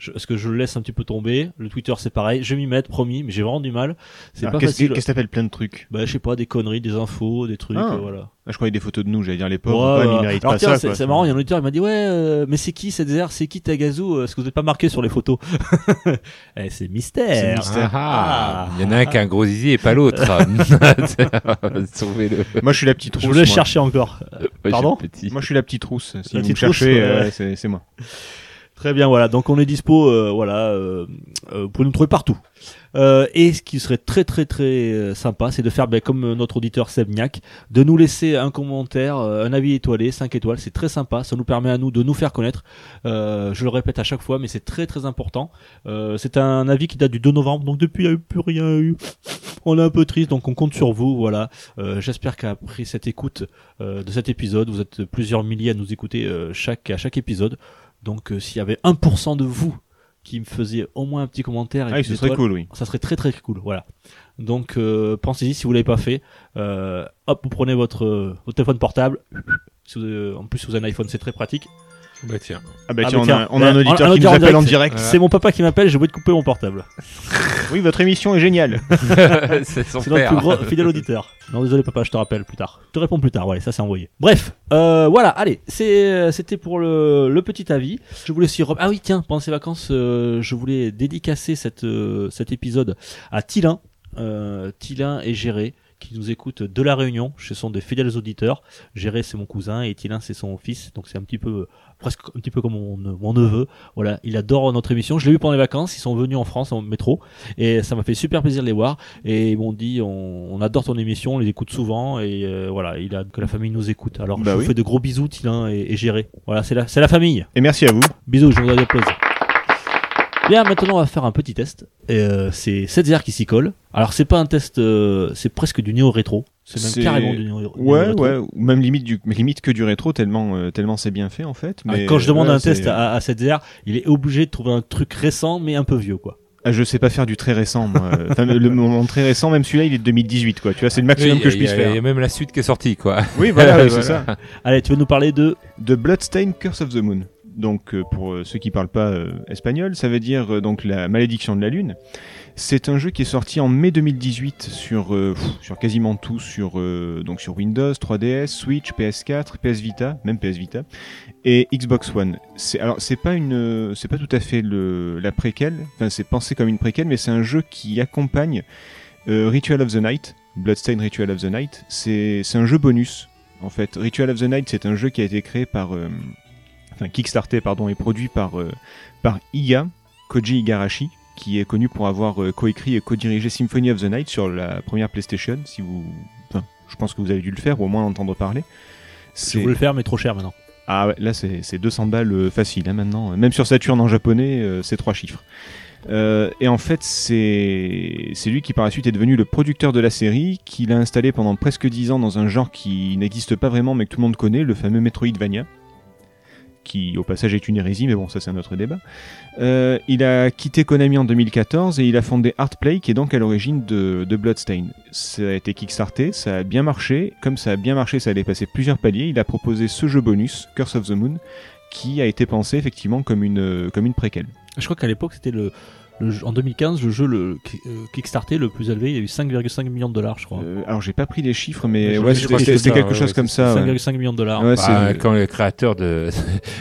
Je, parce que je le laisse un petit peu tomber? Le Twitter c'est pareil. Je vais m'y mettre, promis, mais j'ai vraiment du mal. C'est Alors, pas Qu'est-ce facile. que qu'est-ce que t'appelles plein de trucs? Bah je sais pas, des conneries, des infos, des trucs, Ah. euh, voilà. Ah, Je croyais des photos de nous, j'allais dire les pauvres, Ouais, ouais, ils méritent Alors pas tiens, ça. c'est quoi? c'est marrant, il y a un auditeur, il m'a dit ouais, euh, mais c'est qui cette zère, c'est qui Tagazu? Euh, Est-ce que vous n'êtes pas marqué sur les photos? Eh, C'est mystère. mystère. Ah, ah. Il y en a un qui a un gros zizi et pas l'autre. Trouvez-le. Moi, je suis la petite Je rousse. vous laisse moi. chercher encore. Pardon? Moi, je suis la petite rousse. Si La vous me cherchez, euh, c'est c'est moi. Très bien, voilà. Donc on est dispo, euh, voilà, euh, euh, vous pouvez nous trouver partout. Euh, et ce qui serait très très très euh, sympa, c'est de faire ben, comme notre auditeur Sebniak, de nous laisser un commentaire, un avis étoilé, 5 étoiles. C'est très sympa. Ça nous permet à nous de nous faire connaître. Je le répète à chaque fois, mais c'est très très important. C'est un avis qui date du 2 novembre, donc depuis il n'y a plus rien eu. On est un peu triste, donc on compte sur vous. Voilà. J'espère qu'après cette écoute de cet épisode, vous êtes plusieurs milliers à nous écouter chaque à chaque épisode. Donc euh, s'il y avait 1% de vous qui me faisiez au moins un petit commentaire et Ah, ce serait cool, oui. ça serait très très cool. Voilà. Donc euh, pensez-y si vous l'avez pas fait. Euh, hop, vous prenez votre, votre téléphone portable. Si vous, en plus si vous avez un iPhone, c'est très pratique. Bah tiens. Ah bah Ah, tiens, on, a, on a un auditeur un qui nous auditeur en appelle en direct. direct. C'est mon papa qui m'appelle, j'ai oublié de couper mon portable. Oui, votre émission est géniale. c'est son C'est notre plus gros fidèle auditeur. Non, désolé papa, je te rappelle plus tard. Je te réponds plus tard, ouais, ça c'est envoyé. Bref, euh, voilà, allez, c'est, euh, c'était pour le, le petit avis. Je voulais aussi... Ah oui, tiens, pendant ces vacances, euh, je voulais dédicacer cette, euh, cet épisode à Tilin. Euh, Tilin et Géré qui nous écoutent de la Réunion. Ce sont des fidèles auditeurs. Géré, c'est mon cousin et Tilin, c'est son fils. Donc c'est un petit peu, presque un petit peu comme mon, mon neveu. Voilà, il adore notre émission. Je l'ai vu pendant les vacances. Ils sont venus en France en métro et ça m'a fait super plaisir de les voir. Et ils m'ont dit, on, on adore ton émission, on les écoute souvent et euh, voilà, il a que la famille nous écoute. Alors Bah je vous fais de gros bisous, Tilin et, et Géré. Voilà, c'est la, c'est la famille. Et merci à vous. Bisous, je vous applaudis. Bien, maintenant on va faire un petit test. Et, euh, c'est 7 qui s'y colle. Alors c'est pas un test, euh, c'est presque du néo rétro. C'est même carrément du néo Ouais, rétro. ouais, ou même limite du, mais limite que du rétro tellement, euh, tellement c'est bien fait en fait. Ah, Mais Quand je demande ouais, un test à, à 7 il est obligé de trouver un truc récent mais un peu vieux quoi. Ah, je sais pas faire du très récent. Moi. enfin, le, mon très récent, même celui-là, il est de 2018 quoi. Tu vois, c'est le maximum Oui, que je a- puisse Il y faire. a même la suite qui est sortie, quoi. Oui, voilà, oui, c'est ça. Allez, tu veux nous parler de de Bloodstained Curse of the Moon. Donc euh, pour euh, ceux qui parlent pas euh, espagnol, ça veut dire euh, donc la malédiction de la lune. C'est un jeu qui est sorti en mai 2018 sur euh, sur quasiment tout sur euh, donc sur Windows, 3DS, Switch, PS4, PS Vita, même PS Vita et Xbox One. Alors c'est pas une c'est pas tout à fait le la préquelle, enfin c'est pensé comme une préquelle mais c'est un jeu qui accompagne euh, Ritual of the Night, Bloodstained Ritual of the Night. C'est c'est un jeu bonus en fait. Ritual of the Night, c'est un jeu qui a été créé par enfin kickstarté pardon et produit par par Iga Koji Igarashi qui est connu pour avoir euh, coécrit et co-dirigé Symphony of the Night sur la première PlayStation si vous enfin, je pense que vous avez dû le faire ou au moins en entendre parler c'est voulais le faire mais trop cher maintenant. ah ouais, là c'est c'est 200 balles euh, facile hein, maintenant. Même sur Saturn en japonais, euh, c'est trois chiffres. Euh, et en fait, c'est c'est lui qui par la suite est devenu le producteur de la série, qu'il a installé pendant presque 10 ans dans un genre qui n'existe pas vraiment mais que tout le monde connaît, le fameux Metroidvania, qui au passage est une hérésie, mais bon, ça c'est un autre débat. Euh, il a quitté Konami en 2014 et il a fondé Artplay, qui est donc à l'origine de, de Bloodstained. Ça a été kickstarté, ça a bien marché. Comme ça a bien marché, ça allait passer plusieurs paliers. Il a proposé ce jeu bonus, Curse of the Moon, qui a été pensé effectivement comme une, comme une préquelle. Je crois qu'à l'époque c'était le le jeu- en 2015, le jeu le euh, Kickstarter le plus élevé, il y a eu 5,5 millions de dollars, je crois. Euh, alors j'ai pas pris les chiffres, mais Je- ouais, je c'était crois que quelque ouais, chose ouais, comme ça. ouais. 5,5 millions de dollars. Ouais, Bah, quand le créateur de,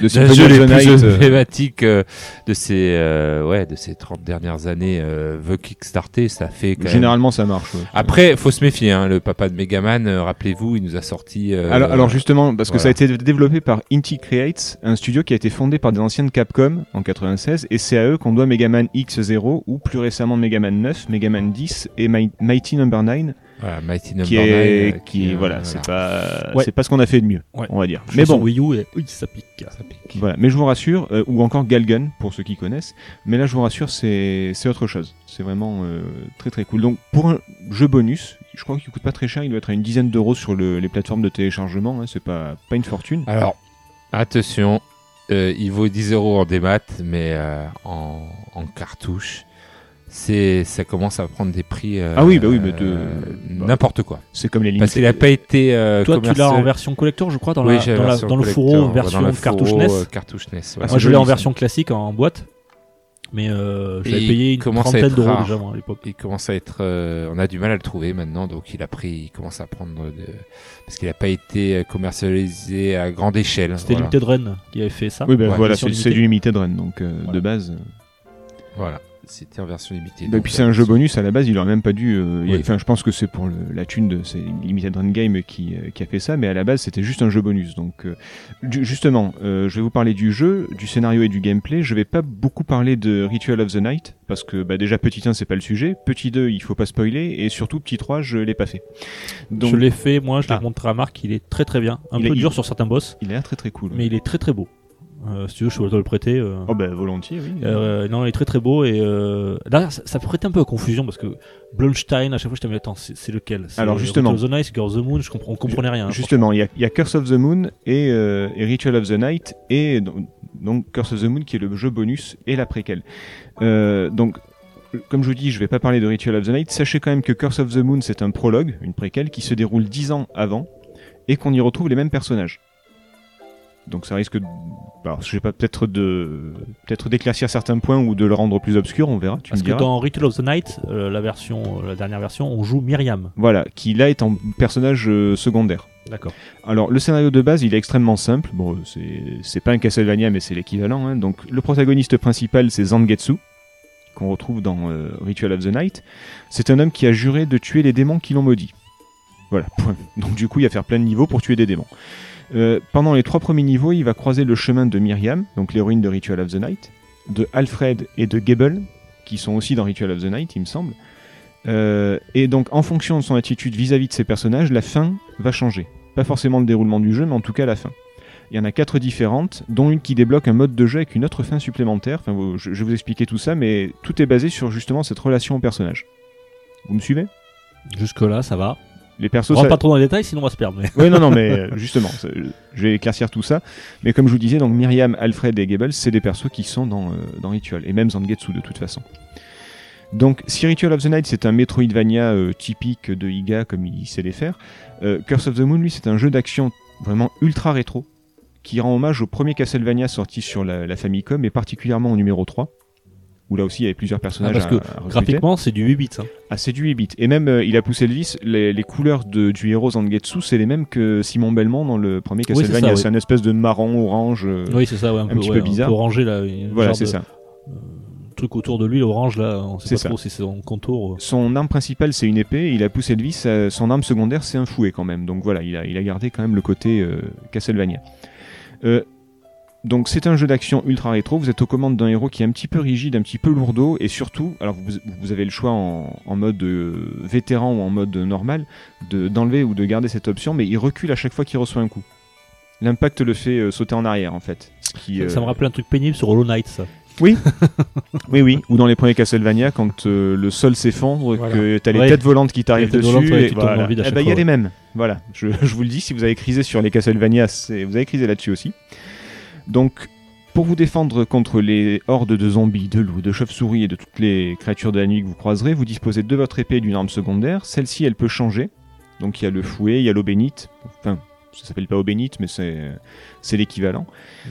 de d'un jeu les the plus euh, emblématiques euh, de ces euh, ouais de ces 30 dernières années euh, veut kickstarter ça fait quand même Généralement, ça marche. ouais. après faut se méfier hein, le papa de Megaman euh, rappelez-vous il nous a sorti euh, alors, alors justement, parce que ça a été développé par Inti Creates, un studio qui a été fondé par des anciens de Capcom en 96, et c'est à eux qu'on doit Megaman X0 ou plus récemment Megaman 9, Megaman 10 et Mi- Mighty Number 9, voilà, Mighty Number qui est, 9, euh, qui euh, voilà, c'est pas, Ouais. c'est pas ce qu'on a fait de mieux, Ouais. on va dire. Je Mais bon, Wii U et oui, ça pique. ça pique. Voilà, mais je vous rassure, euh, ou encore Galgun pour ceux qui connaissent, mais là je vous rassure, c'est c'est autre chose. C'est vraiment euh, très très cool. Donc pour un jeu bonus, je crois qu'il coûte pas très cher, il doit être à une dizaine d'euros sur le- les plateformes de téléchargement, hein, c'est pas, pas une fortune. alors attention euh, il vaut 10 euros en démat mais euh, en, en cartouche. C'est ça commence à prendre des prix euh, Ah oui, bah oui, mais de- euh, bah, n'importe quoi. C'est comme les parce qu'il a pas été euh, Toi, tu l'as en version collector, je crois, dans, Oui, la- j'ai la dans, la- version dans le fourreau dans version cartouche NES. cartouche NES ouais. Ah, Moi, je l'ai en version classique en boîte, mais euh, Et payé il une commence à trentaine être d'euros rare. déjà moi, à l'époque. il commence à être euh, on a du mal à le trouver maintenant donc il a pris il commence à prendre de, parce qu'il n'a pas été euh, commercialisé à grande échelle C'était voilà. Limited Run qui avait fait ça. Oui, ben Ouais, voilà, c'est du limited run, donc euh, Voilà. de base. voilà c'était en version limitée Et donc, puis c'est euh, un jeu bonus à la base, il aurait même pas dû. euh, Oui. Enfin, je pense que c'est pour le- la thune de c'est Limited Run Game qui, euh, qui a fait ça, mais à la base c'était juste un jeu bonus. Donc euh, ju- justement, euh, je vais vous parler du jeu, du scénario et du gameplay. Je vais pas beaucoup parler de Ritual of the Night parce que bah, déjà petit 1 c'est pas le sujet, petit 2 il faut pas spoiler et surtout petit 3 je l'ai pas fait. Donc Je l'ai fait, moi, je l'ai Ah. montré à Marc, il est très très bien. Un Il peu est- dur sur certains boss, il a l'air très très cool. mais il est très très beau. Euh, si tu veux, je peux te le prêter. euh. Oh bah volontiers, oui. Euh, non, il est très très beau et d'ailleurs ça, ça prêtait un peu à confusion parce que Blumstein à chaque fois je t'avais attends c'est lequel? Alors, justement. Ritual of the Night, Girl of the Moon, je comprends, on comprenait rien. hein, Justement, il y, a, il y a Curse of the Moon et, et Ritual of the Night et donc, Curse of the Moon qui est le jeu bonus et la préquelle. Donc, comme je vous dis, je vais pas parler de Ritual of the Night. Sachez quand même que Curse of the Moon c'est un prologue, une préquelle qui se déroule dix ans avant et qu'on y retrouve les mêmes personnages. Donc ça risque. Alors, je sais pas, peut-être de, peut-être d'éclaircir certains points ou de le rendre plus obscur, on verra. Tu Parce me que diras. dans Ritual of the Night, euh, la version, euh, la dernière version, on joue Myriam. Voilà, qui là est en personnage euh, secondaire. D'accord. Alors, le scénario de base, il est extrêmement simple. Bon, c'est c'est pas un Castlevania, mais c'est l'équivalent. hein. Donc, le protagoniste principal, c'est Zangetsu, qu'on retrouve dans euh, Ritual of the Night. C'est un homme qui a juré de tuer les démons qui l'ont maudit. Voilà, point. Donc, du coup, il va faire plein de niveaux pour tuer des démons. Euh, pendant les trois premiers niveaux, il va croiser le chemin de Myriam, donc l'héroïne de Ritual of the Night, de Alfred et de Gable, qui sont aussi dans Ritual of the Night, il me semble. Euh, et donc, en fonction de son attitude vis-à-vis de ces personnages, la fin va changer. Pas forcément le déroulement du jeu, mais en tout cas la fin. Il y en a quatre différentes, dont une qui débloque un mode de jeu avec une autre fin supplémentaire. Enfin, je, vais vous expliquer tout ça, mais tout est basé sur justement cette relation au personnage. Vous me suivez? Jusque là, ça va. Les persos, On rentre ça- pas trop dans les détails, sinon on va se perdre. mais- oui, non, non, mais justement, je vais éclaircir tout ça. Mais comme je vous disais, donc Myriam, Alfred et Goebbels, c'est des persos qui sont dans, euh, dans Ritual, et même Zangetsu de toute façon. Donc, si Ritual of the Night c'est un Metroidvania euh, typique de Iga comme il sait les faire, euh, Curse of the Moon, lui, c'est un jeu d'action vraiment ultra rétro qui rend hommage au premier Castlevania sorti sur la, la Famicom et particulièrement au numéro 3 où là aussi il y avait plusieurs personnages parce à- que à. Graphiquement, c'est du 8 bits. hein. Ah, c'est du 8 bits. Et même, euh, il a poussé le vice, les, les couleurs de, du héros Zangetsu, c'est les mêmes que Simon Belmont dans le premier Oui, Castlevania. ça, c'est oui. un espèce de marron, orange. euh, Oui, c'est ça, ouais, un, peu, petit ouais, peu bizarre. Un peu orangé là. voilà, c'est de ça. Truc autour de lui, orange là, on sait C'est pas ça. trop si c'est en contour. euh. Son arme principale, c'est une épée. Il a poussé le euh, Son arme secondaire, c'est un fouet quand même. Donc voilà, il a, il a gardé quand même le côté euh, Castlevania. Euh, donc c'est un jeu d'action ultra rétro. Vous êtes aux commandes d'un héros qui est un petit peu rigide, un petit peu lourdeau, et surtout, alors vous, vous avez le choix en, en mode euh, vétéran ou en mode normal de- d'enlever ou de garder cette option, mais il recule à chaque fois qu'il reçoit un coup. L'impact le fait euh, sauter en arrière en fait. Ce qui, Ça, euh, ça me rappelle un truc pénible sur Hollow Knight, ça. Oui, oui. Ou dans les premiers Castlevania, quand euh, le sol s'effondre, Voilà. que t'as les Ouais. têtes volantes qui t'arrivent têtes volantes, dessus, ouais, et voilà. Eh ben, il y a les mêmes. Voilà. Je, je vous le dis, si vous avez crisé sur les Castlevania, vous avez crisé là-dessus aussi. Donc, pour vous défendre contre les hordes de zombies, de loups, de chauves-souris et de toutes les créatures de la nuit que vous croiserez, vous disposez de votre épée et d'une arme secondaire. Celle-ci, elle peut changer. Donc, il y a le fouet, il y a l'eau bénite. Enfin, ça s'appelle pas eau bénite, mais c'est c'est l'équivalent.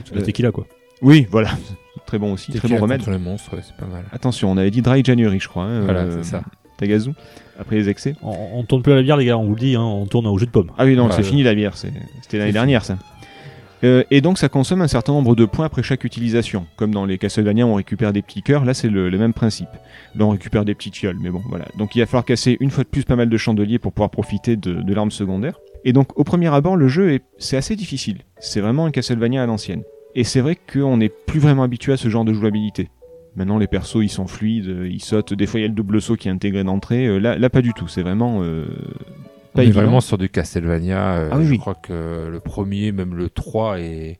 C'est la tequila, quoi. Oui, voilà. très bon aussi, très bon a remède. Contre les monstres, ouais, c'est pas mal. Attention, on avait dit Dry January, je crois. hein, Voilà, euh, c'est ça. Tagazu, après les excès. On, on tourne plus à la bière, les gars, on vous le dit, hein, on tourne au jus de pomme. Ah oui, non, Voilà. c'est fini la bière, c'est- c'était l'année C'est dernière ça. Euh, et donc ça consomme un certain nombre de points après chaque utilisation. Comme dans les Castlevania, on récupère des petits cœurs, là c'est le, même principe. Là on récupère des petites fioles, mais bon voilà. Donc il va falloir casser une fois de plus pas mal de chandeliers pour pouvoir profiter de, l'arme secondaire. Et donc au premier abord, le jeu est c'est assez difficile. C'est vraiment un Castlevania à l'ancienne. Et c'est vrai qu'on n'est plus vraiment habitué à ce genre de jouabilité. Maintenant les persos ils sont fluides, ils sautent, des fois il y a le double saut qui est intégré d'entrée. Euh, là, là pas du tout, c'est vraiment... euh, On pas est évident. vraiment sur du Castlevania. euh, Ah oui, je oui. crois que le premier, même le 3, et,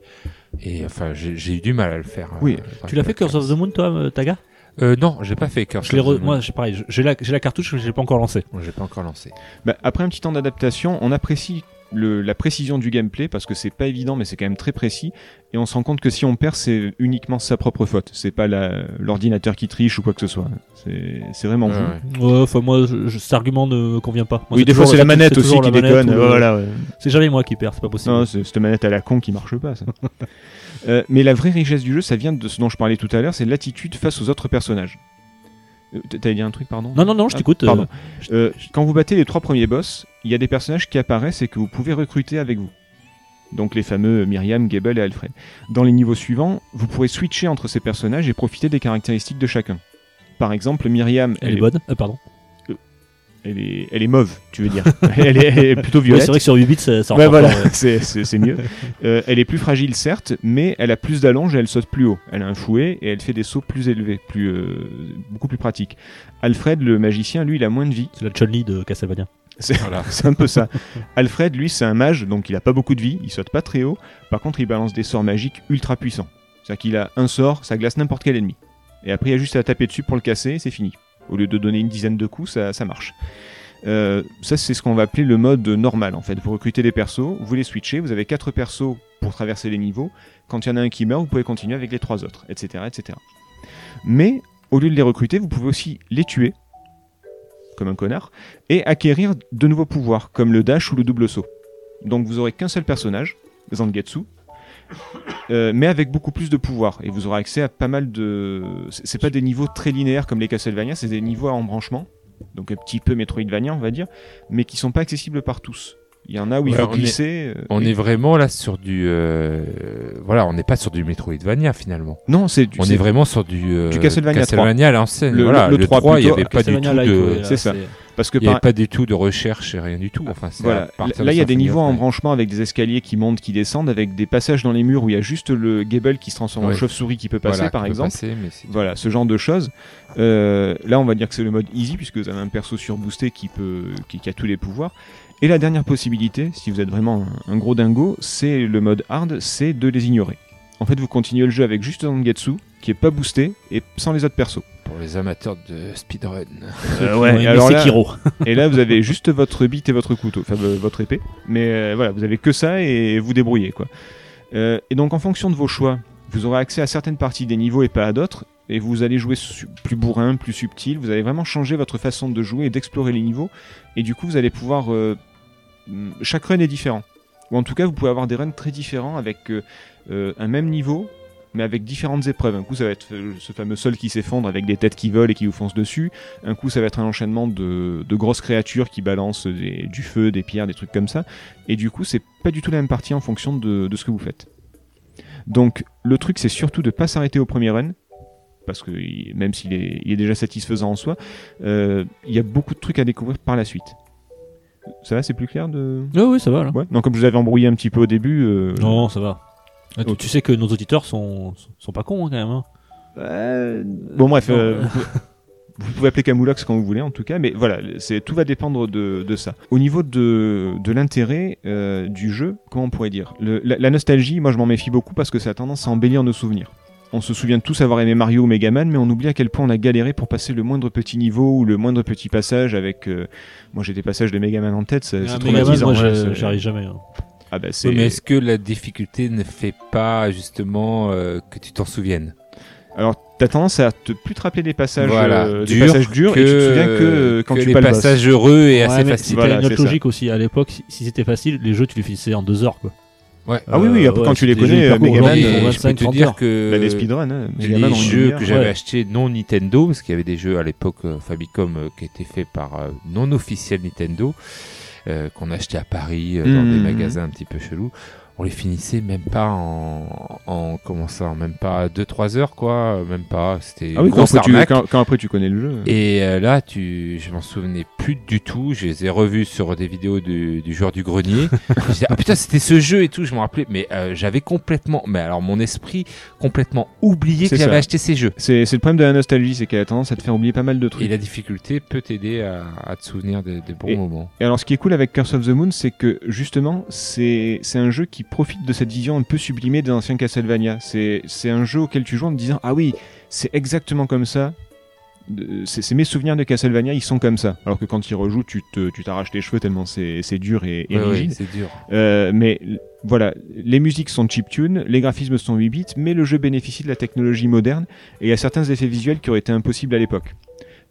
et enfin, j'ai eu du mal à le faire. Oui. euh, Tu l'as fait Curse of the Moon, toi, euh, Taga? Euh, Non, j'ai pas fait Curse Je of the Moon. Moi, j'ai pareil, j'ai la, j'ai la cartouche, mais je l'ai pas encore lancé. Moi, j'ai pas encore lancé. Bah, après un petit temps d'adaptation, on apprécie le- la précision du gameplay parce que c'est pas évident, mais c'est quand même très précis. Et on se rend compte que si on perd, c'est uniquement sa propre faute. C'est pas l'ordinateur qui triche ou quoi que ce soit. C'est c'est vraiment Ouais, vous. ouais. Moi, je- je- cet argument ne convient pas. Moi, oui, des fois c'est la manette aussi qui déconne. ou le- Voilà, ouais. C'est jamais moi qui perds, c'est pas possible. Non, c'est cette manette à la con qui marche pas. Ça. Euh, mais la vraie richesse du jeu, ça vient de ce dont je parlais tout à l'heure, c'est l'attitude face aux autres personnages. Euh, T'allais dire un truc, pardon? Non, non, non, je Ah, t'écoute. euh, Pardon. Euh, quand vous battez les trois premiers boss, il y a des personnages qui apparaissent et que vous pouvez recruter avec vous. Donc les fameux Myriam, Gable et Alfred. Dans les niveaux suivants, vous pourrez switcher entre ces personnages et profiter des caractéristiques de chacun. Par exemple, Myriam, Elle est bonne. Euh, pardon. Elle est, elle est mauve, tu veux dire. elle, est, elle est plutôt Ouais, violette. c'est vrai que sur 8 bits, ça, ça Ouais, rend voilà, c'est- c'est c'est mieux. Euh, elle est plus fragile, certes, mais elle a plus d'allonge et elle saute plus haut. Elle a un fouet et elle fait des sauts plus élevés, plus, euh, beaucoup plus pratiques. Alfred, le magicien, lui, il a moins de vie. C'est la Chun-Li de Castlevania. C'est Voilà. c'est un peu ça. Alfred, lui, c'est un mage, donc il a pas beaucoup de vie, il saute pas très haut. Par contre, il balance des sorts magiques ultra puissants. C'est-à-dire qu'il a un sort, ça glace n'importe quel ennemi. Et après, il y a juste à taper dessus pour le casser, et c'est fini. Au lieu de donner une dizaine de coups, ça, marche. Euh, ça, c'est ce qu'on va appeler le mode normal, en fait. Vous recrutez des persos, vous les switchez, vous avez quatre persos pour traverser les niveaux. Quand il y en a un qui meurt, vous pouvez continuer avec les trois autres, etc., etc. Mais, au lieu de les recruter, vous pouvez aussi les tuer, comme un connard, et acquérir de nouveaux pouvoirs, comme le dash ou le double saut. Donc vous aurez qu'un seul personnage, Zangetsu, euh, mais avec beaucoup plus de pouvoirs, et vous aurez accès à pas mal de... C'est pas des niveaux très linéaires comme les Castlevania, c'est des niveaux à embranchement, donc un petit peu Metroidvania on va dire, mais qui sont pas accessibles par tous. Il y en a où il Ouais, faut on est- glisser... euh, On est vraiment là sur du. euh, Voilà, on n'est pas sur du Metroidvania finalement. Non, c'est du... On est vraiment sur du. euh, Du Castlevania à l'ancienne. Le- voilà, le- le, le 3 3, il n'y avait pas du tout de. c'est ça. Parce que Il n'y par... pas du tout de recherche et rien du tout. Enfin, Voilà, là il y a des niveaux en branchement avec des escaliers qui montent, qui descendent, avec des passages dans les murs où il y a juste le Gable qui se transforme en chauve-souris qui peut passer Voilà, par exemple. passer, Voilà, ce genre de choses. Euh, là, on va dire que c'est le mode easy, puisque vous avez un perso surboosté qui, peut, qui, qui a tous les pouvoirs. Et la dernière possibilité, si vous êtes vraiment un, un gros dingo, c'est le mode hard, c'est de les ignorer. En fait, vous continuez le jeu avec juste Zangetsu, qui est pas boosté, et sans les autres persos. Pour les amateurs de speedrun. Qui ouais, alors là-. Et là, vous avez juste votre bite et votre couteau, enfin euh, votre épée. Mais euh, voilà, vous avez que ça et vous débrouillez quoi. Euh, et donc, en fonction de vos choix, vous aurez accès à certaines parties des niveaux et pas à d'autres. Et vous allez jouer plus bourrin, plus subtil. Vous allez vraiment changer votre façon de jouer et d'explorer les niveaux. Et du coup, vous allez pouvoir. euh, chaque run est différent. Ou en tout cas, vous pouvez avoir des runs très différents avec euh, euh, un même niveau, mais avec différentes épreuves. Un coup, ça va être euh, ce fameux sol qui s'effondre avec des têtes qui volent et qui vous foncent dessus. Un coup, ça va être un enchaînement de, grosses créatures qui balancent du feu, des pierres, des trucs comme ça. Et du coup, c'est pas du tout la même partie en fonction de, ce que vous faites. Donc, le truc, c'est surtout de pas s'arrêter au premier run. Parce que même s'il est, déjà satisfaisant en soi, il y a beaucoup de trucs à découvrir par la suite. Ça va, c'est plus clair de. Oui, oui, ça va là. Ouais. Non, comme je vous avais embrouillé un petit peu au début. euh, Non, ça va. Ah, tu, sais que nos auditeurs sont, sont pas cons hein, quand même. hein. Euh, Bon bref, euh, vous, pouvez, vous pouvez appeler Camoulox quand vous voulez en tout cas, mais voilà, c'est tout va dépendre de, de ça. Au niveau de, de l'intérêt du jeu, comment on pourrait dire? Le- la, la nostalgie, moi je m'en méfie beaucoup parce que ça a tendance à embellir nos souvenirs. On se souvient tous avoir aimé Mario ou Megaman, mais on oublie à quel point on a galéré pour passer le moindre petit niveau ou le moindre petit passage avec. euh, moi j'ai des passages de Megaman en tête, c'est Ah, c'est Megaman, traumatisant. moi, ouais, je- c'est- j'y arrive jamais. hein. Ah bah c'est. Oui, mais est-ce que la difficulté ne fait pas justement euh, que tu t'en souviennes? Alors t'as tendance à te plus te rappeler des passages, Voilà, euh, des durs passages durs et tu te souviens que euh, quand que tu les le boss. passages heureux et Ouais, assez faciles. C'était Voilà, une c'est autre ça. logique aussi. À l'époque, si, si c'était facile, les jeux, tu les finissais en deux heures. Quoi. Ouais. Ah oui, oui, après, quand tu les connais, euh, Megaman, font je 25, peux te 30 dire heures. que Bah, les speedruns, hein. les jeux que j'avais Ouais. achetés non Nintendo, parce qu'il y avait des jeux à l'époque euh, Famicom euh, qui étaient faits par euh, non officiel Nintendo, euh, qu'on achetait à Paris euh, dans Mhm. des magasins un petit peu chelous. On les finissait même pas en, en comment ça, même pas 2-3 heures quoi, même pas. C'était Ah oui, quand après, tu, arnaque. quand, quand après tu connais le jeu. Et euh, là, tu, je m'en souvenais plus du tout. Je les ai revus sur des vidéos du, du joueur du grenier. je disais, ah putain, c'était ce jeu et tout. Je me rappelais, mais euh, j'avais complètement, mais alors mon esprit complètement oublié que j'avais acheté ces jeux. C'est c'est le problème de la nostalgie, c'est qu'elle a tendance à te faire oublier pas mal de trucs. Et la difficulté peut t'aider à, à te souvenir des, des bons Et- moments. Et alors, ce qui est cool avec Curse of the Moon, c'est que justement, c'est c'est un jeu qui profite de cette vision un peu sublimée des anciens Castlevania. C'est un jeu auquel tu joues en te disant Ah oui, c'est exactement comme ça. C'est mes souvenirs de Castlevania, ils sont comme ça. Alors que quand tu y rejoues, tu t'arraches les cheveux tellement c'est dur et, et Ouais, rigide. c'est dur. Euh, mais voilà, les musiques sont chiptune, les graphismes sont 8 bits, mais le jeu bénéficie de la technologie moderne et il y a certains effets visuels qui auraient été impossibles à l'époque.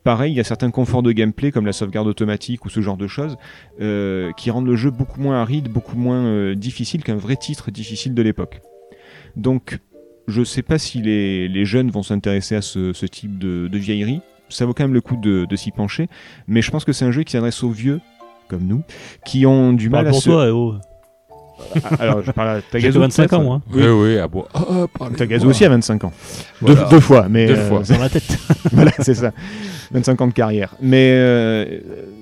Pareil, il y a certains conforts de gameplay comme la sauvegarde automatique ou ce genre de choses euh, qui rendent le jeu beaucoup moins aride, beaucoup moins euh, difficile qu'un vrai titre difficile de l'époque. Donc, je sais pas si les, les jeunes vont s'intéresser à ce, ce type de, de vieillerie. Ça vaut quand même le coup de, de s'y pencher, mais je pense que c'est un jeu qui s'adresse aux vieux comme nous, qui ont du mal à pour se. toi, oh. Ah, Alors, je parle à Tagazu. 25 ans, moi. Oui, oui, ah bon. Ah, ah. Tagazu aussi a 25 ans. Voilà. Deux, deux fois, mais. Deux euh. Dans la tête. voilà, c'est ça. 25 ans de carrière. Mais euh,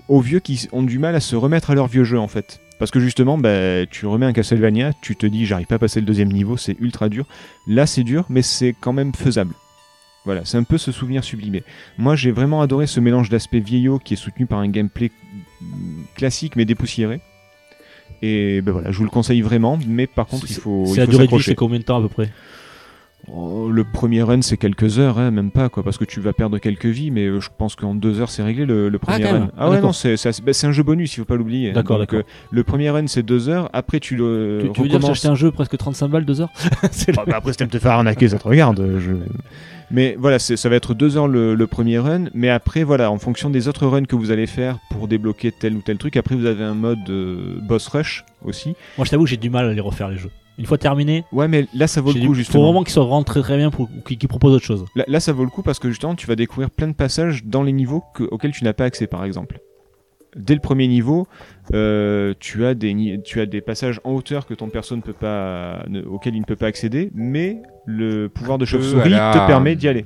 aux vieux qui ont du mal à se remettre à leur vieux jeu, en fait. Parce que justement, bah, tu remets un Castlevania, tu te dis, j'arrive pas à passer le deuxième niveau, c'est ultra dur. Là, c'est dur, mais c'est quand même faisable. Voilà, c'est un peu ce souvenir sublimé. Moi, j'ai vraiment adoré ce mélange d'aspect vieillot qui est soutenu par un gameplay mm, classique mais dépoussiéré. Et ben voilà, je vous le conseille vraiment, mais par contre, il faut, C'est la durée de vie, c'est combien de temps à peu près? Oh, le premier run c'est quelques heures, hein, même pas quoi, parce que tu vas perdre quelques vies, mais euh, je pense qu'en deux heures c'est réglé le, le premier quand run. Ah Ah, ouais d'accord. non, c'est bah, c'est un jeu bonus, il faut pas l'oublier. hein. D'accord, d'accord. euh, le premier run c'est deux heures, après tu le Tu, tu veux dire que un jeu presque 35 balles, 2 heures C'est le- Ah, bah, après si t'aimes te faire arnaquer, ça te regarde. euh, je- Mais voilà, ça va être deux heures le, le premier run, mais après voilà, en fonction des autres runs que vous allez faire pour débloquer tel ou tel truc, après vous avez un mode euh, boss rush aussi. Moi, je t'avoue, j'ai du mal à les refaire les jeux. Une fois terminé, Ouais, mais là ça vaut le coup justement. faut vraiment qu'ils soient vraiment très très bien pour qu'ils proposent autre chose. Là, là, ça vaut le coup parce que justement, tu vas découvrir plein de passages dans les niveaux que- auxquels tu n'as pas accès, par exemple. Dès le premier niveau, euh, tu, as des, tu as des passages en hauteur que ton perso ne peut pas, ne- auxquels il ne peut pas accéder, mais le pouvoir de chauve-souris à la- te permet d'y aller.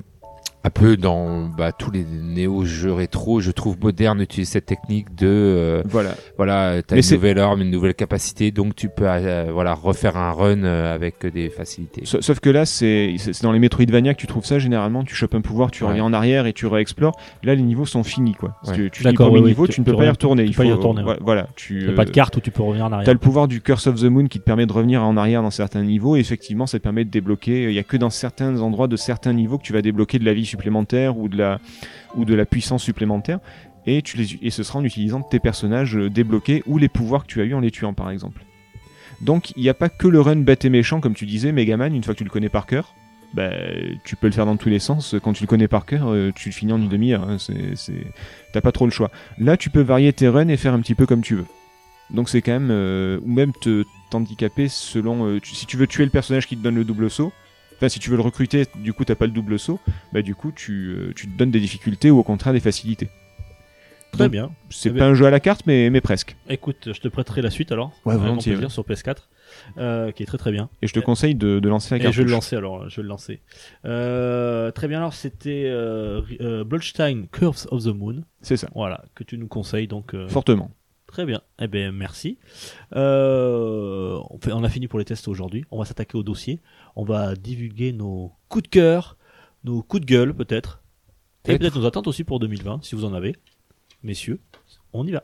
Un peu dans bah, tous les néo-jeux rétro, je trouve moderne d'utiliser cette technique de euh, Voilà. voilà, t'as une nouvelle arme, une nouvelle capacité, donc tu peux euh, voilà refaire un run euh, avec des facilités. Sa- Sauf que là, c'est dans les Metroidvania que tu trouves ça. Généralement, tu chopes un pouvoir, tu Ouais. reviens en arrière et tu réexplores. Là, les niveaux sont finis, quoi. Ouais. tu, tu finis le oui, niveau, tu- tu ne peux pas y retourner. tu Il pas y faut- retourner, ouais, Voilà. Tu, T'as pas de carte où tu peux revenir en arrière. T'as le pouvoir du Curse of the Moon qui te permet de revenir en arrière dans certains niveaux et effectivement ça te permet de débloquer. Il y a que dans certains endroits de certains niveaux que tu vas débloquer de la vie supplémentaire ou de la puissance supplémentaire et tu les et ce sera en utilisant tes personnages euh, débloqués ou les pouvoirs que tu as eu en les tuant par exemple. Donc il n'y a pas que le run bête et méchant comme tu disais Megaman une fois que tu le connais par cœur. Bah, tu peux le faire dans tous les sens. Quand tu le connais par cœur, euh, tu le finis en une demi-heure. hein. T'as pas trop le choix. Là, tu peux varier tes runs et faire un petit peu comme tu veux. Donc c'est quand même euh, ou même te t'handicaper selon si tu veux tuer le personnage qui te donne le double saut. Enfin, si tu veux le recruter, du coup, t'as pas le double saut. Bah, du coup, tu, euh, tu te donnes des difficultés ou au contraire des facilités. Très Donc, bien. C'est Eh pas ben- un jeu à la carte, mais, mais presque. Écoute, je te prêterai la suite alors. Ouais, grand volontiers, ouais. sur PS4, euh, qui est très très bien. Et je te conseille de, de lancer la Et carte. je vais le lancer alors, je vais le lancer. Euh, très bien, alors c'était euh, euh, Bloodstein Curves of the Moon, C'est ça, voilà, que tu nous conseilles donc. euh, fortement. Très bien, eh bien merci. Euh, on, fait- on a fini pour les tests aujourd'hui, on va s'attaquer au dossier, on va divulguer nos coups de cœur, nos coups de gueule peut-être, et Peut-être. nos attentes aussi pour 2020, si vous en avez. Messieurs, on y va.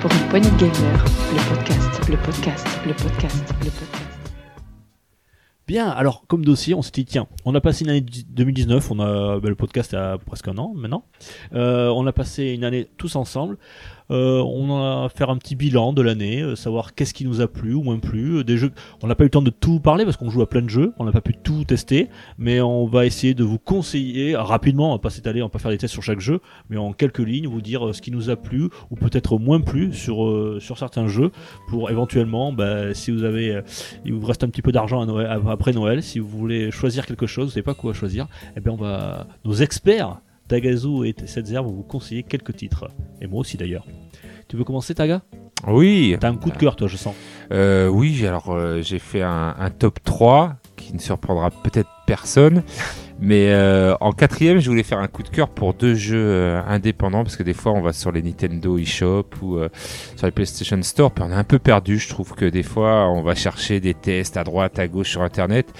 Pour une poignée de gamers, le podcast, le podcast, le podcast, le podcast. Bien, alors comme dossier, on s'est dit tiens, on a passé une année 2019, on a ben, le podcast a presque un an maintenant. Euh, on a passé une année tous ensemble. Euh, on va faire un petit bilan de l'année, euh, savoir qu'est-ce qui nous a plu ou moins plu. euh, Des jeux, on n'a pas eu le temps de tout parler parce qu'on joue à plein de jeux, on n'a pas pu tout tester, mais on va essayer de vous conseiller rapidement. On va pas s'étaler, on va pas faire des tests sur chaque jeu, mais en quelques lignes vous dire ce qui nous a plu ou peut-être moins plu sur sur certains jeux pour éventuellement, bah, si vous avez, il vous reste un petit peu d'argent après Noël, si vous voulez choisir quelque chose, vous savez pas quoi choisir, eh bien on va, nos experts Tagazu et Setzer vont vous conseiller quelques titres. Et moi aussi d'ailleurs. Tu veux commencer Taga? Oui. T'as un coup de cœur toi je sens. Euh, oui, alors euh, j'ai fait un, un top 3 qui ne surprendra peut-être personne. Mais euh, en quatrième, je voulais faire un coup de cœur pour deux jeux indépendants parce que des fois on va sur les Nintendo eShop ou sur les PlayStation Store, puis on est un peu perdu. Je trouve que des fois on va chercher des tests à droite, à gauche sur Internet,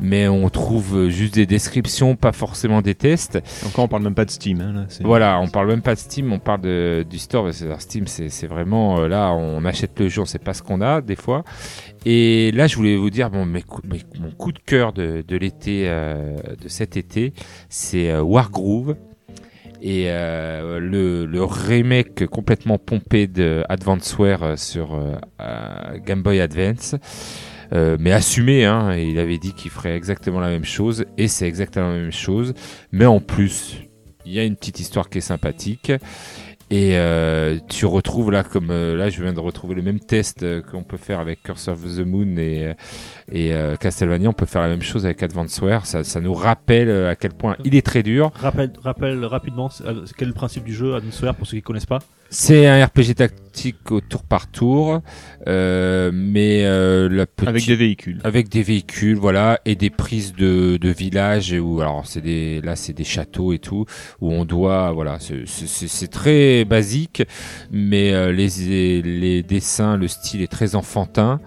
mais on trouve juste des descriptions, pas forcément des tests. Encore, on parle même pas de Steam. hein, là, Voilà, on parle même pas de Steam, on parle de, du store. que Steam, c'est vraiment euh, là, on achète le jeu, on sait pas ce qu'on a des fois. Et là, je voulais vous dire, bon, mes cou- mes- mon coup de cœur de, de l'été, euh, de cet été, c'est euh, Wargroove. Et euh, le, le remake complètement pompé de Advanceware sur Game Boy Advance. Euh, mais assumé, hein, il avait dit qu'il ferait exactement la même chose, et c'est exactement la même chose, mais en plus, il y a une petite histoire qui est sympathique. Et euh, tu retrouves là, comme euh, là, je viens de retrouver le même test euh, qu'on peut faire avec Curse of the Moon et, et Castlevania. On peut faire la même chose avec Advanceware. Ça, ça nous rappelle à quel point il est très dur. Rappelle, rappelle rapidement quel est le principe du jeu Advanceware pour ceux qui connaissent pas? C'est un RPG tactique au tour par tour, euh, mais euh, la petite... Avec des véhicules. avec des véhicules, voilà, et des prises de, de villages où alors c'est des là c'est des châteaux et tout où on doit voilà c'est- très basique, mais euh, les les dessins, le style est très enfantin.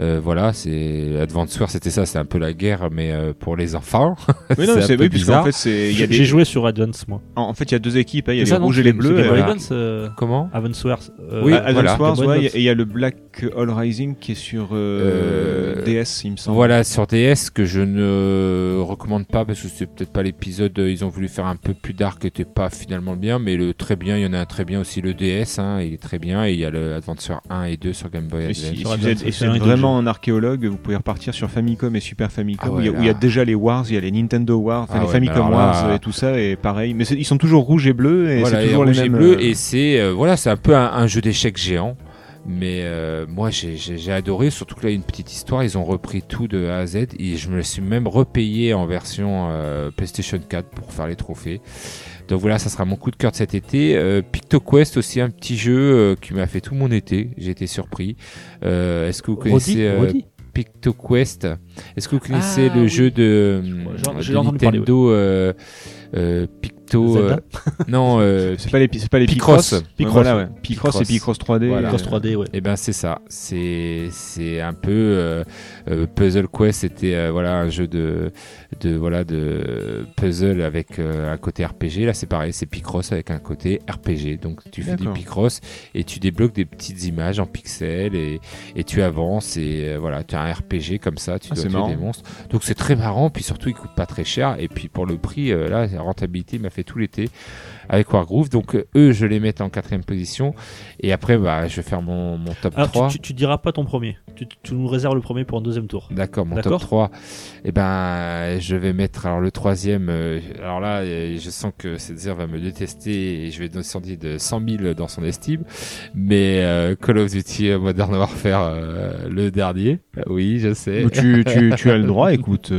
Euh, voilà, c'est Advanceware, c'était ça, c'est un peu la guerre, mais euh, pour les enfants. Mais non, C'est oui, puisqu'en bizarre. fait, c'est il y a J'ai des joué sur Advance moi. en en fait, il y a deux équipes, hein, il y a les ça, rouges et les C'est- bleus. et voilà. Advance, euh, Comment Advanceware. euh, Oui, Ouais, Advance voilà. Wars, ouais, il y a- Advance. et il y a le Black All Rising qui est sur euh, Euh, DS, il me semble. Voilà, sur DS que je ne recommande pas parce que c'est peut-être pas l'épisode. Ils ont voulu faire un peu plus dark, qui était pas finalement bien, mais le très bien, il y en a un très bien aussi, le DS, hein, il est très bien, et il y a le Adventure 1 et 2 sur Game Boy Et Advance. si vous êtes, et si vous êtes vraiment un archéologue, vous pouvez repartir sur Famicom et Super Famicom, Ah où il y a- ouais, où il y a là. déjà les Wars, il y a les Nintendo Wars, Ah les ouais, Famicom alors Wars et tout ça, et pareil. Mais ils sont toujours rouges et bleus, et voilà, c'est toujours les et euh, et c'est euh, voilà, c'est un peu un, un jeu d'échecs géant. Mais euh, moi j'ai- j'ai j'ai adoré, surtout que là il y a une petite histoire, ils ont repris tout de A à Z et je me le suis même repayé en version euh, PlayStation 4 pour faire les trophées. Donc voilà, ça sera mon coup de cœur de cet été. Euh, PictoQuest aussi, un petit jeu euh, qui m'a fait tout mon été, j'ai été surpris. Euh, Est-ce que vous connaissez euh. PictoQuest Est-ce que vous connaissez Ah, le oui. jeu de, entendu parler, Nintendo euh, euh, Picto euh, Non, euh, C'est pas les, c'est pas les Picross. Picross. Picross, voilà, ouais. ouais. Picross Picross. et Picross 3D. Voilà. euh, Cross 3D, ouais. Eh ben c'est ça, c'est c'est un peu euh, euh, Puzzle Quest, c'était euh, voilà un jeu de de voilà de puzzle avec euh, un côté RPG. Là c'est pareil, c'est Picross avec un côté RPG. Donc tu fais du. Picross et tu débloques des petites images en pixels et et tu avances et euh, voilà tu as un RPG comme ça, tu Ah, dois tuer des monstres. Donc c'est très marrant, puis surtout il coûte pas très cher et puis pour le prix euh, là la rentabilité m'a fait tout l'été avec Wargroove. Donc euh, eux je les mets en quatrième position et après bah je vais faire mon mon top Alors 3. tu, tu, tu diras pas ton premier. Tu, tu nous réserves le premier pour un deuxième tour. D'accord, mon D'accord. top 3. Eh ben, je vais mettre alors le troisième. euh, alors là, euh, je sens que Césaire va me détester et je vais descendre de 100 000 dans son estime. Mais euh, Call of Duty Modern Warfare, euh, le dernier. Oui, je sais. mais tu, tu, tu as le droit, écoute.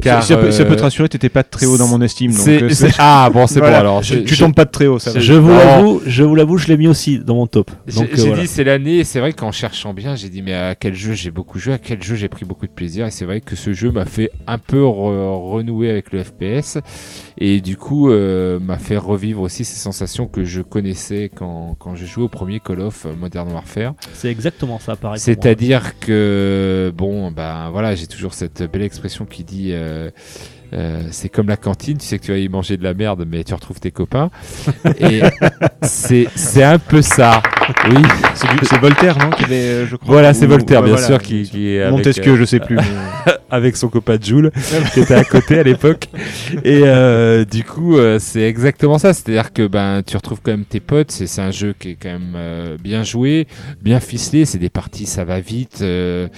Euh, Car, ça, peut, ça peut te euh, rassurer, t'étais pas très haut dans mon estime. Donc, c'est- euh, c'est- c'est- ah bon, c'est voilà. bon alors. Tu- je- tu je- tombes pas de très haut, ça va. Je vous l'avoue, je vous l'avoue, je l'ai mis aussi dans mon top. J'ai Donc, euh, j'ai voilà. dit c'est l'année, et c'est vrai qu'en cherchant bien, j'ai dit mais à quel jeu j'ai beaucoup joué, à quel jeu j'ai pris beaucoup de plaisir, et c'est vrai que ce jeu m'a fait un peu re- renouer avec le FPS, et du coup euh, m'a fait revivre aussi ces sensations que je connaissais quand, quand je jouais au premier Call of euh, Modern Warfare. C'est exactement ça, pareil. C'est-à-dire que bon ben voilà, j'ai toujours cette belle expression qui dit euh, euh, euh, c'est comme la cantine, tu sais que tu vas y manger de la merde, mais tu retrouves tes copains. Et c'est c'est un peu ça. Oui, C'est Voltaire, non qui avait, euh, je crois. voilà, c'est Voltaire, bien voilà, sûr, qui, qui est avec, Montesquieu, euh, je sais plus. mais- avec son copain Jules, qui était à côté à l'époque. Et euh, du coup, euh, c'est exactement ça. C'est-à-dire que ben, tu retrouves quand même tes potes. C'est c'est un jeu qui est quand même euh, bien joué, bien ficelé. C'est des parties, ça va vite. euh,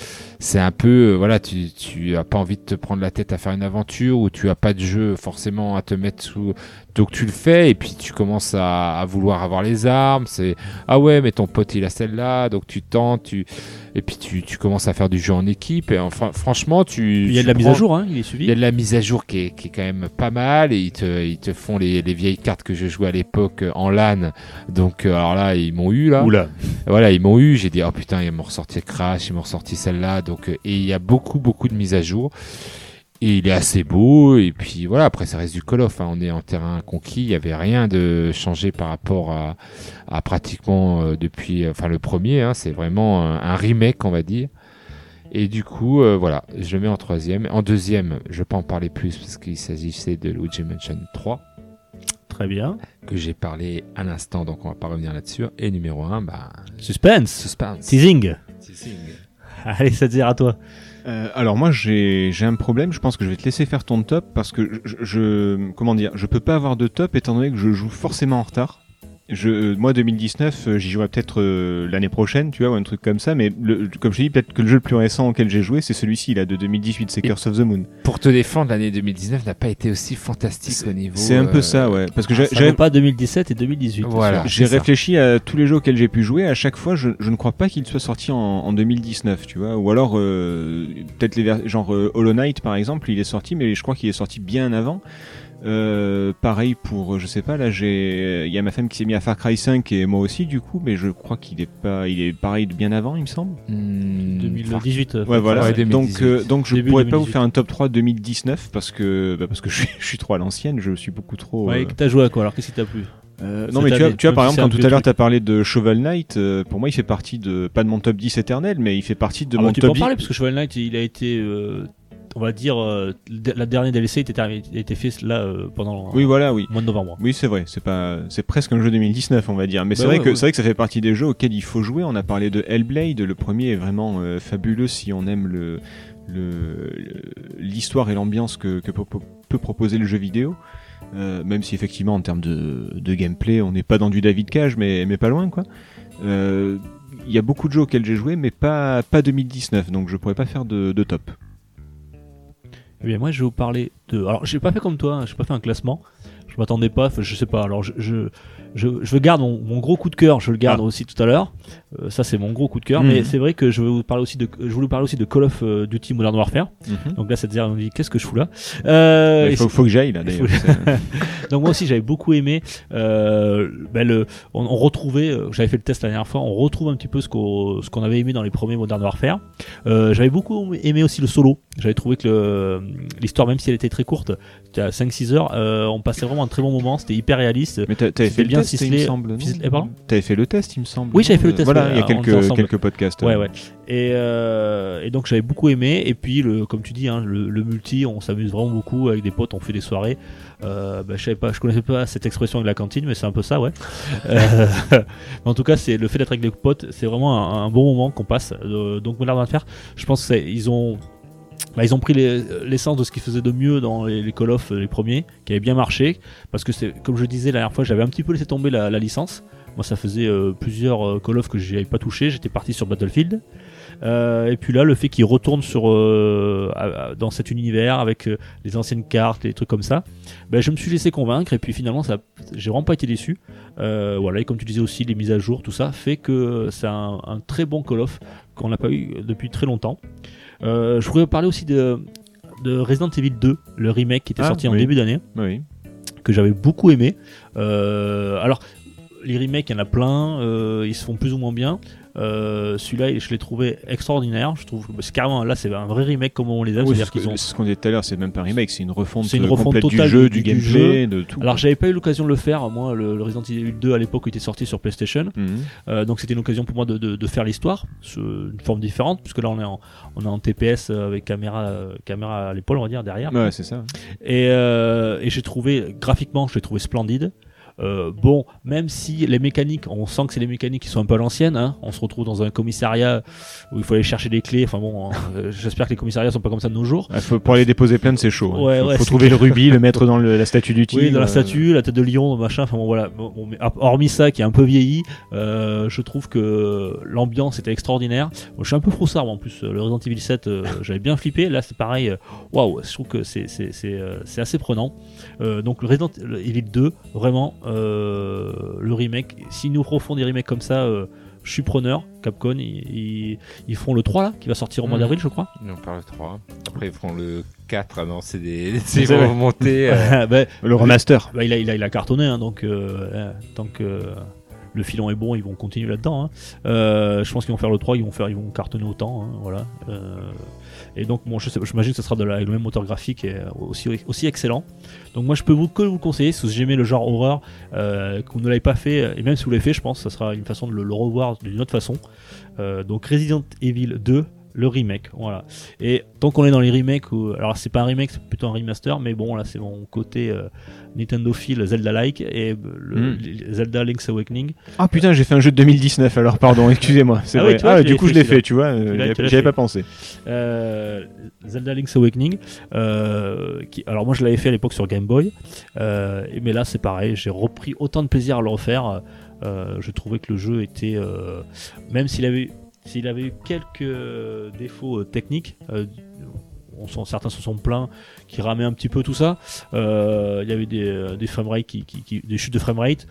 c'est un peu, euh, voilà, tu, tu as pas envie de te prendre la tête à faire une aventure ou tu as pas de jeu forcément à te mettre sous. Donc tu le fais et puis tu commences à, à vouloir avoir les armes. C'est ah ouais, mais ton pote il a celle-là, donc tu tentes, tu et puis tu, tu commences à faire du jeu en équipe. Et enfin, franchement, tu Il y a de la mise à jour, hein, il est il y suivi. a de la mise à jour qui est, qui est quand même pas mal et ils te, ils te font les, les vieilles cartes que je jouais à l'époque en LAN. Donc euh, alors là, ils m'ont eu là. Oula. Voilà, ils m'ont eu. J'ai dit oh putain, ils m'ont ressorti Crash, ils m'ont ressorti celle-là. Donc euh, et il y a beaucoup beaucoup de mises à jour. Et il est assez beau. Et puis voilà, après ça reste du Call of. hein. On est en terrain conquis. Il y avait rien de changé par rapport à, à pratiquement euh, depuis, enfin le premier. hein. C'est vraiment un, un remake, on va dire. Et du coup, euh, voilà, je le mets en troisième. En deuxième, je vais pas en parler plus parce qu'il s'agissait de Luigi Mansion 3 Très bien. que j'ai parlé à l'instant, donc on va pas revenir là-dessus. Et numéro 1, bah, Suspense. suspense. Teasing. Teasing. Allez, ça te dire à toi. Euh, alors moi j'ai un problème, je pense que je vais te laisser faire ton top parce que je, je comment dire, je peux pas avoir de top étant donné que je joue forcément en retard. Je, euh, moi 2019, euh, j'y jouerai peut-être euh, l'année prochaine, tu vois, ou un truc comme ça, mais le, comme je te dis, peut-être que le jeu le plus récent auquel j'ai joué, c'est celui-ci là de 2018, c'est Curse of the Moon. Pour te défendre, l'année 2019 n'a pas été aussi fantastique au niveau. C'est un peu euh, ça, ouais, parce que Ah, j'ai- ça j'ai vaut pas 2017 et 2018. Voilà. J'ai réfléchi à tous les jeux auxquels j'ai pu jouer. À chaque fois, je, je ne crois pas qu'il soit sorti en, en 2019, tu vois. Ou alors, euh, peut-être les vers- genre euh, Hollow Knight, par exemple, il est sorti, mais je crois qu'il est sorti bien avant. Euh, pareil pour, je sais pas, là, j'ai, il y a ma femme qui s'est mis à Far Cry 5 et moi aussi, du coup, mais je crois qu'il est pas, il est pareil de bien avant, il me semble. Hmm, 2018. euh, Ouais, voilà. Ouais, donc, 2018. euh, donc je Début pourrais pas 2018. vous faire un top 3 2019 parce que, bah, parce que je suis, je suis trop à l'ancienne, je suis beaucoup trop. Ouais, euh, t'as joué à quoi Alors, qu'est-ce qui t'a plu? Euh, non mais tu vois, tu par exemple quand tout à l'heure truc. tu as parlé de Shovel Knight, euh, pour moi il fait partie de pas de mon top 10 éternel mais il fait partie de Ah bah, mon Tu peux top en parler 10. parce que Shovel Knight, il a été, euh, on va dire, euh, la dernière DLC était, terminé- a été fait là euh, pendant Oui voilà oui. le mois de novembre. Oui c'est vrai, c'est pas c'est presque un jeu 2019 on va dire mais c'est Bah vrai ouais, que ouais. c'est vrai que ça fait partie des jeux auxquels il faut jouer. On a parlé de Hellblade, le premier est vraiment euh, fabuleux si on aime le l'histoire et l'ambiance que, que peut, peut proposer le jeu vidéo. Euh, même si effectivement en termes de, de gameplay on n'est pas dans du David Cage mais, mais pas loin quoi. Euh, Il y a beaucoup de jeux auxquels j'ai joué mais pas, pas 2019 donc je pourrais pas faire de, de top. Eh bien, moi, je vais vous parler de. Alors, j'ai pas fait comme toi, hein, j'ai pas fait un classement. Je m'attendais pas, je sais pas. Alors, je, je, je, je garde mon, mon gros coup de cœur, je le garde Ah. aussi tout à l'heure. Euh, ça, c'est mon gros coup de cœur. Mhm. Mais c'est vrai que je vais vous parler aussi de, je voulais vous parler aussi de Call of euh, Duty Modern Warfare. Mhm. Donc là, c'est-à-dire, on dit, qu'est-ce que je fous là? Euh, il et faut, faut que j'aille là il d'ailleurs. Donc moi aussi j'avais beaucoup aimé. Euh, ben, le, on, on retrouvait, euh, j'avais fait le test la dernière fois, on retrouve un petit peu ce qu'on qu'on avait aimé dans les premiers Modern Warfare. Euh, j'avais beaucoup aimé aussi le solo. J'avais trouvé que l'histoire, même si elle était très courte, à 5-6 heures, euh, on passait vraiment un très bon moment. C'était hyper réaliste. Mais t'a- t'avais fait bien le test, il ficelé. me semble. non Ficelé- eh, pardon T'avais fait le test, il me semble. Oui, j'avais fait le test, Voilà, ouais, il y a quelques, podcasts. Ouais, ouais. Et, euh, et donc j'avais beaucoup aimé. Et puis, le, comme tu dis, hein, le, le multi, on s'amuse vraiment beaucoup avec des potes. On fait des soirées. Euh, bah, je savais pas, je connaissais pas cette expression avec la cantine, mais c'est un peu ça, ouais. Euh, mais en tout cas, c'est le fait d'être avec des potes, c'est vraiment un, un bon moment qu'on passe. Euh, donc Modern Warfare, je pense qu'ils ont bah, ils ont pris les- l'essence de ce qu'ils faisaient de mieux dans les, Call of, les premiers, qui avaient bien marché. Parce que, c'est comme je disais la dernière fois, j'avais un petit peu laissé tomber la, licence. Moi, ça faisait euh, plusieurs euh, Call of que j'avais pas touché. J'étais parti sur Battlefield. Euh, et puis là, le fait qu'ils retournent sur, dans cet univers avec les anciennes cartes, les trucs comme ça, ben, je me suis laissé convaincre. Et puis finalement, j'ai vraiment pas été déçu. Voilà, et comme tu disais aussi, les mises à jour, tout ça fait que c'est un, un très bon Call of qu'on n'a pas eu depuis très longtemps. Euh, je voudrais parler aussi de, de Resident Evil 2, le remake qui était Ah, sorti en début d'année, Oui. que j'avais beaucoup aimé. Euh, alors, les remakes, il y en a plein, euh, ils se font plus ou moins bien. Euh, Celui-là, je l'ai trouvé extraordinaire. Je trouve c'est carrément là, c'est un vrai remake comme on les aime. Oui, c'est ce que- qu'ils ont c'est ce qu'on disait tout à l'heure, c'est même pas un remake, c'est une refonte, C'est une euh, refonte complète totale du jeu, du- du, du gameplay, de tout. Alors j'avais pas eu l'occasion de le faire, moi le, le Resident Evil 2 à l'époque était sorti sur PlayStation, Mhm. Euh, donc c'était une occasion pour moi de, de- de faire l'histoire, sous une forme différente, puisque là on est en, on est en TPS avec caméra, euh, caméra à l'épaule on va dire derrière. Ouais, c'est ça. Et, et j'ai trouvé, graphiquement, je l'ai trouvé splendide. Euh, bon, même si les mécaniques, on sent que c'est les mécaniques qui sont un peu à l'ancienne, hein. on se retrouve dans un commissariat où il faut aller chercher des clés. Enfin bon, euh, j'espère que les commissariats sont pas comme ça de nos jours. Ah, faut- pour aller déposer plainte, c'est chaud. hein. Ouais, faut, ouais, faut c'est trouver le rubis, le mettre dans le- la statue du tigre. Oui, dans la euh, statue, la tête de lion, machin. Enfin bon, voilà. Bon, bon, mais à- hormis ça, qui est un peu vieilli, euh, je trouve que l'ambiance était extraordinaire. Bon, je suis un peu froussard, moi, en plus. Le Resident Evil 7, euh, j'avais bien flippé. Là, c'est pareil. Waouh, je trouve que c'est assez prenant. Donc le Resident Evil 2, vraiment, euh, le remake. S'ils nous refont des remakes comme ça. euh, je suis preneur, Capcom, ils, ils, ils font le 3 là, qui va sortir au mois Mhm. d'avril, je crois. On parle le 3. Après, ils feront le 4. Ah non, c'est des. C'est vrai. vont monter. euh, Ben, Le remaster. Bah, il, a, il, a, il a cartonné, hein, donc euh, euh, tant que le filon est bon, ils vont continuer là-dedans. hein. Euh, je pense qu'ils vont faire le 3, ils vont, faire, ils vont cartonner autant. hein, voilà. Euh, et donc, bon, j'imagine que ce sera de la, le même moteur graphique et aussi, aussi excellent. Donc, moi, je peux vous, que vous conseiller, si vous aimez le genre horreur, euh, que vous ne l'avez pas fait, et même si vous l'avez fait, je pense que ce sera une façon de le, revoir d'une autre façon. Euh, donc, Resident Evil 2. Le remake, voilà. Et tant qu'on est dans les remakes, alors c'est pas un remake, c'est plutôt un remaster, mais bon, là c'est mon côté euh, Nintendo Feel Zelda-like et euh, le, Mm. les- Zelda Link's Awakening. Ah putain, j'ai fait un jeu de 2019 alors, pardon, excusez-moi. C'est Ah oui, vrai. tu vois, ah, du coup, je l'ai fait, tu vois. euh, Tu l'as- j'y tu l'as J'y avais fait. pas pensé. Euh, Zelda Link's Awakening. euh, qui, alors moi je l'avais fait à l'époque sur Game Boy, euh, mais là c'est pareil, j'ai repris autant de plaisir à le refaire. Euh, je trouvais que le jeu était, euh, même s'il avait, s'il avait eu quelques défauts euh, techniques. Euh, certains se sont plaints qui ramaient un petit peu tout ça. Euh, Il y avait des, euh, des des chutes de framerate.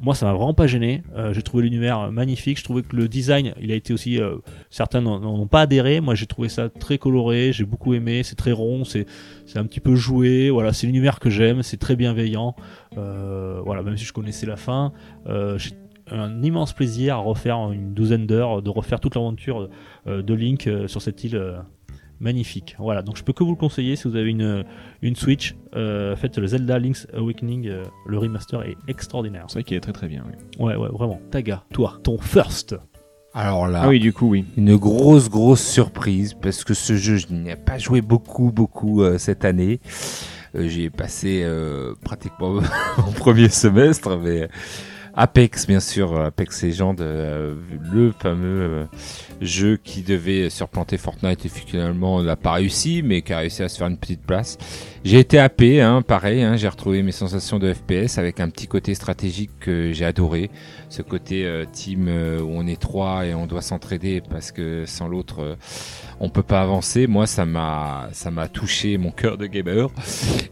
Moi, ça m'a vraiment pas gêné. Euh, j'ai trouvé l'univers magnifique. Je trouvais que le design, il a été aussi. euh, certains n'en n'en ont pas adhéré. Moi, j'ai trouvé ça très coloré. J'ai beaucoup aimé. C'est très rond. C'est un petit peu joué. Voilà, c'est l'univers que j'aime. C'est très bienveillant. Euh, voilà, même si je connaissais la fin, euh, j'ai un immense plaisir à refaire une douzaine d'heures, de refaire toute l'aventure euh, de Link euh, sur cette île. Magnifique. Voilà, donc je peux que vous le conseiller si vous avez une, une Switch. Euh, faites le Zelda Link's Awakening, euh, le remaster est extraordinaire. C'est vrai qu'il est très très bien. oui. Ouais, ouais, vraiment. Taga, toi, ton first. Alors là, Ah oui, du coup, oui. une grosse, grosse surprise parce que ce jeu, je n'y ai pas joué beaucoup, beaucoup euh, cette année. Euh, J'y ai passé euh, pratiquement mon premier semestre, mais Apex, bien sûr, Apex Legends, euh, le fameux euh, jeu qui devait surplanter Fortnite et finalement n'a pas réussi, mais qui a réussi à se faire une petite place. J'ai été happé, hein, pareil, hein, j'ai retrouvé mes sensations de FPS avec un petit côté stratégique que j'ai adoré, ce côté euh, team euh, où on est trois et on doit s'entraider parce que sans l'autre euh, on peut pas avancer. Moi, ça m'a ça m'a touché mon cœur de gamer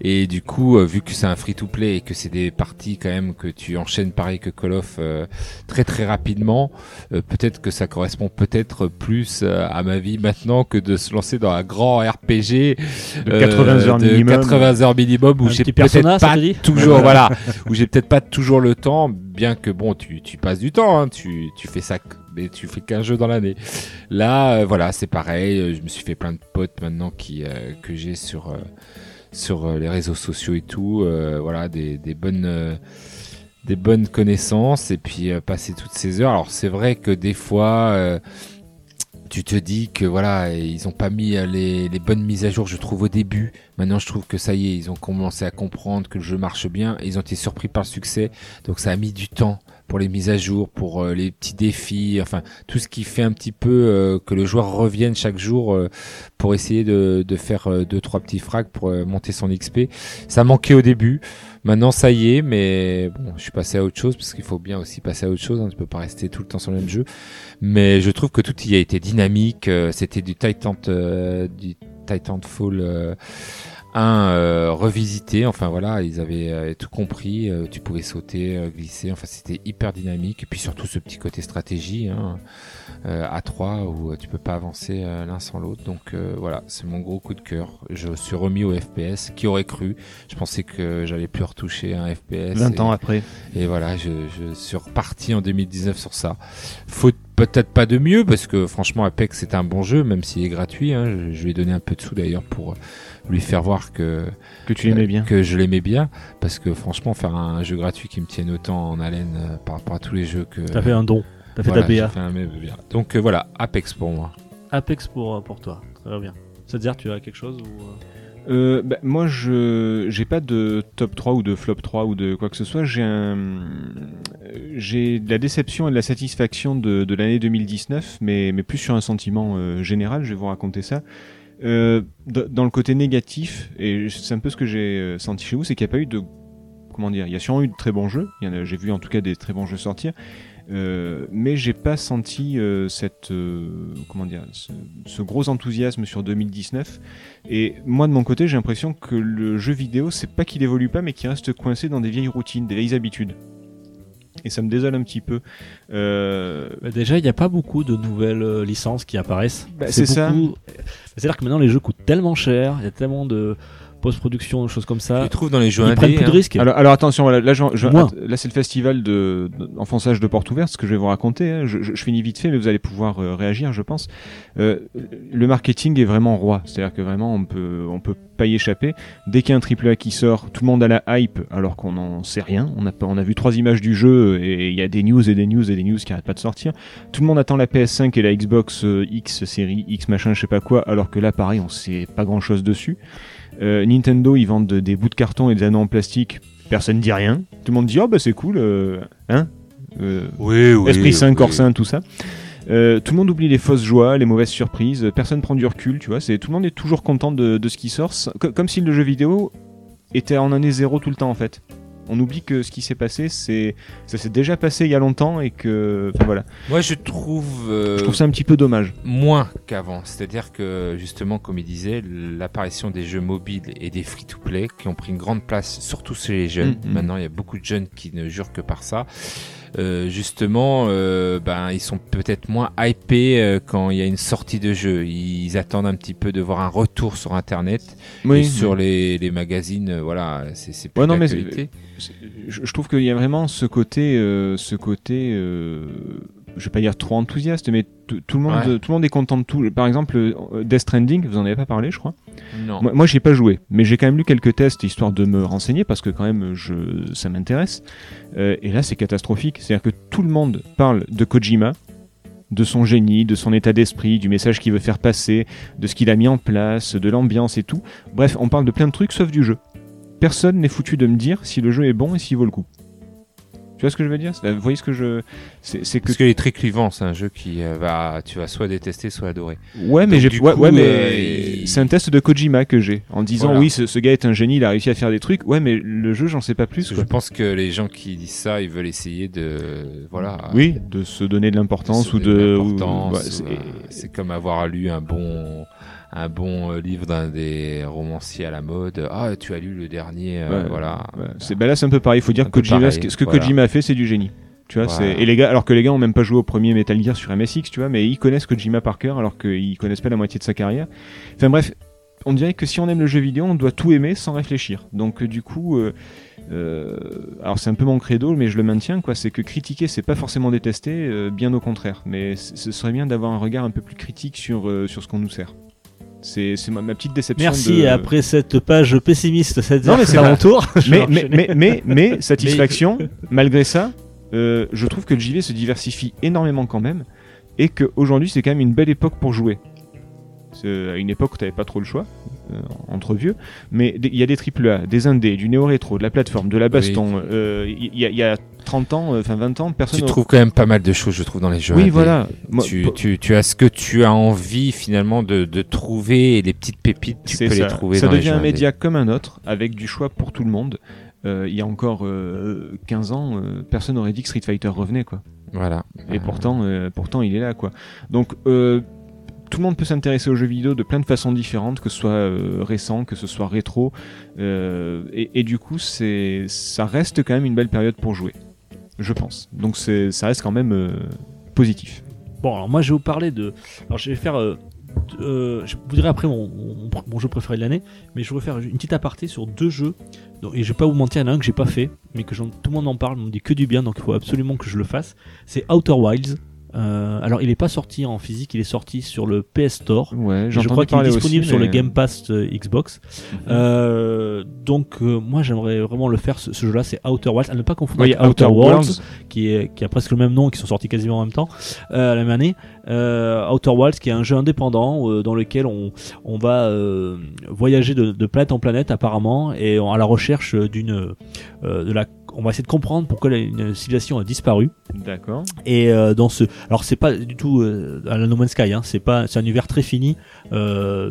et du coup, euh, vu que c'est un free to play et que c'est des parties quand même que tu enchaînes pareil que Call of euh, très très rapidement, euh, peut-être que ça correspond peut-être plus à ma vie maintenant que de se lancer dans un grand RPG De euh, 80 heures de minimum. 80 heures minimum où j'ai peut-être pas toujours voilà où j'ai peut-être pas toujours le temps bien que bon tu, tu passes du temps hein, tu, tu fais ça mais tu fais qu'un jeu dans l'année. Là euh, voilà c'est pareil euh, je me suis fait plein de potes maintenant qui euh, que j'ai sur euh, sur les réseaux sociaux et tout voilà des, des bonnes des bonnes connaissances et puis passer toutes ces heures. Alors c'est vrai que des fois tu te dis que voilà, ils ont pas mis euh, les, bonnes mises à jour, je trouve au début. Maintenant, je trouve que ça y est, ils ont commencé à comprendre que le jeu marche bien. Ils ont été surpris par le succès, donc ça a mis du temps pour les mises à jour, pour euh, les petits défis, enfin tout ce qui fait un petit peu euh, que le joueur revienne chaque jour pour essayer de, faire deux trois petits frags pour monter son XP. Ça manquait au début. Maintenant, ça y est, mais bon, je suis passé à autre chose parce qu'il faut bien aussi passer à autre chose. Hein, tu peux pas rester tout le temps sur le même jeu. Mais je trouve que tout y a été dynamique. euh, C'était du Titan, euh, du Titanfall 1 euh, revisité. Enfin voilà, ils avaient euh, tout compris. euh, tu pouvais sauter, euh, glisser. Enfin, c'était hyper dynamique. Et puis surtout ce petit côté stratégie hein, euh, à 3 où euh, tu peux pas avancer euh, l'un sans l'autre. Donc euh, voilà, c'est mon gros coup de cœur. Je suis remis au FPS. Qui aurait cru? Je pensais que j'allais plus retoucher un FPS. 20 et- ans après. et voilà, je, je suis reparti en 2019 sur ça. Faut peut-être pas de mieux parce que franchement Apex c'est un bon jeu même s'il est gratuit. hein. Je, je lui ai donné un peu de sous d'ailleurs pour lui faire voir que Que tu l'aimais bien. que je l'aimais bien parce que franchement faire un jeu gratuit qui me tienne autant en haleine euh, par rapport à tous les jeux que T'as fait un don. T'as fait Voilà, ta BA. fait un. Donc euh, voilà Apex pour moi. Apex pour, euh, pour toi. Très bien. C'est-à-dire, tu as quelque chose ou... Euh, bah, moi, je j'ai pas de top 3 ou de flop 3 ou de quoi que ce soit. J'ai un j'ai de la déception et de la satisfaction de, de l'année 2019, mais, mais plus sur un sentiment euh, général. Je vais vous raconter ça. Euh, dans le côté négatif, et c'est un peu ce que j'ai euh, senti chez vous, c'est qu'il n'y a pas eu de comment dire. Il y a sûrement eu de très bons jeux. J'ai vu en tout cas des très bons jeux sortir. Euh, mais j'ai pas senti euh, cette comment dire ce, ce gros enthousiasme sur 2019 et moi, de mon côté, j'ai l'impression que le jeu vidéo, c'est pas qu'il évolue pas, mais qu'il reste coincé dans des vieilles routines, des vieilles habitudes. Et ça me désole un petit peu. Euh, Bah, déjà, il n'y a pas beaucoup de nouvelles euh, licences qui apparaissent. Bah, c'est ça. beaucoup- C'est-à-dire que maintenant, les jeux coûtent tellement cher, il y a tellement de post-production, choses comme ça. les trouve dans les jeux Ils prennent plus de hein. risques. alors, alors attention, voilà, là, je- je- Moins. là c'est le festival de, de enfonçage de porte ouverte, ce que je vais vous raconter. hein. Je, je- je finis vite fait, mais vous allez pouvoir euh, réagir, je pense. Euh, le marketing est vraiment roi, c'est-à-dire que vraiment on peut, on peut pas y échapper. Dès qu'il y a un triple A qui sort, tout le monde a la hype, alors qu'on n'en sait rien. On a, on a vu trois images du jeu et il y a des news et des news et des news qui arrêtent pas de sortir. Tout le monde attend la PS5 et la Xbox euh, X série X machin, je sais pas quoi, alors que là, pareil, on sait pas grand-chose dessus. Euh, Nintendo, ils vendent des bouts de carton et des anneaux en plastique. Personne dit rien. Tout le monde dit oh bah c'est cool, euh, hein. Euh, Oui, oui. Esprit sain, oui. corps sain, tout ça. Euh, tout le monde oublie les fausses joies, les mauvaises surprises. Personne prend du recul, tu vois. C'est tout le monde est toujours content de, de ce qui sort, comme si le jeu vidéo était en année zéro tout le temps en fait. On oublie que ce qui s'est passé, c'est ça s'est déjà passé il y a longtemps et que, enfin voilà. Moi je trouve. euh, Je trouve ça un petit peu dommage. moins qu'avant. C'est-à-dire que, justement, comme il disait, l'apparition des jeux mobiles et des free-to-play qui ont pris une grande place, surtout chez les jeunes. Mm, mm. Maintenant, il y a beaucoup de jeunes qui ne jurent que par ça. Euh, justement, euh, ben, ils sont peut-être moins hypés euh, quand il y a une sortie de jeu. Ils attendent un petit peu de voir un retour sur Internet et sur les, les magazines. euh, voilà, c'est plus Ouais, non, mais je, je trouve qu'il y a vraiment ce côté, euh, ce côté, euh, je vais pas dire trop enthousiaste, mais tout le monde, Ouais. tout le monde est content de tout. Par exemple, euh, Death Stranding, vous en avez pas parlé, je crois. Non. Moi, moi j'y ai pas joué, mais j'ai quand même lu quelques tests histoire de me renseigner parce que quand même, je, ça m'intéresse. Euh, et là, c'est catastrophique. C'est-à-dire que tout le monde parle de Kojima, de son génie, de son état d'esprit, du message qu'il veut faire passer, de ce qu'il a mis en place, de l'ambiance et tout. Bref, on parle de plein de trucs sauf du jeu. Personne n'est foutu de me dire si le jeu est bon et s'il vaut le coup. Tu vois ce que je veux dire? Vous voyez ce que je. C'est que. Parce qu'il est très clivant, c'est un jeu qui euh, va, tu vas soit détester, soit adorer. Ouais, mais j'ai. Ouais, coup, ouais, mais euh, il- c'est un test de Kojima que j'ai en disant Voilà. oui, ce, ce gars est un génie, il a réussi à faire des trucs. Ouais, mais le jeu, j'en sais pas plus. Quoi. je pense que les gens qui disent ça, ils veulent essayer de, voilà. Oui, de se donner de l'importance ou de. ouais, euh, c'est comme avoir lu un bon, un bon euh, livre d'un des romanciers à la mode. Ah, tu as lu le dernier, euh, Ouais, voilà. ouais, c'est bah là, c'est un peu pareil. Il faut dire que Kojima, pareil, ce que, voilà. Kojima a fait, c'est du génie. Tu vois, Voilà. et les gars, alors que les gars ont même pas joué au premier Metal Gear sur MSX, tu vois, mais ils connaissent Kojima par cœur, alors qu'ils connaissent pas la moitié de sa carrière. Enfin bref, on dirait que si on aime le jeu vidéo, on doit tout aimer sans réfléchir. Donc euh, du coup, euh, euh, alors c'est un peu mon credo, mais je le maintiens, quoi. C'est que critiquer, c'est pas forcément détester, euh, bien au contraire. Mais ce serait bien d'avoir un regard un peu plus critique sur sur ce qu'on nous sert. C'est ma, ma petite déception. Merci, de... après cette page pessimiste, cette Non, mais c'est mon tour. je mais, vais mais, enchaîner. mais, mais, mais, satisfaction, malgré ça, euh, je trouve que le JV se diversifie énormément quand même, et qu'aujourd'hui c'est quand même une belle époque pour jouer. C'est à une époque où t'avais pas trop le choix, euh, entre vieux, mais il y a des AAA, des indés, du néo-rétro, de la plateforme, de la baston. euh, Il y, a- il y a 30 ans, euh, enfin 20 ans, personne. Tu trouves quand même pas mal de choses, je trouve, dans les jeux. Oui, indés. voilà. Moi, tu, tu, tu as ce que tu as envie finalement de, de trouver et les petites pépites, tu peux ça. les trouver Ça dans les devient jeux un indés. média comme un autre, avec du choix pour tout le monde. Euh, il y a encore euh, 15 ans, euh, personne n'aurait dit que Street Fighter revenait, quoi. Voilà. Et Euh, pourtant, euh, pourtant, il est là, quoi. Donc, euh, tout le monde peut s'intéresser aux jeux vidéo de plein de façons différentes, que ce soit euh, récent, que ce soit rétro. euh, et, du coup, ça reste quand même une belle période pour jouer, je pense. Donc, ça reste quand même euh, positif. Bon, alors moi je vais vous parler de. Alors je vais faire. je vous dirai après mon, jeu préféré de l'année, mais je vais faire une petite aparté sur deux jeux. Et je vais pas vous mentir, il y en a un que j'ai pas fait, mais que tout le monde en parle, on me dit que du bien, donc il faut absolument que je le fasse. C'est Outer Wilds. Euh, alors, il n'est pas sorti en physique, il est sorti sur le PS Store. Ouais, je crois qu'il est disponible aussi, sur le Game Pass euh, Xbox. Mhm. Euh, donc, euh, moi, j'aimerais vraiment le faire. Ce, ce jeu-là, c'est Outer Wilds. À ne pas confondre Oui, avec Outer, Outer Worlds, Worlds. qui, est, qui a presque le même nom, qui sont sortis quasiment en même temps, euh, la même année. Outer Wilds, qui est un jeu indépendant dans lequel on, on va voyager de, de planète en planète, apparemment, et on- à la recherche d'une. de la, on va essayer de comprendre pourquoi la- une civilisation a disparu. D'accord. Et euh, dans ce, alors c'est pas du tout euh, à la No Man's Sky, hein, c'est pas, c'est un univers très fini, euh,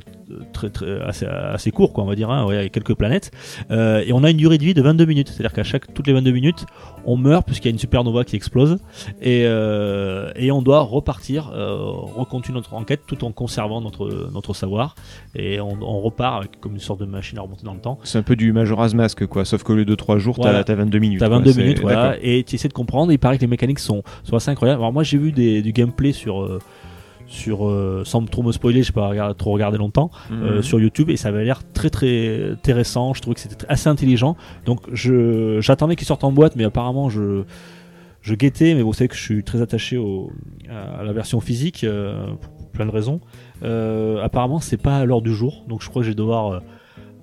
très, très assez, assez court quoi, on va dire, hein, ouais, avec quelques planètes. Euh, et on a une durée de vie de 22 minutes, c'est-à-dire qu'à chaque toutes les 22 minutes, on meurt puisqu'il y a une supernova qui explose et euh, et on doit repartir, euh, recontinuer notre enquête tout en conservant notre notre savoir et on, on repart avec comme une sorte de machine à remonter dans le temps. C'est un peu du Majora's Mask, quoi. Sauf qu'au lieu de 3 jours, Voilà. t'as t'as 22 minutes. T'as quoi. 22 C'est- minutes, voilà, et tu essaies de comprendre. Il paraît que les mécaniques sont, sont assez incroyables. Alors moi, j'ai vu des, du gameplay sur, euh, sur euh, sans trop me spoiler, j'ai pas trop regardé longtemps, euh, Mhm. sur YouTube, et ça avait l'air très très intéressant. Je trouvais que c'était assez intelligent. Donc je j'attendais qu'il sorte en boîte, mais apparemment je je guettais, mais vous savez que je suis très attaché au, à la version physique euh, pour plein de raisons. Euh, apparemment, c'est pas à l'heure du jour, donc je crois que je vais devoir euh,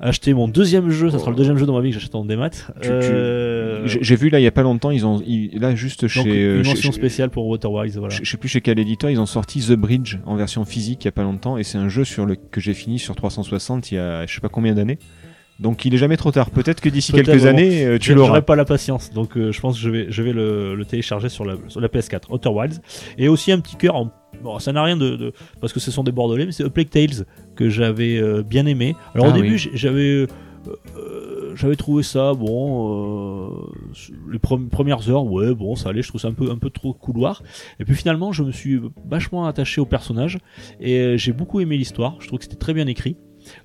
acheter mon deuxième jeu. Ça sera le deuxième jeu dans ma vie que j'achète en démat. Euh, J'ai j'ai vu là il y a pas longtemps, ils ont ils- là juste donc, chez, une euh, mention chez- spéciale pour Waterwise, voilà. Je je sais plus chez quel éditeur, ils ont sorti The Bridge en version physique il y a pas longtemps et c'est un jeu sur le que j'ai fini sur 360 il y a je sais pas combien d'années. Donc il est jamais trop tard. Peut-être que d'ici quelques bon. années euh, tu l'auras. Pas la patience, donc euh, je pense que je vais, je vais le, le télécharger sur la, sur la PS4, Outer Wilds. Et aussi un petit cœur, en- bon, ça n'a rien de, de- parce que ce sont des bordelais, mais c'est A Plague Tales que j'avais euh, bien aimé. Alors au Ah début, oui. j'ai- j'avais, euh, euh, j'avais trouvé ça bon, euh, les pre- premières heures, ouais, bon, ça allait, je trouve ça un peu, un peu trop couloir. Et puis finalement, je me suis vachement attaché au personnage et j'ai beaucoup aimé l'histoire. Je trouve que c'était très bien écrit.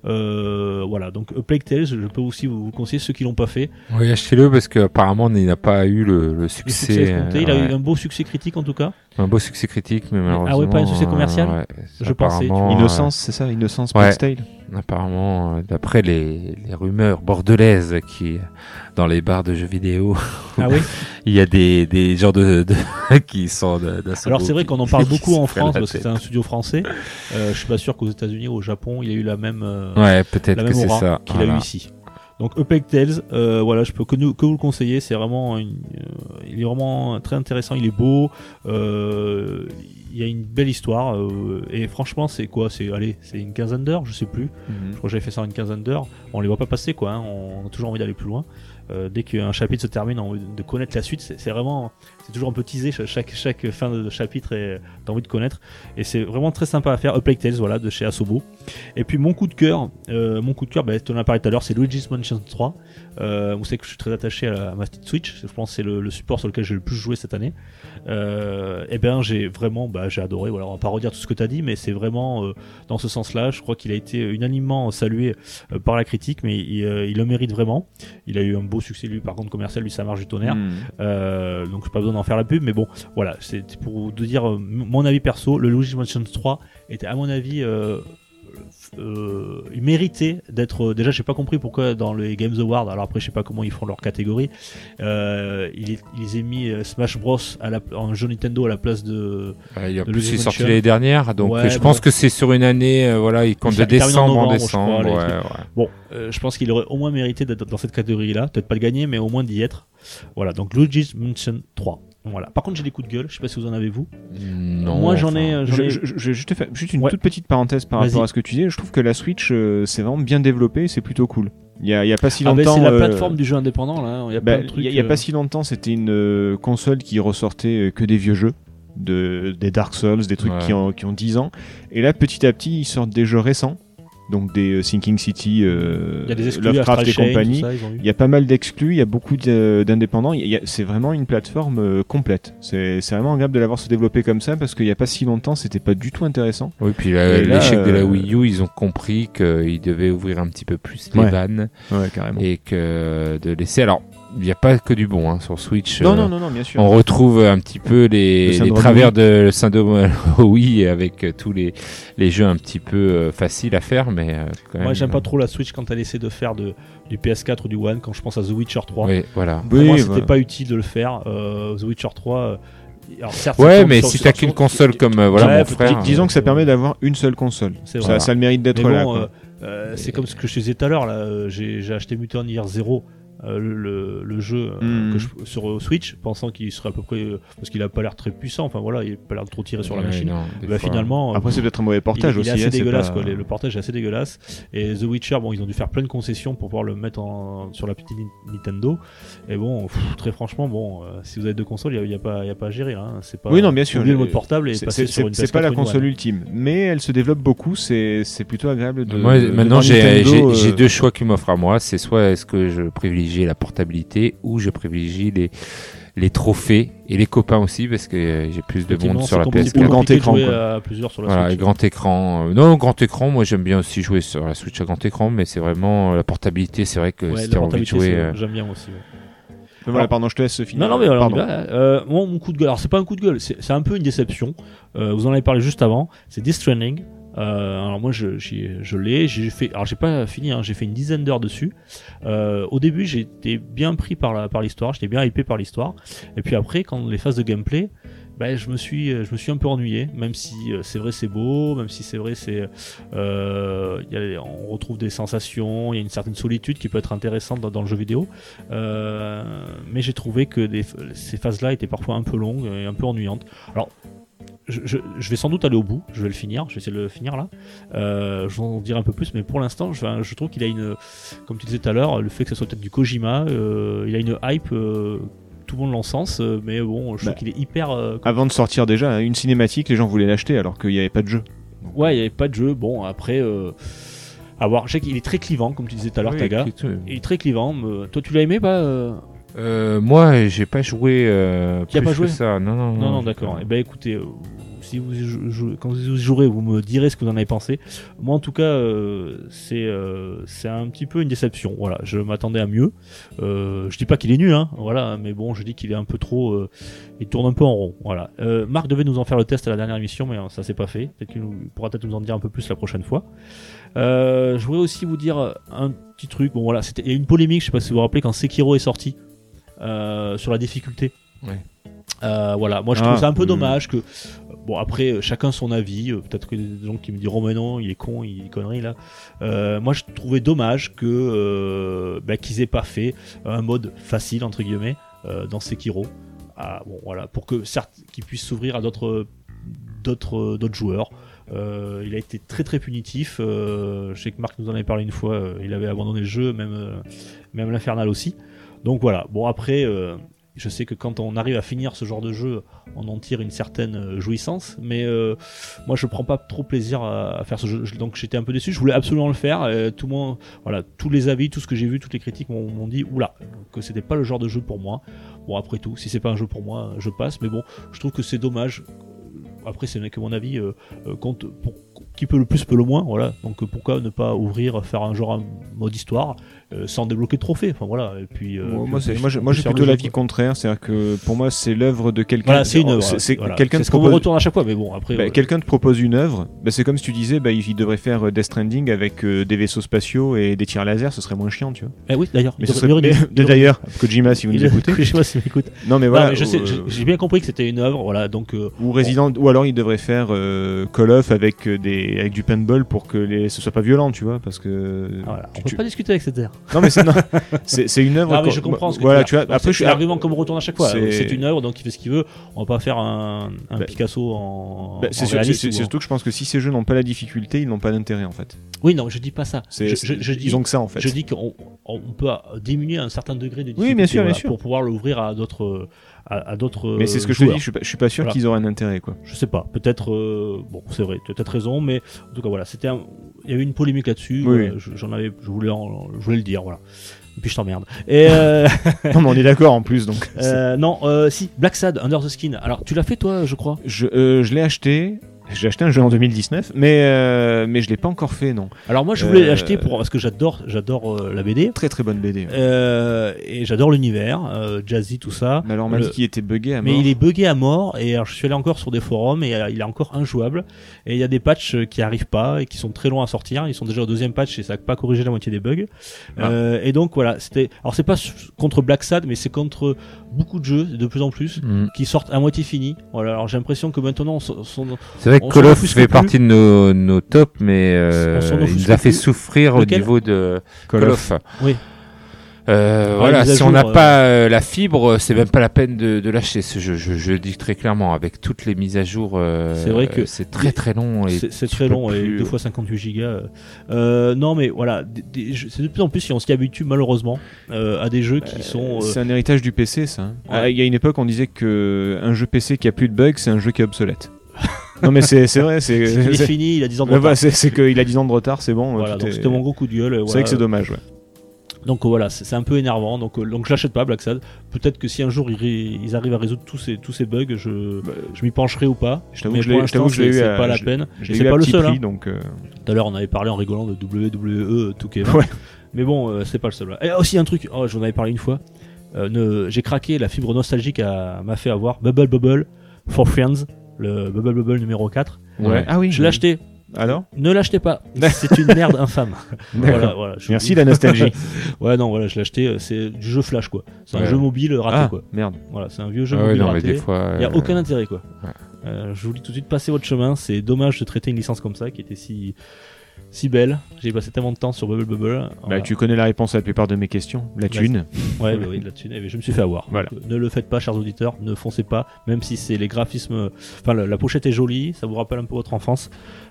Euh, voilà, donc A Plague Tales, je peux aussi vous vous conseiller ceux qui l'ont pas fait. Oui, achetez-le parce qu'apparemment il n'a pas eu le, le Le succès. Il a eu un beau succès critique en tout cas. Un beau succès critique, mais malheureusement. Ah ouais, pas un succès commercial euh, ouais, Je pensais, tu apparemment, vois. Innocence, c'est ça, Innocence Ouais. Tale. apparemment, euh, d'après les, les rumeurs bordelaises qui dans les bars de jeux vidéo, Ah oui. il y a des, des gens de, de- qui sont de, d'Asobo Alors c'est vrai qu'on en parle beaucoup en France parce que c'est un studio français. Euh, je suis pas sûr qu'aux États-Unis ou au Japon il y a eu la même. euh, Ouais, peut-être que c'est ça. qu'il voilà. a eu ici. Donc Plague Tales, euh, voilà, je peux que, nous, que vous le conseiller. C'est vraiment, une- euh, il est vraiment très intéressant. Il est beau. euh, il y a une belle histoire euh, et franchement c'est quoi? C'est allez, c'est une quinzaine d'heures, je sais plus. Je crois que j'avais fait ça en une quinzaine d'heures. On les voit pas passer quoi. hein, On a toujours envie d'aller plus loin. Euh, dès qu'un chapitre se termine, on a envie de connaître la suite. C'est vraiment, c'est toujours un peu teasé. cha- Chaque, chaque fin de chapitre, et t'as envie de connaître. Et c'est vraiment très sympa à faire. A Plague Tales, voilà, de chez Asobo. Et puis mon coup de cœur, euh, mon coup de cœur, bah, tu en as parlé tout à l'heure, c'est Luigi's Mansion 3. Euh, vous savez que je suis très attaché à, la- à ma petite Switch. Je pense que c'est le, le support sur lequel j'ai le plus joué cette année. Euh, et ben j'ai vraiment, bah, j'ai adoré. Voilà, on va pas redire tout ce que tu as dit, mais c'est vraiment dans ce sens-là. Je crois qu'il a été unanimement salué par la critique, mais il, il le mérite vraiment. Il a eu un beau succès lui, par contre commercial, lui ça marche du tonnerre. Euh, donc pas besoin d'en faire la pub, mais bon, voilà, c'est pour vous dire euh, mon avis perso. Le Luigi's Mansion 3 était à mon avis, euh, il méritait d'être. euh, Déjà, j'ai pas compris pourquoi dans les Games Awards. Alors après, je sais pas comment ils font leur catégorie. Euh, il, est- ils ont mis Smash Bros à la, en jeu Nintendo à la place de. Ouais, il y a de plus, Luigi's c'est sorti l'année dernière, donc Ouais, je bon. pense que c'est sur une année, euh, voilà, il compte de en décembre en novembre, je décembre. crois, ouais. Bon, je pense qu'il aurait au moins mérité d'être dans cette catégorie-là. Peut-être pas de gagner, mais au moins d'y être. Voilà, donc Luigi's Mansion 3. Voilà. Par contre, j'ai des coups de gueule. Je sais pas si vous en avez vous. Non, Moi, j'en enfin, ai. Je, ai- je- je- je vais juste une Ouais. toute petite parenthèse par rapport à ce que tu disais. Je trouve que la Switch, euh, c'est vraiment bien développé, c'est plutôt cool. Il y a, il y a pas si Ah, longtemps. c'est la euh, plateforme du jeu indépendant là. Il y a bah, plein de trucs. il y a, il y a euh, pas si longtemps, c'était une euh, console qui ressortait que des vieux jeux, de, des Dark Souls, des trucs Ouais. qui, ont, qui ont 10 ans. Et là, petit à petit, ils sortent des jeux récents, donc des euh, Sinking City, euh, Il y a des exclus Lovecraft et Chain, compagnie. Il y a pas mal d'exclus, il y a beaucoup de- d'indépendants. il y a- C'est vraiment une plateforme euh, complète. C'est vraiment agréable de l'avoir se développer comme ça parce qu'il n'y a pas si longtemps, c'était pas du tout intéressant. Oui, puis l'échec de la euh, Wii U, ils ont compris qu'ils devaient ouvrir un petit peu plus les Ouais. vannes Ouais, carrément. et que de laisser. Alors, il n'y a pas que du bon hein, sur Switch. Non, euh, non, non, non, bien sûr. On retrouve un petit peu Le les, travers de le syndrome oui avec euh, tous les, les jeux un petit peu euh, faciles à faire, mais euh, quand même. Moi, j'aime pas trop la Switch quand elle essaie de faire de, du PS4 ou du One. Quand je pense à The Witcher 3, Oui, voilà. pour Oui, moi, c'était voilà. pas utile de le faire. Euh, The Witcher 3, euh, alors certes, Ouais, mais sur- si t'as qu'une console comme euh, voilà Ouais, mon frère. Dis- disons que ça euh, permet d'avoir une seule console. C'est Ça, vrai. ça a le mérite d'être là. bon, euh, euh, c'est comme ce que je te disais tout à l'heure. Là, euh, j'ai j'ai acheté Mutant Year Zero, euh, le, le- jeu euh, que je- sur Switch, pensant qu'il serait à peu près euh, parce qu'il a pas l'air très puissant. Enfin voilà, il a pas l'air de trop tirer sur la machine. non, Bah, finalement, Après, c'est peut-être un mauvais portage il, il aussi. est assez hein, dégueulasse. pas- Quoi. Les- Le portage est assez dégueulasse. Et The Witcher, bon, ils ont dû faire plein de concessions pour pouvoir le mettre en, sur la petite Ni- Nintendo. Et bon, pff, très franchement, bon, si vous avez deux consoles, il n'y a, y a pas, y a pas à gérer. Hein. C'est pas. Oui, non, bien sûr. le mode portable et C'est- passer C'est sur une c'est- c'est pas PS4 la console ultime, mais elle se développe beaucoup. C'est c'est plutôt agréable de. Moi, de maintenant, j'ai euh, deux choix qui m'offrent à moi. C'est soit est-ce que je privilégie la portabilité ou je privilégie les, les trophées et les copains aussi parce que euh, j'ai plus de monde sur la compliqué- PS4. Ou grand écran, à plusieurs sur la Voilà, Switch. grand écran. euh, Non, grand écran, moi j'aime bien aussi jouer sur la Switch à grand écran, mais c'est vraiment euh, la portabilité. C'est vrai que Ouais, si envie de jouer. c'est- euh, j'aime bien aussi. ouais. mais Voilà, pardon, je te laisse finir. Non, non, mais alors, Pardon. Euh, moi, mon coup de gueule, alors c'est pas un coup de gueule, c'est c'est un peu une déception. Euh, vous en avez parlé juste avant. C'est Death Stranding. Euh, alors moi, je, l'ai. J'ai fait. Alors j'ai pas fini. Hein, j'ai fait une dizaine d'heures dessus. Euh, au début, j'étais bien pris par l'histoire. J'étais bien hypé par l'histoire. Et puis après, quand les phases de gameplay. Ben, je me suis je me suis un peu ennuyé même si euh, c'est vrai c'est beau même si c'est vrai c'est on retrouve des sensations il y a une certaine solitude qui peut être intéressante dans, le jeu vidéo mais j'ai trouvé que ces phases-là étaient parfois un peu longues et un peu ennuyantes. Alors, je, je- je vais sans doute aller au bout, je vais le finir, je vais essayer de le finir là. Euh, je vais en dire un peu plus, mais pour l'instant, je, je trouve qu'il a une, comme tu disais tout à l'heure, le fait que ce soit peut-être du Kojima, euh, il a une hype, euh, tout le monde l'encense, mais bon, je Bah. trouve qu'il est hyper. euh, Avant de sortir déjà, une cinématique, les gens voulaient l'acheter alors qu'il n'y avait pas de jeu. ouais, il n'y avait pas de jeu. Bon, après, euh, à voir. Je sais qu'il est très clivant, comme tu disais tout à l'heure, Taga. Il est très clivant. mais toi, tu l'as aimé, pas euh euh, moi, j'ai pas joué. Euh, Tu as plus pas que joué ça. Non, non, Non, d'accord. Eh ben, écoutez, si vous y jou- jou- quand vous jouerez, vous me direz ce que vous en avez pensé. Moi, en tout cas, euh, c'est euh, c'est un petit peu une déception. Voilà, je m'attendais à mieux. Euh, je dis pas qu'il est nul, hein. Voilà, mais bon, je dis qu'il est un peu trop. euh, il tourne un peu en rond. Voilà. Marc devait nous en faire le test à la dernière émission, mais euh, ça s'est pas fait. Peut-être qu'il pourra peut-être nous en dire un peu plus la prochaine fois. Je voudrais aussi vous dire un petit truc. Bon, voilà, c'était il y a une polémique. Je sais pas si vous vous rappelez quand Sekiro est sorti sur la difficulté. Euh, voilà, moi je Ah, trouve ça un peu hmm. dommage que bon après euh, chacun son avis. euh, Peut-être que des gens qui me diront mais non il est con, il est connerie là. Euh, moi je trouvais dommage que euh, bah, qu'ils aient pas fait un mode facile entre guillemets euh, dans Sekiro. Ah, bon voilà pour que certes qu'il puisse s'ouvrir à d'autres d'autres d'autres joueurs. Euh, il a été très très punitif. Euh, je sais que Marc nous en avait parlé une fois. euh, il avait abandonné le jeu, même euh, même l'infernal aussi. Donc voilà. Bon après, euh, je sais que quand on arrive à finir ce genre de jeu, on en tire une certaine euh, jouissance. Mais euh, moi, je prends pas trop plaisir à, faire ce jeu. Je- Donc j'étais un peu déçu. Je voulais absolument le faire. Tout le monde, voilà, tous les avis, tout ce que j'ai vu, toutes les critiques m'ont dit oula que c'était pas le genre de jeu pour moi. Bon après tout, si c'est pas un jeu pour moi, je passe. Mais bon, je trouve que c'est dommage. Après, c'est que mon avis euh, compte pour qui peut le plus peut le moins, voilà. Donc pourquoi ne pas ouvrir, faire un genre un mode histoire euh, sans débloquer de trophée, enfin voilà. Et puis euh, moi, puis j'ai- plutôt l'avis contraire, c'est-à-dire que pour moi c'est l'œuvre de quelqu'un. Voilà, c'est une œuvre. C'est voilà. quelqu'un ce qu'on propose. retourne à chaque fois, mais bon après. Bah, euh, Quelqu'un te propose une œuvre, bah, c'est comme si tu disais, bah, il devrait faire Death Stranding avec euh, des vaisseaux spatiaux et des tirs laser, ce serait moins chiant, tu vois. eh oui, d'ailleurs. Mais d'ailleurs, Kojima, si vous nous écoutez. Sais pas s'il m'écoute. Non, mais voilà. j'ai- bien compris que c'était une œuvre, voilà. Donc Ou Resident, ou alors il devrait faire Call of avec des avec du paintball pour que les ce soit pas violent, tu vois, parce que voilà, on peut pas discuter avec cette terre. Non mais c'est une œuvre. Je comprends ce que voilà, tu. Après, je suis l'argument qu'on me retourne à chaque fois. c'est- une œuvre, donc il fait ce qu'il veut. On va pas faire un, un Bah, Picasso en. Bah, c'est surtout que je pense que si ces jeux n'ont pas la difficulté, ils n'ont pas d'intérêt en fait. Oui, non, je dis pas ça. Je, ils ont que ça en fait. Je dis qu'on on peut diminuer un certain degré de difficulté Oui, bien sûr, bien voilà, sûr. pour pouvoir l'ouvrir à d'autres à, à d'autres Mais c'est ce que je te dis, je suis pas, je suis pas sûr Voilà. qu'ils auraient un intérêt quoi. Je sais pas, peut-être euh, bon, c'est vrai, tu as peut-être raison mais en tout cas voilà, c'était il y avait une polémique là-dessus, Oui, je- j'en avais je voulais en- je voulais le dire voilà. Et puis je t'emmerde. Et euh, non mais on est d'accord en plus donc. euh, non, euh, si Black Sad Under the Skin. Alors, tu l'as fait toi, je crois? Je, euh, je l'ai acheté. J'ai acheté un jeu en 2019, mais euh, mais je l'ai pas encore fait non. Alors moi je voulais Euh, l'acheter pour parce que j'adore j'adore euh, la BD. Très très bonne BD. Euh, et j'adore l'univers, euh, jazzy tout ça. Mais alors on m'a le- dit qu'il était buggé à Mais mort. il est buggé à mort et alors je suis allé encore sur des forums et il est encore injouable et il y a des patchs qui arrivent pas et qui sont très longs à sortir. Ils sont déjà au deuxième patch et ça n'a pas corrigé la moitié des bugs. Ah. Euh, et donc voilà, c'était alors c'est pas contre Black Sad mais c'est contre beaucoup de jeux, de plus en plus, Mm. qui sortent à moitié finis. Voilà, alors j'ai l'impression que maintenant, on s'en- s'en- C'est vrai que Call of fait partie de nos, nos tops, mais euh, il nous a fait plus. souffrir Lequel? au niveau de Call Call, of. of. Oui. Euh, Ah, voilà, si on n'a jour, pas euh, la fibre, c'est même pas la peine de, de lâcher ce jeu. Je, je le dis très clairement, avec toutes les mises à jour, euh, C'est vrai que c'est très très long. et C'est très long, et plus- deux fois 58 gigas. euh. Euh, non, mais voilà, c'est de plus en plus si on s'y habitue malheureusement euh, à des jeux qui sont. euh, C'est un héritage du PC, ça. hein. Ouais. Ah, Il y a une époque, on disait que un jeu PC qui a plus de bugs, c'est un jeu qui est obsolète. non, mais c'est vrai. C'est il est fini, il a 10 ans de retard. voilà, c'est- qu'il a 10 ans de retard, c'est bon. Voilà, donc est- c'était mon gros coup de gueule. C'est vrai que c'est dommage, ouais. Donc euh, voilà, c'est un peu énervant. Donc, euh, donc je l'achète pas, Black Sad. Peut-être que si un jour ils, ré- ils arrivent à résoudre tous ces, tous ces bugs, je, je m'y pencherai ou pas. Je t'avoue que je l'ai- eu c'est pas la peine. C'est pas le seul. prix, hein. donc. euh, Tout à l'heure, on avait parlé en rigolant de WWE 2K20. Ouais. Mais bon, euh, c'est pas le seul. Et aussi un truc, oh, j'en avais parlé une fois. Euh, ne- J'ai craqué, la fibre nostalgique a- m'a fait avoir Bubble Bubble for Friends, le Bubble Bubble numéro 4. Ouais. Ah oui. Je l'ai acheté. Alors Ne l'achetez pas. C'est une merde infâme. D'accord. Voilà, voilà, je- Merci la nostalgie. Ouais, non, voilà, je l'ai acheté. euh, C'est du jeu flash, quoi. C'est un Ouais. jeu mobile raté, ah, quoi. merde. Voilà, c'est un vieux jeu Ah mobile non, raté. Il n'y a euh, aucun intérêt, quoi. ouais. Euh, je vous dis tout de suite, passez votre chemin. C'est dommage de traiter une licence comme ça, qui était si, si belle. J'ai passé tellement de temps sur Bubble Bubble. Bah, tu connais la réponse à la plupart de mes questions. La thune. Ouais, bah oui, là-dessus, eh bien, je me suis fait avoir. Voilà. Donc, euh, ne le faites pas, chers auditeurs. Ne foncez pas, même si c'est les graphismes. Enfin, la, la pochette est jolie, ça vous rappelle un peu votre enfance.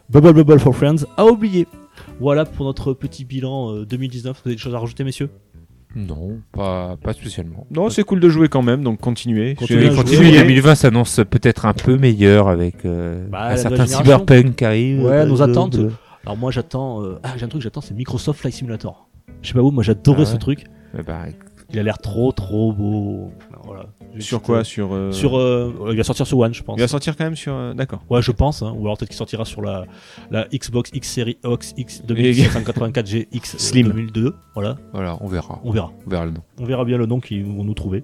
Bubble Bubble for Friends, à oublier. Voilà pour notre petit bilan euh, 2019. Vous avez des choses à rajouter, messieurs? Non, pas, pas spécialement. Non, c'est cool de jouer quand même, donc continuez. Continuez à jouer. Continue, 2020 s'annonce peut-être un peu meilleur avec euh, Bah, un la certain cyberpunk qui arrive. Ouais, Euh, nos attentes. de- Alors, moi, j'attends. euh, Ah, j'ai un truc, j'attends, c'est Microsoft Flight Simulator. Je sais pas vous, moi, j'adorais Ah ce truc. Eh ben, Il a l'air trop, trop beau. Voilà. Sur quoi euh, Sur. euh, Sur. euh, il va sortir sur One, je pense. Il va sortir quand même sur. euh, D'accord. Ouais, je pense, hein. ou alors peut-être qu'il sortira sur la, la Xbox X Series X, X 2784 GX euh, Slim. 2002. Voilà, voilà, on verra. on verra. On verra le nom. On verra bien le nom qu'ils vont nous trouver.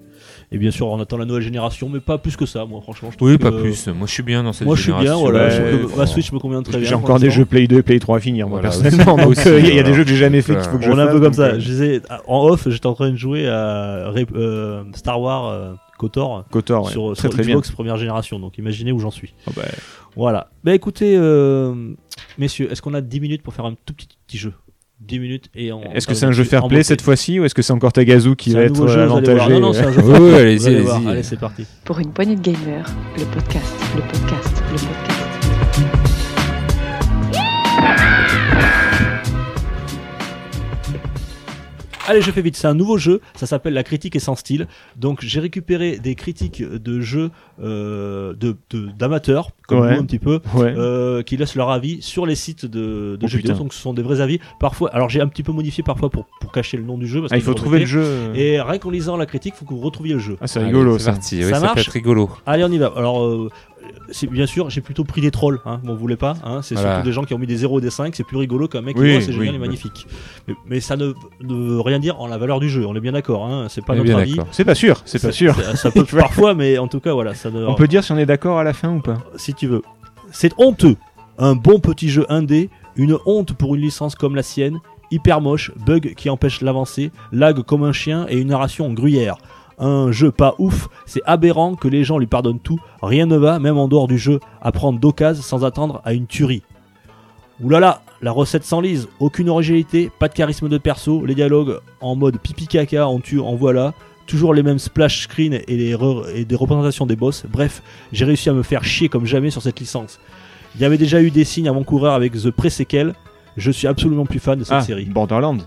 Et bien sûr, on attend la nouvelle génération, mais pas plus que ça, moi, franchement. Je trouve Oui, que, pas plus. Moi, je suis bien dans cette Moi, je suis bien, génération. voilà. Ouais, je trouve que faut- ma Switch me convient très bien. J'ai encore des jeux Play 2 et Play 3 à finir, moi, Voilà, personnellement. aussi. Donc, Aussi, il y a- voilà. des jeux que j'ai jamais fait qu'il faut que je On est un peu comme ça. Je disais, en off, j'étais en train de jouer à euh, Star Wars euh, KOTOR Kotor, ouais. sur, très sur très bien. Xbox première génération. Donc imaginez où j'en suis. Ah bah, Voilà. Bah écoutez, euh, messieurs, est-ce qu'on a 10 minutes pour faire un tout petit, petit jeu? 10 minutes et on. Est-ce que c'est un jeu fair play cette fois-ci ou est-ce que c'est encore Tagazu qui va être jeu, allez avantagé? Non, non, c'est un jeu allez voir. allez-y. Allez, c'est parti. Pour une poignée de gamers, le podcast, le podcast, le podcast. Allez, je fais vite. C'est un nouveau jeu. Ça s'appelle La critique est sans style. Donc, j'ai récupéré des critiques de jeux euh, de de- d'amateurs, comme Ouais. vous un petit peu, Ouais. euh, qui laissent leur avis sur les sites de, de Oh, jeux vidéo. putain. Donc, ce sont des vrais avis. Parfois, alors j'ai un petit peu modifié parfois pour, pour cacher le nom du jeu. Parce Ah, il faut trouver le jeu. Et rien qu'en lisant la critique, il faut que vous retrouviez le jeu. Ah, c'est Allez, rigolo C'est ça. parti. Oui, Ça ça, peut marche être rigolo. Allez, on y va. Alors, euh, bien sûr, j'ai plutôt pris des trolls. Hein, vous voulez pas hein, C'est Voilà. surtout des gens qui ont mis des 0 et des 5. C'est plus rigolo qu'un mec qui Oui, voit, c'est génial oui, et magnifique. Mais, mais ça ne, ne veut rien dire en la valeur du jeu. On est bien d'accord. Hein, c'est pas notre avis. C'est pas sûr, c'est pas sûr. Ça, ça peut parfois, mais en tout cas, voilà. Ça ne, On peut dire si on est d'accord à la fin ou pas si tu veux. C'est honteux. Un bon petit jeu indé, une honte pour une licence comme la sienne, hyper moche, bug qui empêche l'avancée, lag comme un chien et une narration en gruyère. Un jeu pas ouf, c'est aberrant que les gens lui pardonnent tout, rien ne va, même en dehors du jeu, à prendre d'occasion sans attendre à une tuerie. Oulala, la recette s'enlise, aucune originalité, pas de charisme de perso, les dialogues en mode pipi caca, en tue, en voilà, toujours les mêmes splash screen et, les re- et des représentations des boss, bref, j'ai réussi à me faire chier comme jamais sur cette licence. Il y avait déjà eu des signes avant coureur avec The Pre-Sequel, je suis absolument plus fan de cette Ah, série. Borderland.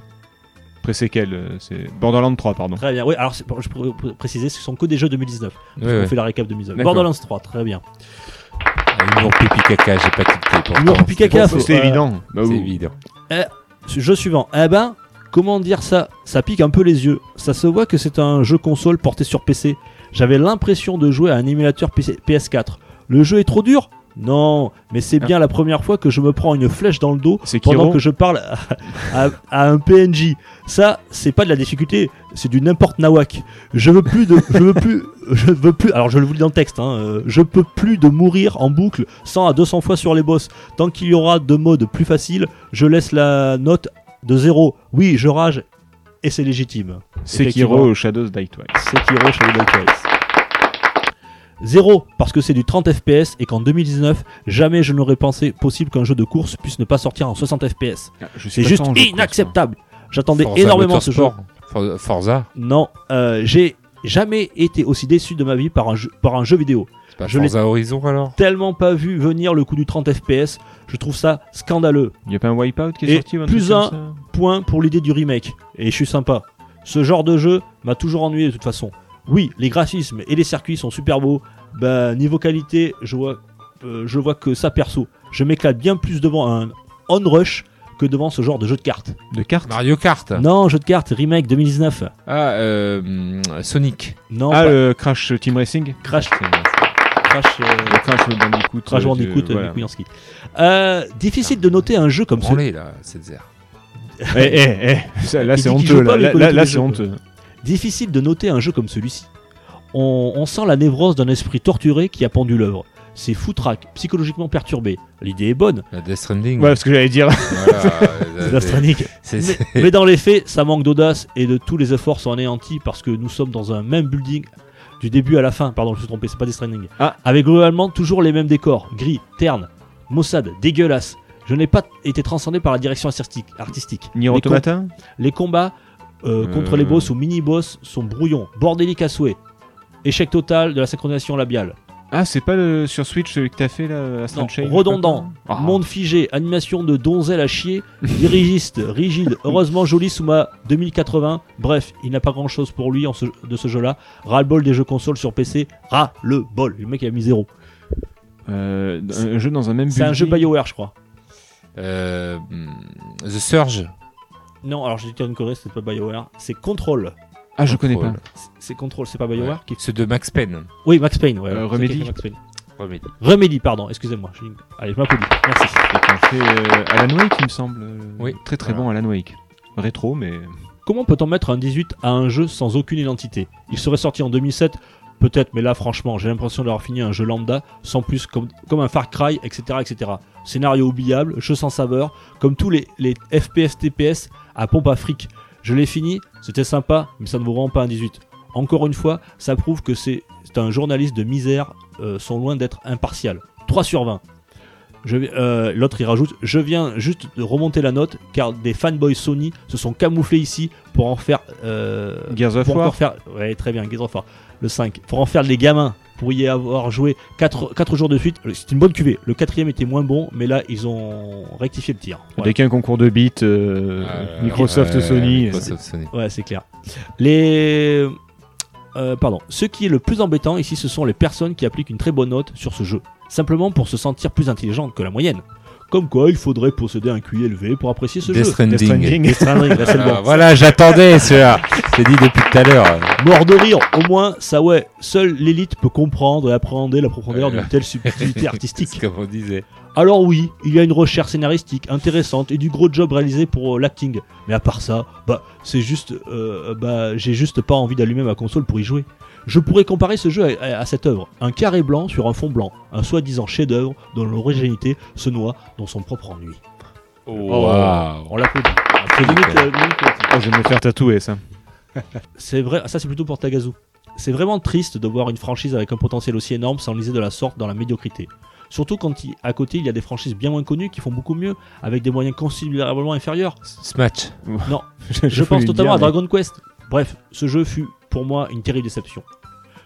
Préséquel, euh, c'est Borderland 3, pardon. Très bien, oui, alors c'est- je pourrais pr- préciser, ce sont que des jeux 2019. Ouais, On ouais. fait la récap 2019. D'accord. Borderlands 3, très bien. Ah, Humour pipi caca, j'ai pas tilté. pourtant. Humour pipi caca, C'est euh, évident. Bah, c'est évident. Jeu suivant. Eh ben, comment dire ça? Ça pique un peu les yeux. Ça se voit que c'est un jeu console porté sur PC. J'avais l'impression de jouer à un émulateur PC PS4. Le jeu est trop dur Non, mais c'est bien la première fois que je me prends une flèche dans le dos pendant que je parle à, à- à un PNJ. Ça, c'est pas de la difficulté, c'est du n'importe nawak. Je veux plus de, je veux plus, je veux plus. Alors je le vous lis dans le texte. Hein, euh, je peux plus de mourir en boucle 100 à 200 fois sur les boss. Tant qu'il y aura de modes plus faciles, je laisse la note de 0. Oui, je rage et c'est légitime. Sekiro. Shadows Die Twice. Sekiro Shadow Die Twice. Zéro, parce que c'est du 30 FPS et qu'en 2019, jamais je n'aurais pensé possible qu'un jeu de course puisse ne pas sortir en 60 FPS. Suis C'est juste jeu inacceptable. J'attendais énormément ce jeu. Motorsport. For- Forza, Non, euh, j'ai jamais été aussi déçu de ma vie par un jeu, par un jeu vidéo. c'est pas Je l'ai- Horizon alors Tellement pas vu venir le coup du 30 FPS, je trouve ça scandaleux. Il y a pas un Wipeout qui est Et sorti plus un- Point pour l'idée du remake. Et je suis sympa. Ce genre de jeu m'a toujours ennuyé de toute façon. Oui, les graphismes et les circuits sont super beaux. Bah, niveau qualité, je vois, euh, je vois que ça perso. Je m'éclate bien plus devant un on-rush que devant ce genre de jeu de cartes. De cartes Mario Kart Non, jeu de cartes, remake 2019. Ah, euh, Sonic. Non, Ah, pas le Crash Team Racing Crash, Crash, euh, Le Crash Bandicoot. Crash Bandicoot, de- euh, voilà. Euh, difficile de noter un jeu comme ce. Branlé là, c'est zer. Eh, eh, eh, Là, c'est honteux. Là, là, c'est honteux. Difficile de noter un jeu comme celui-ci. On, on sent la névrose d'un esprit torturé qui a pendu l'œuvre. C'est foutraque, psychologiquement perturbé. L'idée est bonne. La Death Stranding. Ouais, ce que j'allais dire. Voilà, la Stranding. c'est- Mais, dans les faits, ça manque d'audace et de tous les efforts sont anéantis parce que nous sommes dans un même building du début à la fin. Pardon, je me suis trompé, c'est pas des Stranding. Ah. Avec globalement toujours les mêmes décors gris, terne, maussade, dégueulasse. Je n'ai pas été transcendé par la direction artistique. artistique. Nier Les Les combats euh, contre Euh. les boss ou mini-boss sont brouillons, bordéliques à souhait. Échec total de la synchronisation labiale. Ah, c'est pas le sur Switch celui que t'as fait là, Astral Non, Chain, je sais redondant, Ah. monde figé, animation de donzelle à chier, dirigiste, rigide, heureusement joli sous ma 2080. Bref, il n'a pas grand chose pour lui en ce- de ce jeu-là. Ras-le-bol des jeux consoles sur PC, ras-le-bol. Le mec il a mis zéro. Euh, un jeu dans un même C'est un jeu. BioWare, je crois. Euh, hum, The Surge. Non, alors j'ai dit une connerie, c'est pas BioWare, c'est Control. Ah, je connais pas. Control. C'est- C'est Control, c'est pas BioWare Ouais. qui... Ceux de Max Payne. Oui, Max Payne, ouais. Euh, c'est Remedy. Max Payne. Remedy. Remedy, pardon, excusez-moi. Allez, je m'applaudis. Merci. Et euh, Alan Wake, il me semble. Oui. Très très Voilà. bon Alan Wake. Rétro, mais. Comment peut-on mettre un 18 à un jeu sans aucune identité? Il serait sorti en 2007, peut-être, mais là, franchement, j'ai l'impression d'avoir fini un jeu lambda, sans plus, comme, comme un Far Cry, etc., etc. Scénario oubliable, jeu sans saveur, comme tous les, les FPS TPS à pompe à fric. Je l'ai fini, c'était sympa, mais ça ne vaut vraiment pas un 18. Encore une fois, ça prouve que c'est un journaliste de misère, euh, sont loin d'être impartial. 3 sur 20. Je vais- euh, L'autre il rajoute Je viens juste de remonter la note car des fanboys Sony se sont camouflés ici pour en faire. euh, Gears of War. faire. Ouais, très bien, Gears of War. Le 5. Pour en faire les gamins. Pour y avoir joué 4, jours de suite. C'est une bonne cuvée. Le quatrième était moins bon, mais là ils ont rectifié le tir. Voilà. Dès qu'il y a un concours de beats, euh, Euh, Microsoft, Sony. Microsoft, Sony. Ouais, c'est clair. Les. euh, pardon. Ce qui est le plus embêtant ici, ce sont les personnes qui appliquent une très bonne note sur ce jeu. Simplement pour se sentir plus intelligentes que la moyenne. Comme quoi, il faudrait posséder un QI élevé pour apprécier ce Death jeu. Stranding. Death Stranding. Death Stranding, là, c'est le Ah, bon. voilà, j'attendais celui-là. J'ai dit depuis tout à l'heure. Mort de rire, au moins, ça ouais, seule l'élite peut comprendre et appréhender la profondeur d'une telle subtilité C'est artistique. comme on disait. Alors oui, il y a une recherche scénaristique intéressante et du gros job réalisé pour euh, l'acting. Mais à part ça, bah c'est juste, euh, bah j'ai juste pas envie d'allumer ma console pour y jouer. Je pourrais comparer ce jeu à, à- à cette œuvre, un carré blanc sur un fond blanc, un soi-disant chef-d'œuvre dont l'originalité se noie dans son propre ennui. Waouh. On l'applaudit. C'est limite, euh, limite. Oh, je vais me faire tatouer ça. C'est vrai, ça c'est plutôt pour Tagazu. C'est vraiment triste de voir une franchise avec un potentiel aussi énorme s'enliser de la sorte dans la médiocrité. Surtout quand il- à côté il y a des franchises bien moins connues qui font beaucoup mieux, avec des moyens considérablement inférieurs. Smash. Non, Je, Je pense totalement dire, à mais- Dragon Quest. Bref, ce jeu fut pour moi une terrible déception.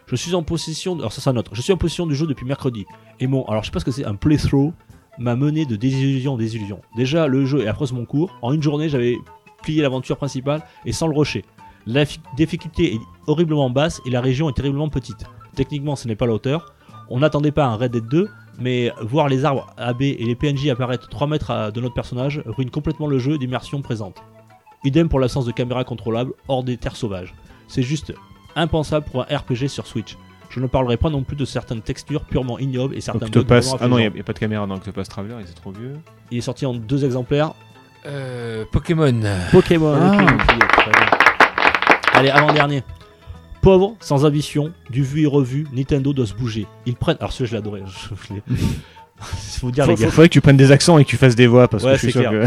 Je suis en possession, alors ça, ça note. Je suis en possession du jeu depuis mercredi. Et mon, alors je sais pas ce que c'est, un playthrough m'a mené de désillusion en désillusion. Déjà, le jeu est affreusement court. En une journée, j'avais plié l'aventure principale et sans le rusher. La fi- difficulté est horriblement basse et la région est terriblement petite. Techniquement, ce n'est pas la hauteur. On n'attendait pas un Red Dead 2, mais voir les arbres AB et les PNJ apparaître 3 mètres de notre personnage ruine complètement le jeu d'immersion présente. Idem pour l'absence de caméra contrôlable hors des terres sauvages. C'est juste impensable pour un RPG sur Switch. Je ne parlerai pas non plus de certaines textures purement ignobles et certains bugs Octopass. vraiment Ah non, il n'y a, pas de caméra dans Octopass Traveler, il est trop vieux. Il est sorti en deux exemplaires. Euh, Pokémon. Pokémon. Ah. bien. Allez, avant-dernier. Pauvre, sans ambition, du vu et revu, Nintendo doit se bouger. Ils prennent. Alors, celui-là, je adoré. Je, faut dire, Faut- les faut- gars. faudrait que tu prennes des accents et que tu fasses des voix parce Ouais, que je suis c'est sûr que.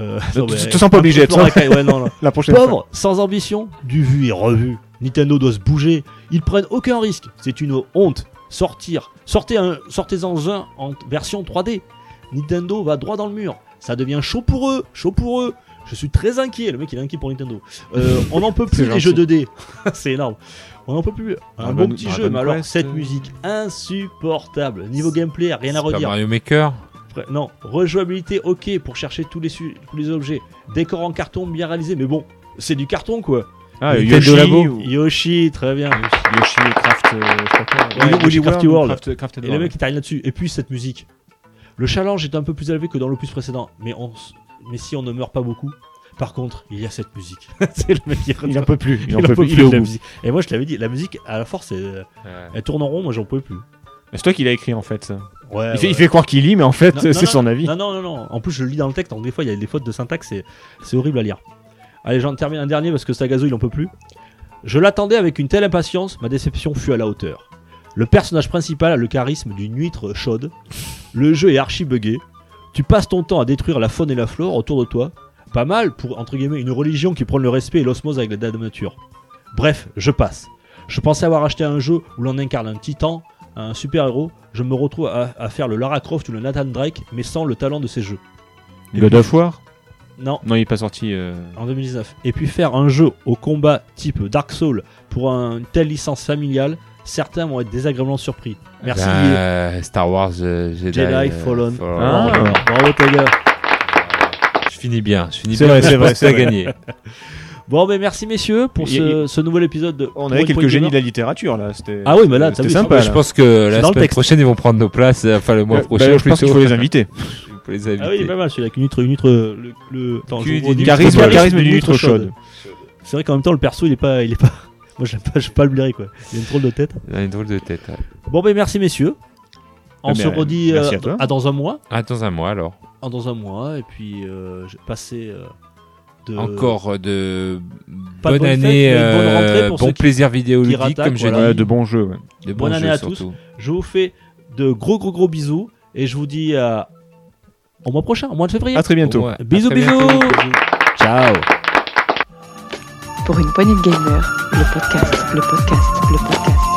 Euh, Tu- non, tu mais- te sens pas obligé, ouais, non, non. La prochaine fois. Pauvre, sans ambition, du vu et revu. Nintendo doit se bouger. Ils prennent aucun risque. C'est une honte. Sortir. Sortez un, sortez-en un en version 3D. Nintendo va droit dans le mur. Ça devient chaud pour eux. Chaud pour eux. Je suis très inquiet. Le mec, il est inquiet pour Nintendo. Euh, on n'en peut plus les jeux gentil. 2D. C'est énorme. On n'en peut plus. Un Dragon- bon petit Dragon jeu, mais alors Quest, cette euh. musique insupportable. Niveau gameplay, rien à redire. Mario Maker Après, Non, rejouabilité ok pour chercher tous les, su- tous les objets. Décor en carton bien réalisé, mais bon, c'est du carton quoi. Ah, Yoshi, Labo. ou- Yoshi, très bien. Yoshi Craft, euh, je sais pas quoi. Willy- Willy Yoshi Wacky World, World. Craft- Crafted Et le World. mec il t'arrive là-dessus. Et puis cette musique. Le challenge est un peu plus élevé que dans l'opus précédent, mais, on, s- mais si on ne meurt pas beaucoup. Par contre, il y a cette musique. c'est le mec qui Il en peut plus. Il en peut peut plus. plus Il est au de la bout. musique. Et moi je t'avais dit, la musique à la force elle, elle tourne en rond, moi j'en pouvais plus. C'est toi qui l'as écrit en fait. ça. Ouais, Il fait, ouais. il fait croire qu'il lit, mais en fait, c'est son avis. Non, non, non, non. En plus, je le lis dans le texte, donc des fois, il y a des fautes de syntaxe, c'est, c'est horrible à lire. Allez, j'en termine un dernier parce que Stagazo, il en peut plus. Je l'attendais avec une telle impatience, ma déception fut à la hauteur. Le personnage principal a le charisme d'une huître chaude. Le jeu est archi buggé. Tu passes ton temps à détruire la faune et la flore autour de toi. Pas mal pour, entre guillemets, une religion qui prône le respect et l'osmose avec la nature. Bref, je passe. Je pensais avoir acheté un jeu où l'on incarne un titan, un super-héros. Je me retrouve à, à faire le Lara Croft ou le Nathan Drake, mais sans le talent de ces jeux. God of War? Non, Non, il est pas sorti. euh, en 2019. Et puis faire un jeu au combat type Dark Souls pour une telle licence familiale, certains vont être désagréablement surpris. Merci. Ben, Star Wars euh, Jedi, Jedi euh, Fallen. Ah. Bravo. Je finis bien, je finis C'est bien. vrai, c'est vrai, c'est gagné. Bon, ben merci messieurs pour ce, ce nouvel épisode de. On avait une quelques génies de la littérature là. C'était. Ah oui, mais là, c'était sympa. Je pense que la semaine prochaine, ils vont prendre nos places, euh, enfin le mois prochain bah, je pense qu'il faut les inviter. Les Ah oui, il est inviter. pas mal celui-là, avec une huître, une huître, le, le- attends, d'une Charisme, chaude. charisme d'une huître chaude. C'est vrai qu'en même temps, le perso, il est pas, il est pas. Moi, j'aime pas, je pas le blairer quoi. Il a une drôle de tête. Il a une drôle de tête. ouais. Bon, ben merci messieurs. On Ah, se mais, redit euh, à à dans un mois. Ah, dans un mois alors. Ah, dans un mois, et puis euh, j'ai passé euh, de. Encore euh, de Pas bonne année, bonne euh, rentrée pour bon plaisir vidéoludique comme je voilà. dis. Ouais, de bons jeux. ouais. De Bonne bons année jeux, à tous. surtout. Je vous fais de gros, gros, gros bisous, et je vous dis à... au mois prochain, au mois de février. À très bientôt. Ouais, à bisous, très bisous. bientôt. Ciao. Pour une poignée de gamers, le podcast, le podcast, le podcast.